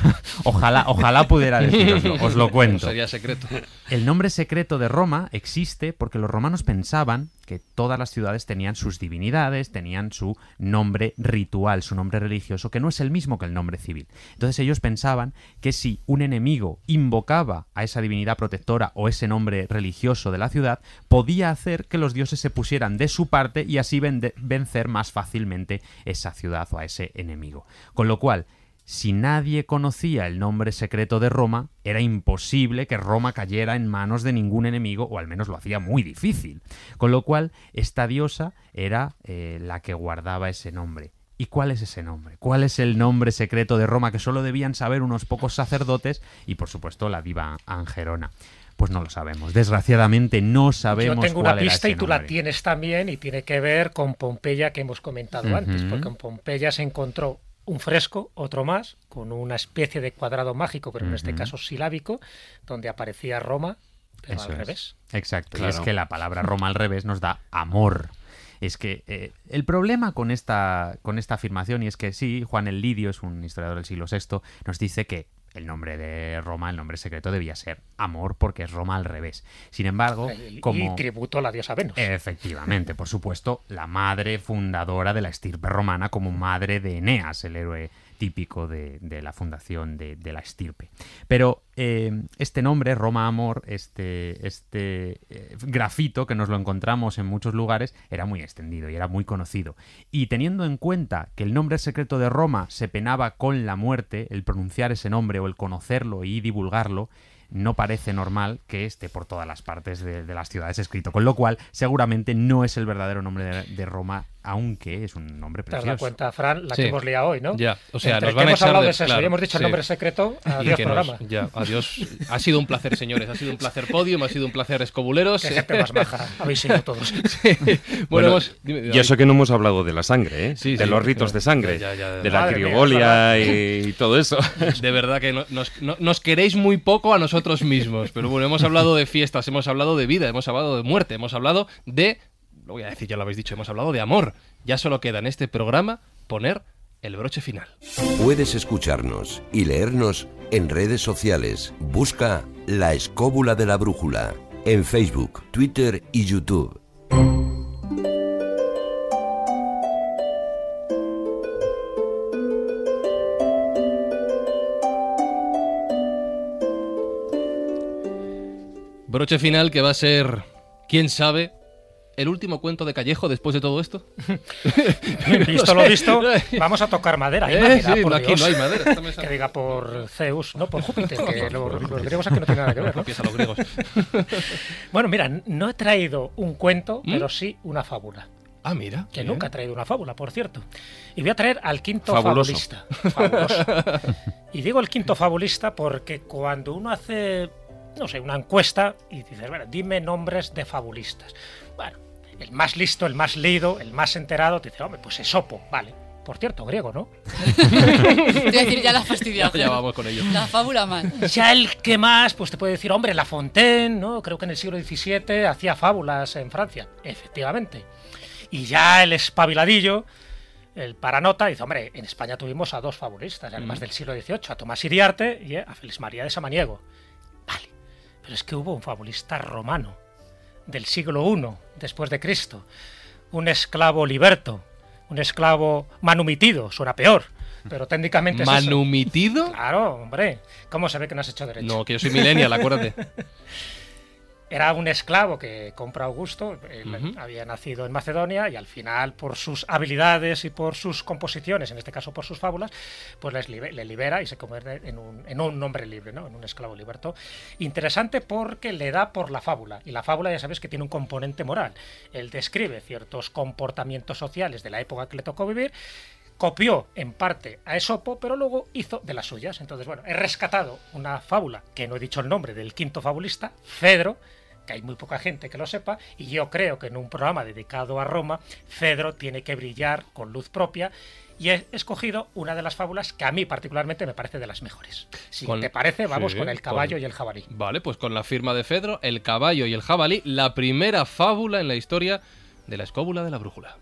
ojalá, ojalá pudiera deciroslo, os lo cuento. Sería secreto. El nombre secreto de Roma existe porque los romanos pensaban que todas las ciudades tenían sus divinidades, tenían su nombre ritual, su nombre religioso, que no es el mismo que el nombre civil. Entonces ellos pensaban que si un enemigo invocaba a esa divinidad protectora o ese nombre religioso de la ciudad, podía hacer que los dioses se pusieran de su parte y así vencer más fácilmente esa ciudad o a ese enemigo. Con lo cual, si nadie conocía el nombre secreto de Roma, era imposible que Roma cayera en manos de ningún enemigo, o al menos lo hacía muy difícil. Con lo cual, esta diosa era eh, la que guardaba ese nombre. ¿Y cuál es ese nombre? ¿Cuál es el nombre secreto de Roma que solo debían saber unos pocos sacerdotes y, por supuesto, la diva Angerona? Pues no lo sabemos. Desgraciadamente no sabemos. Yo tengo una pista y tú la tienes también y tiene que ver con Pompeya que hemos comentado antes, porque en Pompeya se encontró un fresco, otro más, con una especie de cuadrado mágico, pero en este caso silábico, donde aparecía Roma, pero al revés. Exacto, y es que la palabra Roma al revés nos da amor. Es que eh, el problema con esta, con esta afirmación, y es que sí, Juan el Lidio es un historiador del siglo VI, nos dice que el nombre de Roma, el nombre secreto debía ser amor, porque es Roma al revés. Sin embargo, como... Y tributo a la diosa Venus. Efectivamente, por supuesto, la madre fundadora de la estirpe romana como madre de Eneas, el héroe típico de, la fundación de, la estirpe. Pero eh, este nombre, Roma Amor, este, este eh, grafito que nos lo encontramos en muchos lugares, era muy extendido y era muy conocido. Y teniendo en cuenta que el nombre secreto de Roma se penaba con la muerte, el pronunciar ese nombre o el conocerlo y divulgarlo, no parece normal que esté por todas las partes de, las ciudades escrito, con lo cual seguramente no es el verdadero nombre de Roma aunque es un nombre precioso. Te das cuenta, Fran, la que hemos liado hoy, ¿no? Ya, o sea, nos van a hemos hablado de, eso y hemos dicho el nombre secreto, adiós programa. ya, adiós. Ha sido un placer, señores, ha sido un placer podium, ha sido un placer escobuleros. Qué gente más baja, habéis sido todos. Bueno, y eso que no hemos hablado de la sangre, ¿eh? de los ritos de sangre, de la criogolia y, todo eso. De verdad que nos, nos queréis muy poco a nosotros mismos, pero bueno, hemos hablado de fiestas, hemos hablado de vida, hemos hablado de muerte, hemos hablado de lo voy a decir, ya lo habéis dicho, hemos hablado de amor. Ya solo queda en este programa poner el broche final. Puedes escucharnos y leernos en redes sociales. Busca La Escóbula de la Brújula en Facebook, Twitter y YouTube. Broche final que va a ser, quién sabe, el último cuento de Callejo después de todo esto. visto lo visto, vamos a tocar madera. Hay Eh, madera, sí, por aquí Dios. no hay madera, que diga por Zeus, no por Júpiter, que lo- los griegos aquí no tienen nada que ver. ¿no? Copias a los griegos. Bueno, mira, no he traído un cuento, ¿Mm? pero sí una fábula. Ah, mira. Que bien. nunca he traído una fábula, por cierto. Y voy a traer al quinto Fabuloso. fabulista. Fabuloso. Y digo el quinto fabulista porque cuando uno hace, no sé, una encuesta y dices, bueno, dime nombres de fabulistas. Bueno, el más listo, el más leído, el más enterado, te dice, hombre, pues Esopo, vale. Por cierto, griego, ¿no? Te voy a decir, ya la fastidiado. Ya vamos con ello. La fábula mal. Ya el que más, pues te puede decir, hombre, La Fontaine, ¿no? Creo que en el siglo XVII hacía fábulas en Francia. Efectivamente. Y ya el espabiladillo, el paranota, dice, hombre, en España tuvimos a dos fabulistas, además del siglo XVIII, a Tomás Iriarte y a Félix María de Samaniego. Vale. Pero es que hubo un fabulista romano del siglo I después de Cristo, un esclavo liberto, un esclavo manumitido, suena peor, pero técnicamente es eso. ¿Manumitido? Claro, hombre. ¿Cómo se ve que no has hecho derecho? No, que yo soy millennial, acuérdate. Era un esclavo que compra Augusto, él había nacido en Macedonia y al final, por sus habilidades y por sus composiciones, en este caso por sus fábulas, pues les libe- le libera y se convierte en un, en un hombre libre, ¿no? en un esclavo liberto. Interesante porque le da por la fábula, y la fábula ya sabes que tiene un componente moral. Él describe ciertos comportamientos sociales de la época que le tocó vivir, copió en parte a Esopo, pero luego hizo de las suyas. Entonces, bueno, he rescatado una fábula, que no he dicho el nombre del quinto fabulista, Fedro, hay muy poca gente que lo sepa, y yo creo que en un programa dedicado a Roma, Fedro tiene que brillar con luz propia, y he escogido una de las fábulas que a mí particularmente me parece de las mejores. Si Con- te parece, vamos sí, con el caballo con- y el jabalí. Vale, pues con la firma de Fedro, el caballo y el jabalí, la primera fábula en la historia de la escóbula de la brújula.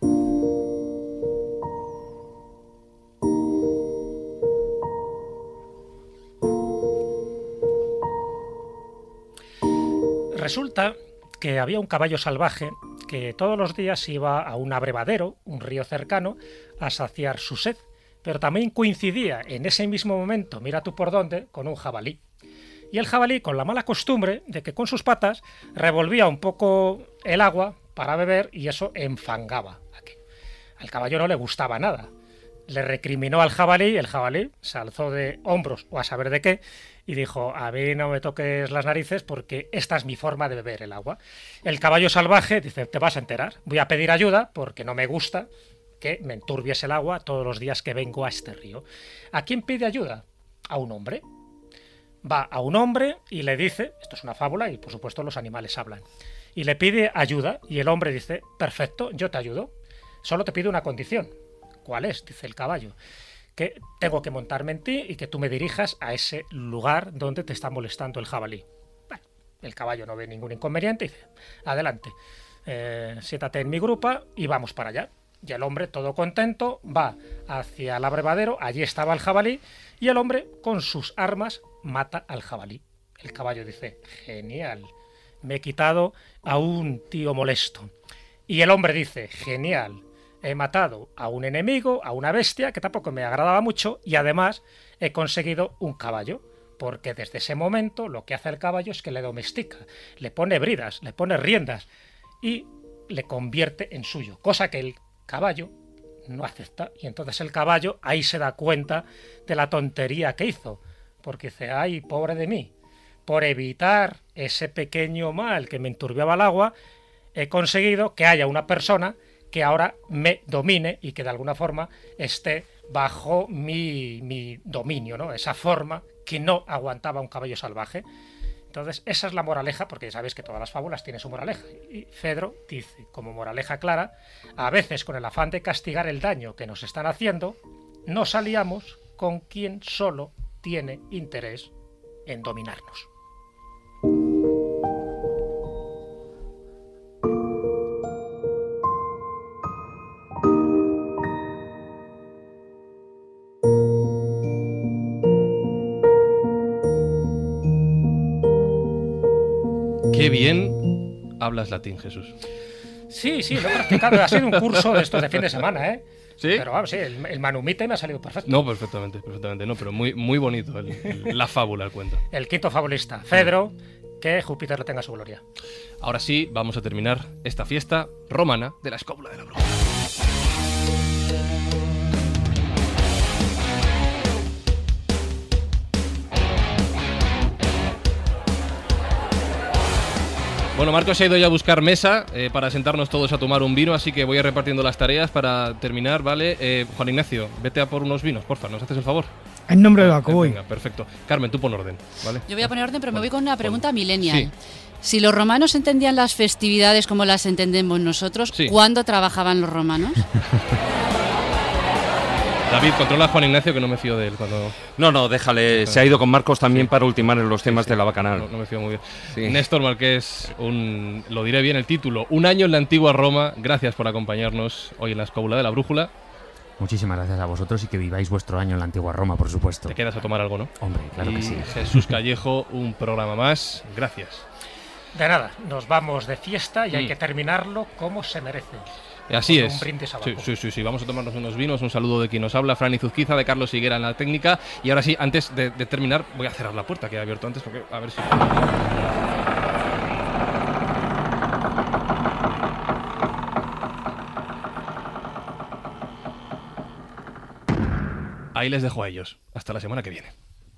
Resulta que había un caballo salvaje que todos los días iba a un abrevadero, un río cercano, a saciar su sed, pero también coincidía en ese mismo momento, mira tú por dónde, con un jabalí. Y el jabalí, con la mala costumbre de que con sus patas revolvía un poco el agua para beber y eso enfangaba. Al caballo no le gustaba nada. Le recriminó al jabalí, el jabalí se alzó de hombros o a saber de qué y dijo, a mí no me toques las narices porque esta es mi forma de beber el agua. El caballo salvaje dice, te vas a enterar, voy a pedir ayuda porque no me gusta que me enturbies el agua todos los días que vengo a este río. ¿A quién pide ayuda? A un hombre. Va a un hombre y le dice, esto es una fábula y por supuesto los animales hablan, y le pide ayuda y el hombre dice, perfecto, yo te ayudo, solo te pido una condición. ¿Cuál es? Dice el caballo. Que tengo que montarme en ti y que tú me dirijas a ese lugar donde te está molestando el jabalí. Bueno, el caballo no ve ningún inconveniente y dice, adelante, eh, siéntate en mi grupa y vamos para allá. Y el hombre, todo contento, va hacia el abrevadero, allí estaba el jabalí, y el hombre, con sus armas, mata al jabalí. El caballo dice, genial, me he quitado a un tío molesto. Y el hombre dice, genial, he matado a un enemigo, a una bestia, que tampoco me agradaba mucho, y además he conseguido un caballo. Porque desde ese momento lo que hace el caballo es que le domestica, le pone bridas, le pone riendas y le convierte en suyo, cosa que el caballo no acepta. Y entonces el caballo ahí se da cuenta de la tontería que hizo, porque dice, ay, pobre de mí, por evitar ese pequeño mal que me enturbiaba el agua, he conseguido que haya una persona que ahora me domine y que de alguna forma esté bajo mi, mi dominio, ¿no? Esa forma que no aguantaba un caballo salvaje. Entonces, esa es la moraleja, porque ya sabéis que todas las fábulas tienen su moraleja. Y Fedro dice, como moraleja clara, a veces con el afán de castigar el daño que nos están haciendo, nos aliamos con quien solo tiene interés en dominarnos. Qué bien hablas latín, Jesús. Sí, sí, lo he practicado. Ha sido un curso de estos de fin de semana, ¿eh? ¿Sí? Pero vamos, sí, el, el manumite me ha salido perfecto. No, perfectamente, perfectamente. No, pero muy, muy bonito el- el- la fábula, el cuento. El quinto fabulista, Cedro, que Júpiter le tenga su gloria. Ahora sí, vamos a terminar esta fiesta romana de la escóbula de la bruja. Bueno, Marcos se ha ido ya a buscar mesa eh, para sentarnos todos a tomar un vino, así que voy a ir repartiendo las tareas para terminar, ¿vale? Eh, Juan Ignacio, vete a por unos vinos, porfa, ¿nos haces el favor? En nombre de Baco, voy. Venga, perfecto. Carmen, tú pon orden, ¿vale? Yo voy a poner orden, pero me voy con una pregunta millennial. Sí. Si los romanos entendían las festividades como las entendemos nosotros, Sí. ¿cuándo trabajaban los romanos? David, controla a Juan Ignacio que no me fío de él cuando... No, no, déjale. Se ha ido con Marcos también para ultimar en los temas de la bacanal. No, no me fío muy bien. Sí. Néstor Marqués, un, lo diré bien el título, Un año en la antigua Roma. Gracias por acompañarnos hoy en la escóbula de la brújula. Muchísimas gracias a vosotros y que viváis vuestro año en la antigua Roma, por supuesto. Te quedas a tomar algo, ¿no? Hombre, claro y que sí. Jesús Callejo, un programa más. Gracias. De nada, nos vamos de fiesta y hay Mm. que terminarlo como se merece. Así Con es. un brindis abajo. Sí, sí, sí, sí, vamos a tomarnos unos vinos. Un saludo de quien nos habla, Fran Izuzquiza, de Carlos Higuera en la técnica. Y ahora sí, antes de, de terminar, voy a cerrar la puerta que he abierto antes porque a ver si. Ahí les dejo a ellos. Hasta la semana que viene.